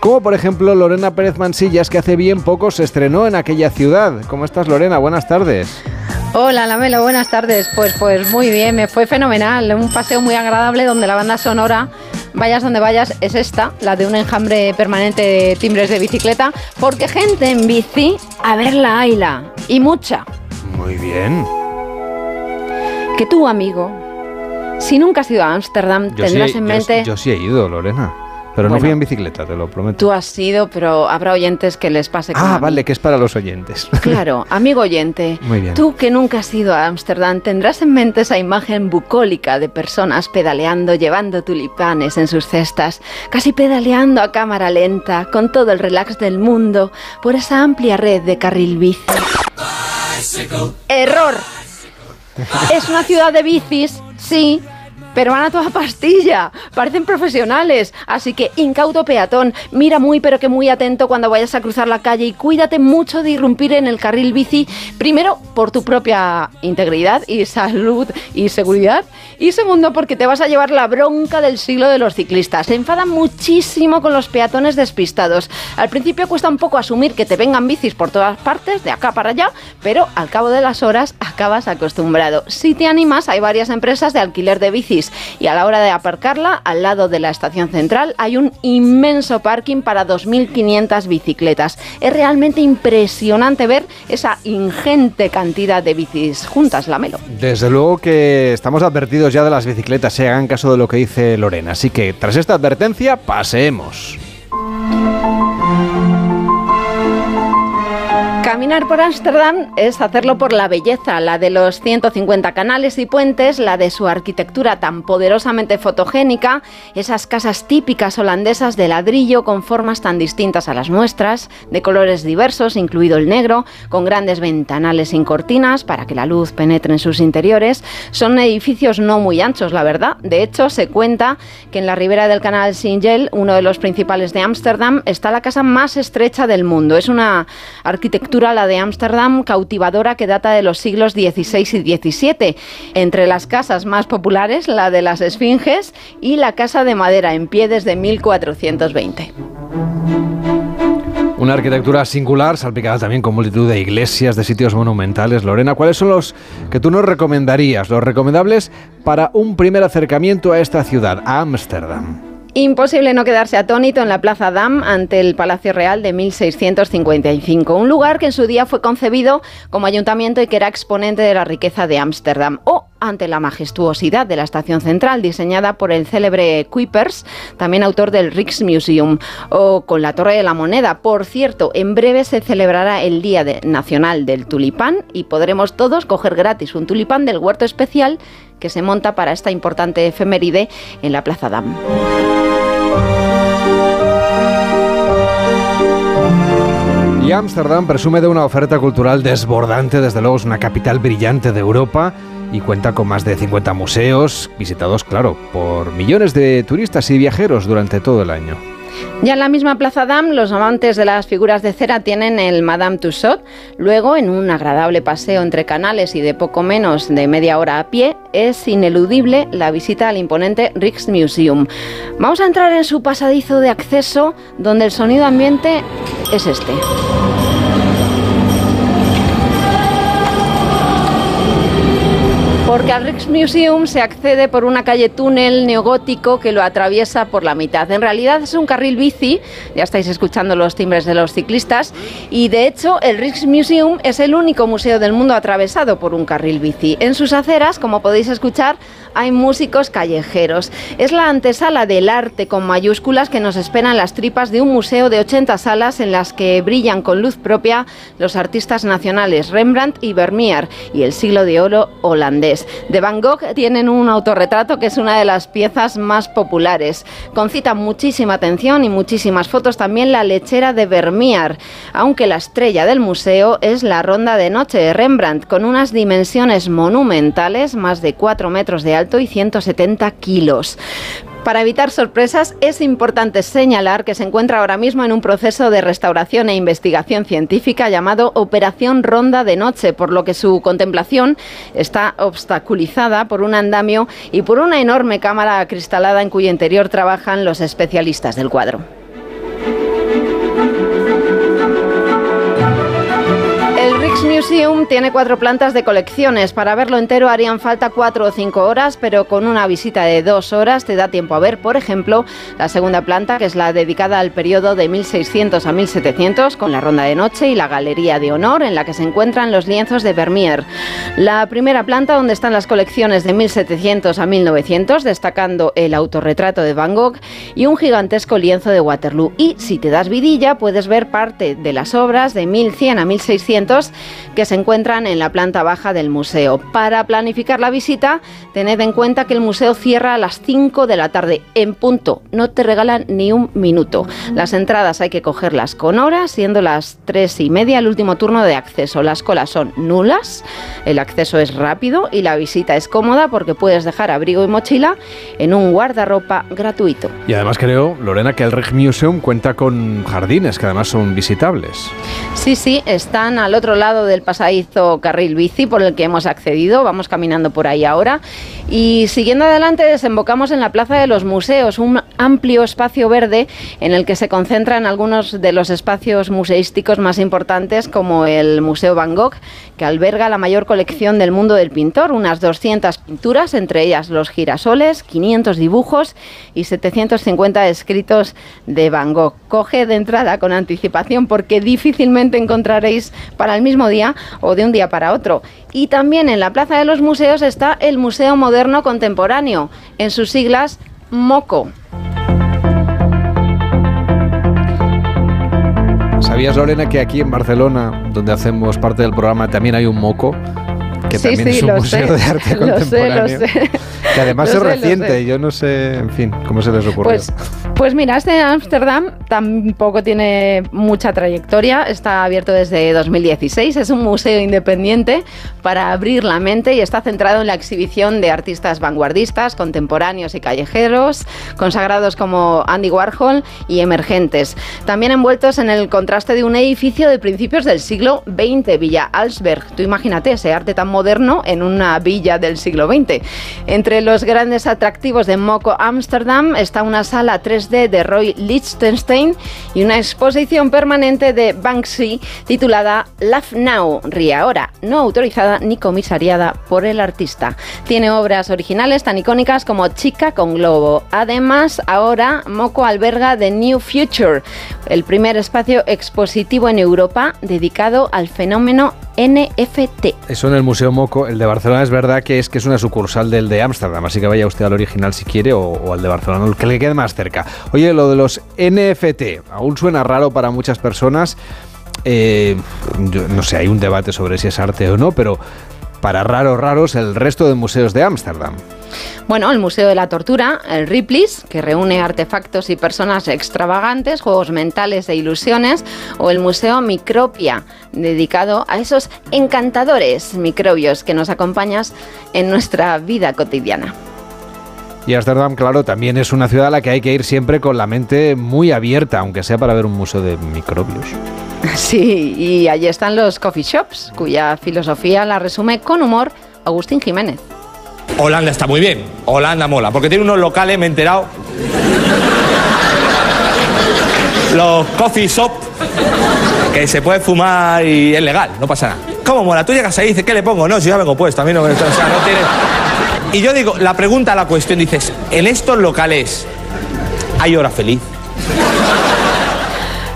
como por ejemplo Lorena Pérez Mansillas, que hace bien poco se estrenó en aquella ciudad. ¿Cómo estás, Lorena? Buenas tardes. Hola Lamelo, buenas tardes. Pues, pues muy bien, me fue fenomenal. Un paseo muy agradable donde la banda sonora, vayas donde vayas, es esta, la de un enjambre permanente de timbres de bicicleta, porque gente en bici, a verla hayla, y mucha. Muy bien. Que tú, amigo, si nunca has ido a Ámsterdam, tendrás sí, en yo- mente... yo sí he ido, Lorena. Pero no fui en bicicleta, te lo prometo. Tú has ido, pero habrá oyentes que les pase Ah, vale, que es para los oyentes. Claro, amigo oyente, Muy bien. tú que nunca has ido a Ámsterdam tendrás en mente esa imagen bucólica de personas pedaleando, llevando tulipanes en sus cestas, casi pedaleando a cámara lenta, con todo el relax del mundo, por esa amplia red de carril bici. ¡Error! Es una ciudad de bicis, sí, pero van a toda pastilla. Parecen profesionales. Así que incauto peatón, mira muy pero que muy atento cuando vayas a cruzar la calle y cuídate mucho de irrumpir en el carril bici. Primero, por tu propia integridad y salud y seguridad. Y segundo, porque te vas a llevar la bronca del siglo de los ciclistas. Se enfadan muchísimo con los peatones despistados. Al principio cuesta un poco asumir que te vengan bicis por todas partes, de acá para allá, pero al cabo de las horas acabas acostumbrado. Si te animas, hay varias empresas de alquiler de bicis y a la hora de aparcarla, al lado de la estación central, hay un inmenso parking para 2.500 bicicletas. Es realmente impresionante ver esa ingente cantidad de bicis juntas, la Melo. Desde luego que estamos advertidos ya de las bicicletas, se hagan caso de lo que dice Lorena. Así que tras esta advertencia, paseemos. Caminar por Ámsterdam es hacerlo por la belleza, la de los 150 canales y puentes, la de su arquitectura tan poderosamente fotogénica, esas casas típicas holandesas de ladrillo con formas tan distintas a las nuestras, de colores diversos, incluido el negro, con grandes ventanales sin cortinas para que la luz penetre en sus interiores. Son edificios no muy anchos, la verdad. De hecho, se cuenta que en la ribera del canal Singel, uno de los principales de Ámsterdam, está la casa más estrecha del mundo. Es una arquitectura, la de Ámsterdam, cautivadora que data de los siglos XVI y XVII. Entre las casas más populares, la de las Esfinges y la casa de madera en pie desde 1420. Una arquitectura singular, salpicada también con multitud de iglesias, de sitios monumentales. Lorena, ¿cuáles son los que tú nos recomendarías, los recomendables para un primer acercamiento a esta ciudad, a Ámsterdam? Imposible no quedarse atónito en la Plaza Dam ante el Palacio Real de 1655, un lugar que en su día fue concebido como ayuntamiento y que era exponente de la riqueza de Ámsterdam, o ante la majestuosidad de la estación central diseñada por el célebre Kuipers, también autor del Rijksmuseum, o con la Torre de la Moneda. Por cierto, en breve se celebrará el Día Nacional del Tulipán y podremos todos coger gratis un tulipán del huerto especial que se monta para esta importante efeméride en la Plaza Dam. Y Ámsterdam presume de una oferta cultural desbordante, desde luego es una capital brillante de Europa y cuenta con más de 50 museos, visitados, claro, por millones de turistas y viajeros durante todo el año. Ya en la misma Plaza Dam, los amantes de las figuras de cera tienen el Madame Tussauds. Luego, en un agradable paseo entre canales y de poco menos de media hora a pie, es ineludible la visita al imponente Rijksmuseum. Vamos a entrar en su pasadizo de acceso, donde el sonido ambiente es este. Porque al Rijksmuseum se accede por una calle túnel neogótico que lo atraviesa por la mitad. En realidad es un carril bici, ya estáis escuchando los timbres de los ciclistas, y de hecho el Rijksmuseum es el único museo del mundo atravesado por un carril bici. En sus aceras, como podéis escuchar, hay músicos callejeros. Es la antesala del arte con mayúsculas que nos esperan las tripas de un museo de 80 salas en las que brillan con luz propia los artistas nacionales Rembrandt y Vermeer y el siglo de oro holandés. De Van Gogh tienen un autorretrato que es una de las piezas más populares. Concita muchísima atención y muchísimas fotos también la lechera de Vermeer, aunque la estrella del museo es la ronda de noche de Rembrandt con unas dimensiones monumentales, más de 4 metros de alto y 170 kilos. Para evitar sorpresas, es importante señalar que se encuentra ahora mismo en un proceso de restauración e investigación científica llamado Operación Ronda de Noche, por lo que su contemplación está obstaculizada por un andamio y por una enorme cámara acristalada en cuyo interior trabajan los especialistas del cuadro. Museum tiene cuatro plantas de colecciones. Para verlo entero harían falta cuatro o cinco horas, pero con una visita de dos horas te da tiempo a ver, por ejemplo, la segunda planta, que es la dedicada al periodo de 1600 a 1700, con la ronda de noche y la galería de honor, en la que se encuentran los lienzos de Vermeer. La primera planta, donde están las colecciones de 1700 a 1900, destacando el autorretrato de Van Gogh y un gigantesco lienzo de Waterloo. Y si te das vidilla, puedes ver parte de las obras de 1100 a 1600 que se encuentran en la planta baja del museo. Para planificar la visita, tened en cuenta que el museo cierra a las 5 de la tarde en punto. No te regalan ni un minuto. Las entradas hay que cogerlas con horas, siendo las 3 y media el último turno de acceso. Las colas son nulas, el acceso es rápido y la visita es cómoda porque puedes dejar abrigo y mochila en un guardarropa gratuito. Y además creo, Lorena, que el Rijksmuseum cuenta con jardines que además son visitables. Sí, sí, están al otro lado del pasadizo carril bici por el que hemos accedido. Vamos caminando por ahí ahora. Y siguiendo adelante desembocamos en la Plaza de los Museos, un amplio espacio verde en el que se concentran algunos de los espacios museísticos más importantes como el Museo Van Gogh, que alberga la mayor colección del mundo del pintor, unas 200 pinturas, entre ellas los girasoles, 500 dibujos y 750 escritos de Van Gogh. Coge de entrada con anticipación porque difícilmente encontraréis para el mismo día o de un día para otro. Y también en la Plaza de los Museos está el Museo Moderno Contemporáneo, en sus siglas MOCO. ¿Sabías, Lorena, que aquí en Barcelona, donde hacemos parte del programa, también hay un moco? Que también es un museo de arte contemporáneo. Que además es reciente, yo no sé, en fin, cómo se les ocurrió. Pues, pues mira, este Ámsterdam tampoco tiene mucha trayectoria, está abierto desde 2016, es un museo independiente para abrir la mente y está centrado en la exhibición de artistas vanguardistas, contemporáneos y callejeros, consagrados como Andy Warhol y emergentes. También envueltos en el contraste de un edificio de principios del siglo XX, Villa Alsberg. Tú imagínate ese arte tan moderno en una villa del siglo XX. Entre los grandes atractivos de Moco Amsterdam está una sala 3D de Roy Lichtenstein y una exposición permanente de Banksy titulada Laugh Now, ríe ahora, no autorizada ni comisariada por el artista. Tiene obras originales tan icónicas como Chica con Globo. Además, ahora Moco alberga The New Future, el primer espacio expositivo en Europa dedicado al fenómeno NFT. Eso en el Museo Moco, el de Barcelona es verdad que es que es una sucursal del de Ámsterdam, así que vaya usted al original si quiere o, al de Barcelona, el que le quede más cerca. Oye, lo de los NFT, aún suena raro para muchas personas. Eh, no sé, hay un debate sobre si es arte o no, pero para raros raros el resto de museos de Ámsterdam. Bueno, el Museo de la Tortura, el Ripley's, que reúne artefactos y personas extravagantes, juegos mentales e ilusiones, o el Museo Micropia, dedicado a esos encantadores microbios que nos acompañas en nuestra vida cotidiana. Y Ámsterdam, claro, también es una ciudad a la que hay que ir siempre con la mente muy abierta, aunque sea para ver un museo de microbios. Sí, y allí están los coffee shops, cuya filosofía la resume con humor Agustín Jiménez. Holanda está muy bien, Holanda mola, porque tiene unos locales, me he enterado. Los coffee shop, que se puede fumar y es legal, no pasa nada. ¿Cómo mola? Tú llegas ahí y dices, ¿qué le pongo? No, si ya vengo puesto, a mí no me... Y yo digo, la pregunta, la cuestión, dices, en estos locales hay hora feliz.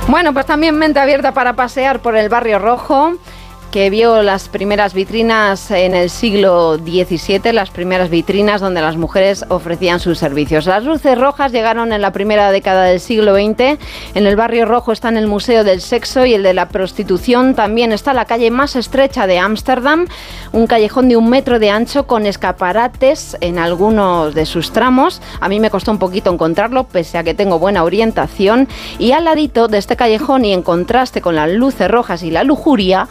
Bueno, pues también mente abierta para pasear por el barrio rojo que vio las primeras vitrinas en el siglo XVII, las primeras vitrinas donde las mujeres ofrecían sus servicios. Las luces rojas llegaron en la primera década del siglo XX. En el barrio rojo están el Museo del Sexo y el de la Prostitución. También está la calle más estrecha de Ámsterdam, un callejón de un metro de ancho con escaparates en algunos de sus tramos. A mí me costó un poquito encontrarlo, pese a que tengo buena orientación. Y al ladito de este callejón y en contraste con las luces rojas y la lujuria,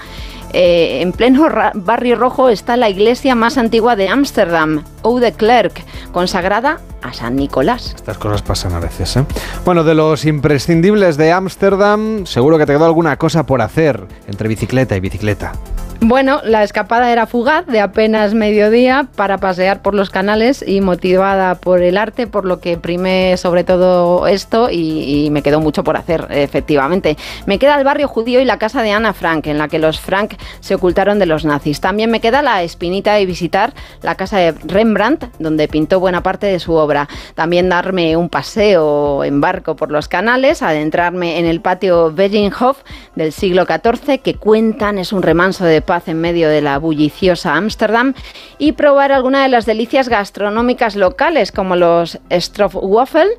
eh, en pleno barrio rojo está la iglesia más antigua de Ámsterdam, Oude Klerk, consagrada a San Nicolás. Estas cosas pasan a veces, ¿eh? Bueno, de los imprescindibles de Ámsterdam, seguro que te quedó alguna cosa por hacer entre bicicleta y bicicleta. Bueno, la escapada era fugaz de apenas mediodía para pasear por los canales y motivada por el arte, por lo que primé sobre todo esto y, me quedó mucho por hacer, efectivamente. Me queda el barrio judío y la casa de Ana Frank, en la que los Frank se ocultaron de los nazis. También me queda la espinita de visitar la casa de Rembrandt, donde pintó buena parte de su obra. También darme un paseo en barco por los canales, adentrarme en el patio Beginhof del siglo XIV, que cuentan es un remanso de paz en medio de la bulliciosa Ámsterdam y probar alguna de las delicias gastronómicas locales como los Stroopwafel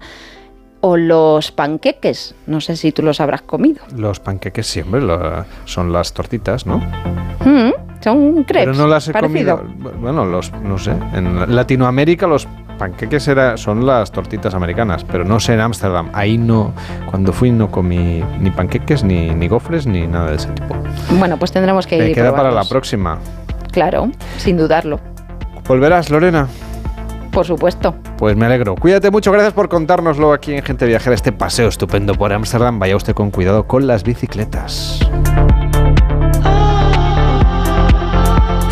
o los panqueques. No sé si tú los habrás comido. Los panqueques siempre son las tortitas, ¿no? Mm, son crepes. Pero no las he comido. Bueno, los, no sé. En Latinoamérica los panqueques era, son las tortitas americanas, pero no sé en Ámsterdam. Ahí no, cuando fui no comí ni panqueques, ni, ni gofres, ni nada de ese tipo. Bueno, pues tendremos que Me ir. queda para la próxima. Claro, sin dudarlo. ¿Volverás, Lorena? Por supuesto. Pues me alegro. Cuídate mucho, gracias por contárnoslo aquí en Gente Viajera, este paseo estupendo por Ámsterdam. Vaya usted con cuidado con las bicicletas.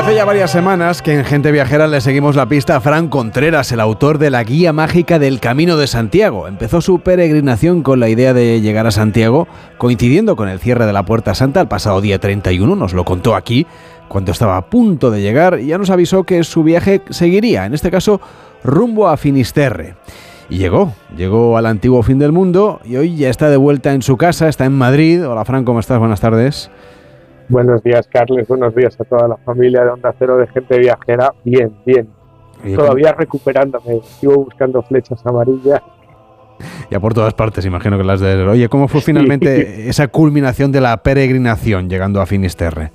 Hace ya varias semanas que en Gente Viajera le seguimos la pista a Fran Contreras, el autor de la guía mágica del Camino de Santiago. Empezó su peregrinación con la idea de llegar a Santiago, coincidiendo con el cierre de la Puerta Santa el pasado día 31, nos lo contó aquí, cuando estaba a punto de llegar, ya nos avisó que su viaje seguiría, en este caso rumbo a Finisterre. Y llegó, llegó al antiguo fin del mundo y hoy ya está de vuelta en su casa, está en Madrid. Hola Fran, ¿cómo estás? Buenas tardes. Buenos días, Carles. Buenos días a toda la familia de Onda Cero de Gente Viajera. Bien, bien. Todavía recuperándome. Sigo buscando flechas amarillas. Ya por todas partes, imagino que las de... Oye, ¿cómo fue finalmente esa culminación de la peregrinación llegando a Finisterre?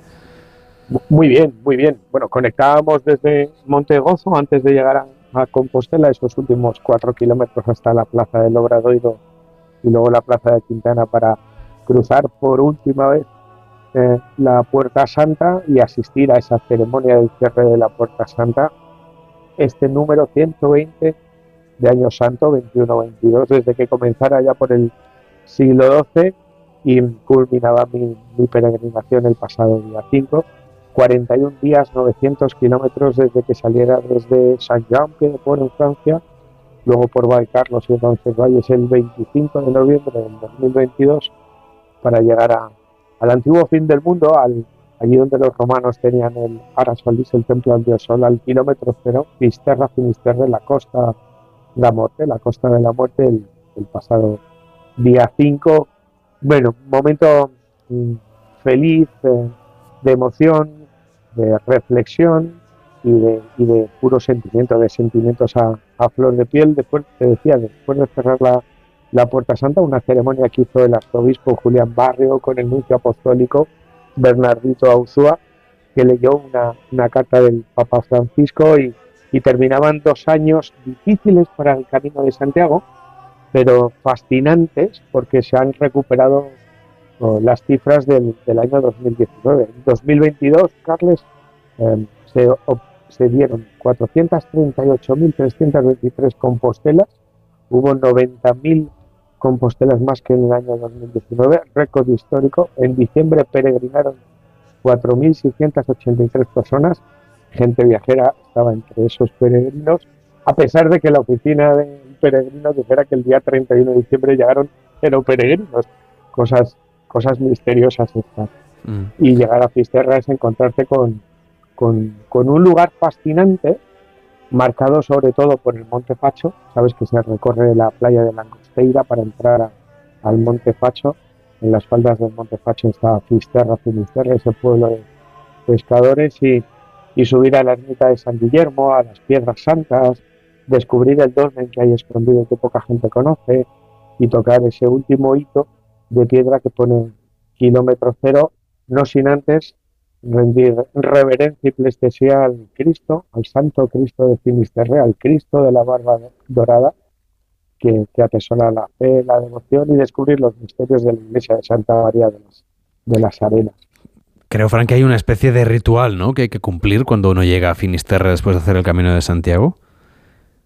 Muy bien, muy bien. Bueno, conectábamos desde Montegozo antes de llegar a, a Compostela, esos últimos cuatro kilómetros hasta la plaza del Obradoiro y luego la plaza de Quintana para cruzar por última vez eh, la Puerta Santa y asistir a esa ceremonia del cierre de la Puerta Santa, este número 120 de Año Santo, 21-22, desde que comenzara ya por el siglo XII y culminaba mi, peregrinación el pasado día 5. 41 días, 900 kilómetros desde que saliera desde Saint-Jean-Pied-de-Port en Francia, luego por Valcarlos y Roncesvalles el 25 de noviembre del 2022 para llegar a, al antiguo fin del mundo, al, allí donde los romanos tenían el Arasolis, el templo al dios sol, al kilómetro cero, Fisterra, Finisterre, la costa de la muerte, la costa de la muerte, el, pasado día 5. Bueno, momento mm, feliz, eh, de emoción, de reflexión y de, y de puro sentimiento, de sentimientos a, a flor de piel. Después, te decía, después de cerrar la, la Puerta Santa, una ceremonia que hizo el arzobispo Julián Barrio con el nuncio apostólico Bernardito Auzúa, que leyó una, carta del Papa Francisco y, terminaban dos años difíciles para el Camino de Santiago, pero fascinantes porque se han recuperado oh, las cifras del, del año 2019. En 2022, Carles, eh, se, se dieron 438.323 compostelas, hubo 90.000 compostelas más que en el año 2019, récord histórico. En diciembre peregrinaron 4.683 personas, gente viajera estaba entre esos peregrinos, a pesar de que la oficina de peregrinos dijera que el día 31 de diciembre llegaron cero peregrinos, cosas, cosas misteriosas estas. Y llegar a Fisterra es encontrarte con, con, con un lugar fascinante, marcado sobre todo por el Monte Facho. Sabes que se recorre la playa de Langosteira para entrar al Monte Facho. En las faldas del Monte Facho está Fisterra, Finisterre, ese pueblo de pescadores, y, y subir a la ermita de San Guillermo, a las Piedras Santas, descubrir el dolmen que hay escondido que poca gente conoce y tocar ese último hito de piedra que pone kilómetro cero, no sin antes rendir reverencia y plestesía al Cristo, al Santo Cristo de Finisterre, al Cristo de la barba dorada, que, que atesora la fe, la devoción y descubrir los misterios de la iglesia de Santa María de las, de las Arenas. Creo, Frank, que hay una especie de ritual, ¿no? Que hay que cumplir cuando uno llega a Finisterre después de hacer el Camino de Santiago.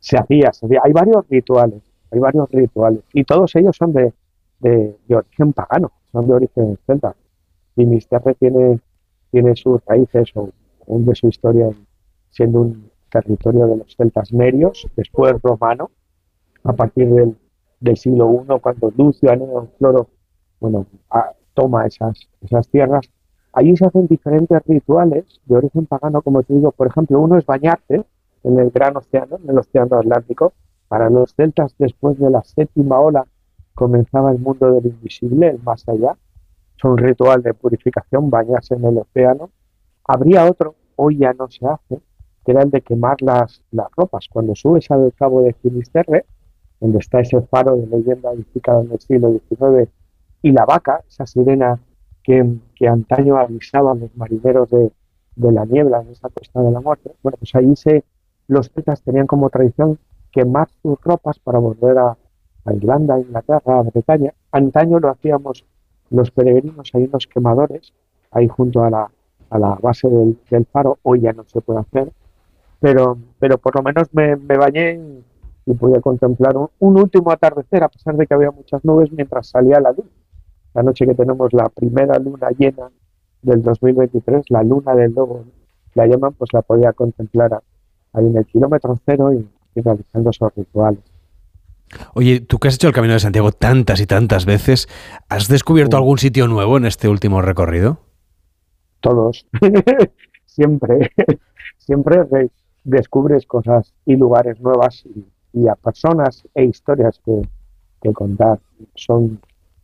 se hacía, se hacía. Hay varios rituales, hay varios rituales, y todos ellos son de, de, de origen pagano, son de origen celta. Finisterre tiene, tiene sus raíces o un de su historia siendo un territorio de los celtas merios, después romano, a partir del, siglo I, cuando Lucio Aneo Floro bueno, toma esas, esas tierras. Allí se hacen diferentes rituales de origen pagano, como te digo, por ejemplo, uno es bañarte en el gran océano, en el océano Atlántico. Para los celtas, después de la séptima ola, comenzaba el mundo del invisible, el más allá. Es un ritual de purificación, bañarse en el océano. Habría otro, hoy ya no se hace, que era el de quemar las, las ropas. Cuando subes al cabo de Finisterre, donde está ese faro de leyenda edificado en el siglo XIX, y la vaca, esa sirena que, que antaño avisaba a los marineros de, de la niebla en esa costa de la muerte. Bueno, pues ahí se, los celtas tenían como tradición quemar sus ropas para volver a, a Irlanda, a Inglaterra, a Bretaña. Antaño lo hacíamos los peregrinos, hay unos quemadores ahí junto a la, a la base del, faro, hoy ya no se puede hacer, pero, pero por lo menos me, me bañé y pude contemplar un, un último atardecer, a pesar de que había muchas nubes mientras salía la luz. La noche que tenemos la primera luna llena del 2023, la luna del lobo, la llaman, pues la podía contemplar ahí en el kilómetro cero y, y realizando esos rituales. Oye, tú que has hecho el Camino de Santiago tantas y tantas veces, ¿has descubierto algún sitio nuevo en este último recorrido? todos, siempre, siempre re- descubres cosas y lugares nuevas y, y a personas e historias que, que contar. Son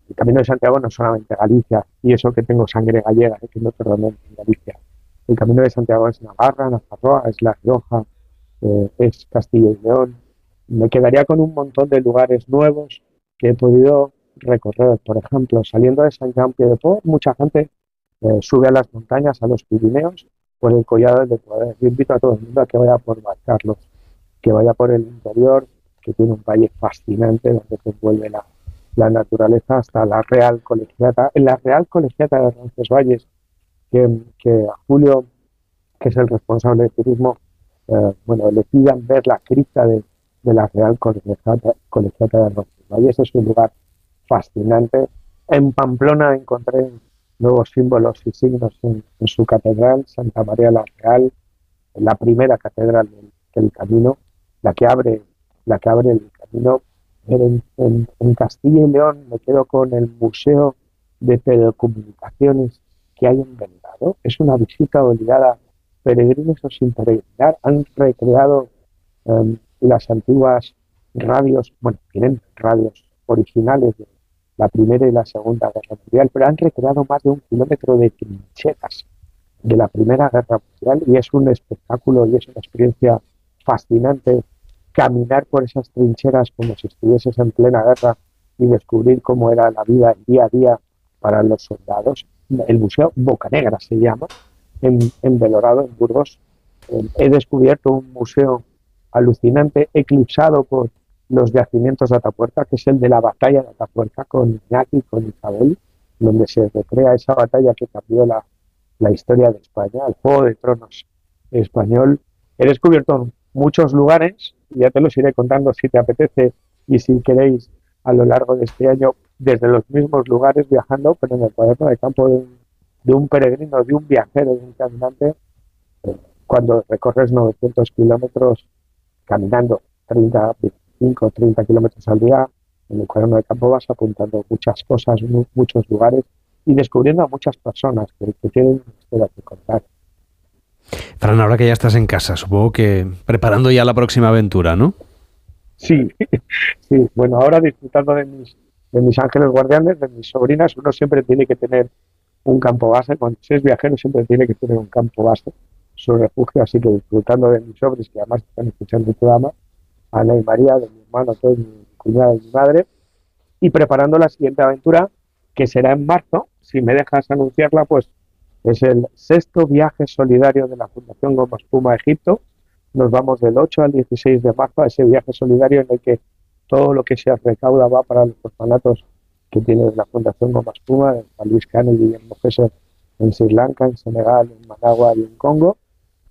el Camino de Santiago no es solamente Galicia, y eso que tengo sangre gallega, eh, que no perdoné en Galicia. El Camino de Santiago es Navarra, Nafarroa, es La Rioja, eh, es Castilla y León. Me quedaría con un montón de lugares nuevos que he podido recorrer. Por ejemplo, saliendo de San Jean de Port, mucha gente eh, sube a las montañas, a los Pirineos, por el collado del Poder. Yo invito a todo el mundo a que vaya por Valcarlos, que vaya por el interior, que tiene un valle fascinante donde te envuelve la, la naturaleza hasta la Real Colegiata. En la Real Colegiata de Roncesvalles, que, que a Julio, que es el responsable de turismo, eh, bueno, le pidan ver la cripta de, de la Real Colegiata, Colegiata de Roncesvalles. Es un lugar fascinante. En Pamplona encontré nuevos símbolos y signos en, su catedral, Santa María la Real, la primera catedral del camino, la que abre, la que abre el camino. En, en- en Castilla y León me quedo con el Museo de Telecomunicaciones que hay en Belgrado. Es una visita obligada peregrinos o sin peregrinar. Han recreado em, las antiguas radios, bueno, tienen radios originales de la Primera y la Segunda Guerra Mundial, pero han recreado más de un kilómetro de trincheras de la Primera Guerra Mundial y es un espectáculo y es una experiencia fascinante caminar por esas trincheras como si estuvieses en plena guerra y descubrir cómo era la vida día a día para los soldados. El Museo Bocanegra se llama, en, en Belorado, en Burgos. Eh, he descubierto un museo alucinante, eclipsado por los yacimientos de Atapuerca, que es el de la batalla de Atapuerca con Iñaki, con Isabel, donde se recrea esa batalla que cambió la, la historia de España, el Juego de Tronos español. He descubierto muchos lugares, ya te los iré contando si te apetece y si queréis a lo largo de este año, desde los mismos lugares viajando, pero en el cuaderno de campo de un, de un peregrino, de un viajero, de un caminante, cuando recorres 900 kilómetros caminando 30, 25, 30 kilómetros al día, en el cuaderno de campo vas apuntando muchas cosas, mu- muchos lugares y descubriendo a muchas personas que, que tienen una historia que contar. Fran, ahora que ya estás en casa, supongo que preparando ya la próxima aventura, ¿no? Sí, sí. Bueno, ahora disfrutando de mis, de mis ángeles guardianes, de mis sobrinas, uno siempre tiene que tener un campo base. Cuando se es viajero siempre tiene que tener un campo base, su refugio. Así que disfrutando de mis sobrinos, que además están escuchando el programa, Ana y María, de mi hermano, todo, mi cuñada y mi madre, y preparando la siguiente aventura, que será en marzo. Si me dejas anunciarla, pues es el sexto viaje solidario de la Fundación Goma Espuma a Egipto. Nos vamos del 8 al 16 de marzo a ese viaje solidario en el que todo lo que se recauda va para los orfanatos que tiene la Fundación Goma Espuma, de Juan Luis Cano y Guillermo en Sri Lanka, en Senegal, en Managua y en Congo.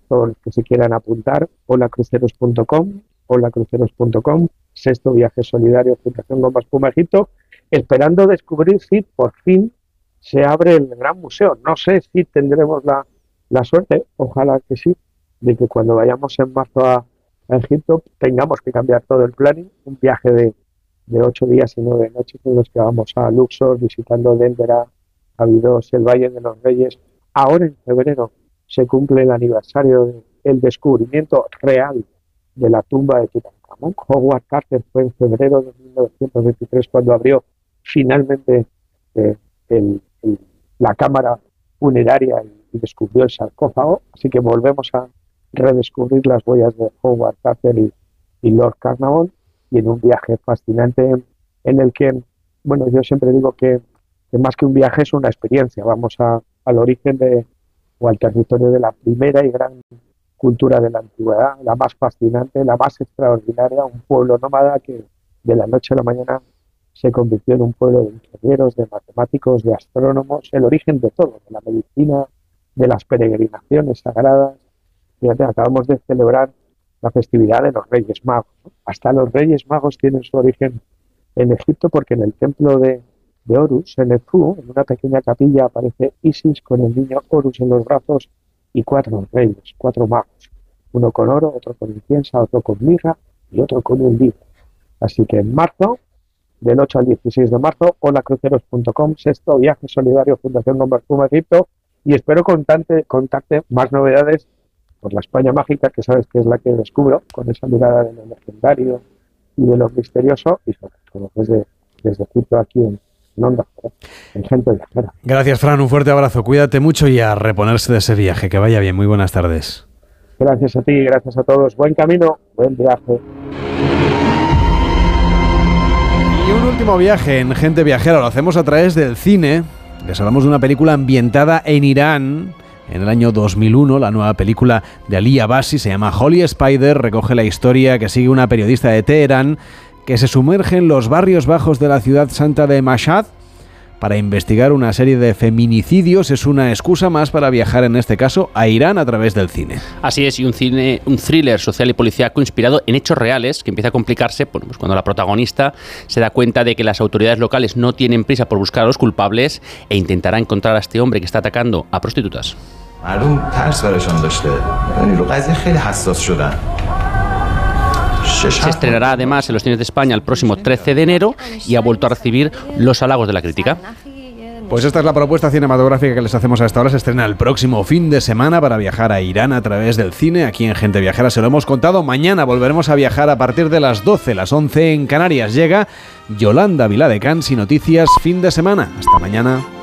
Todos los que se quieran apuntar, holacruceros.com, holacruceros.com, sexto viaje solidario Fundación Goma Espuma Egipto, esperando descubrir si por fin se abre el gran museo. No sé si tendremos la, la suerte, ojalá que sí, de que cuando vayamos en marzo a, Egipto tengamos que cambiar todo el planning, un viaje de, de ocho días y nueve noches en los que vamos a Luxor, visitando Dendera, Abidos, el Valle de los Reyes. Ahora en febrero se cumple el aniversario del descubrimiento real de la tumba de Tutankamón. Howard Carter fue en febrero de 1923 cuando abrió finalmente eh, el- la cámara funeraria y, descubrió el sarcófago. Así que volvemos a redescubrir las huellas de Howard Carter y, Lord Carnarvon y en un viaje fascinante en el que, bueno, yo siempre digo que, que más que un viaje es una experiencia. Vamos al origen de, o al territorio de la primera y gran cultura de la antigüedad, la más fascinante, la más extraordinaria, un pueblo nómada que de la noche a la mañana se convirtió en un pueblo de ingenieros, de matemáticos, de astrónomos, el origen de todo, de la medicina, de las peregrinaciones sagradas. Fíjate, acabamos de celebrar la festividad de los Reyes Magos. Hasta los Reyes Magos tienen su origen en Egipto porque en el templo de, de Horus, en Edfu, en una pequeña capilla, aparece Isis con el niño Horus en los brazos y cuatro reyes, cuatro magos. Uno con oro, otro con incienso, otro con mirra y otro con un libro. Así que en marzo, del 8 al 16 de marzo, holacruceros.com, sexto viaje solidario Fundación Gomba Espuma Egipto y espero contarte, contarte más novedades por la España mágica, que sabes que es la que descubro, con esa mirada de lo legendario y de lo misterioso y sobre todo desde, desde Egipto aquí en, en Onda, en Gente Viajera. Gracias, Fran. Un fuerte abrazo. Cuídate mucho y a reponerse de ese viaje. Que vaya bien. Muy buenas tardes. Gracias a ti, gracias a todos. Buen camino, buen viaje. Y un último viaje en Gente Viajera lo hacemos a través del cine. Les hablamos de una película ambientada en Irán en el año 2001. La nueva película de Ali Abbasi se llama Holy Spider. Recoge la historia que sigue una periodista de Teherán que se sumerge en los barrios bajos de la ciudad santa de Mashhad para investigar una serie de feminicidios es una excusa más para viajar en este caso a Irán a través del cine. Así es, y un cine, un thriller social y policíaco inspirado en hechos reales que empieza a complicarse bueno, pues cuando la protagonista se da cuenta de que las autoridades locales no tienen prisa por buscar a los culpables e intentará encontrar a este hombre que está atacando a prostitutas. Se estrenará además en los cines de España el próximo 13 de enero y ha vuelto a recibir los halagos de la crítica. Pues esta es la propuesta cinematográfica que les hacemos a esta hora. Se estrena el próximo fin de semana para viajar a Irán a través del cine. Aquí en Gente Viajera se lo hemos contado. Mañana volveremos a viajar a partir de las 12, las 11 en Canarias. Llega Yolanda Viladecans y noticias fin de semana. Hasta mañana.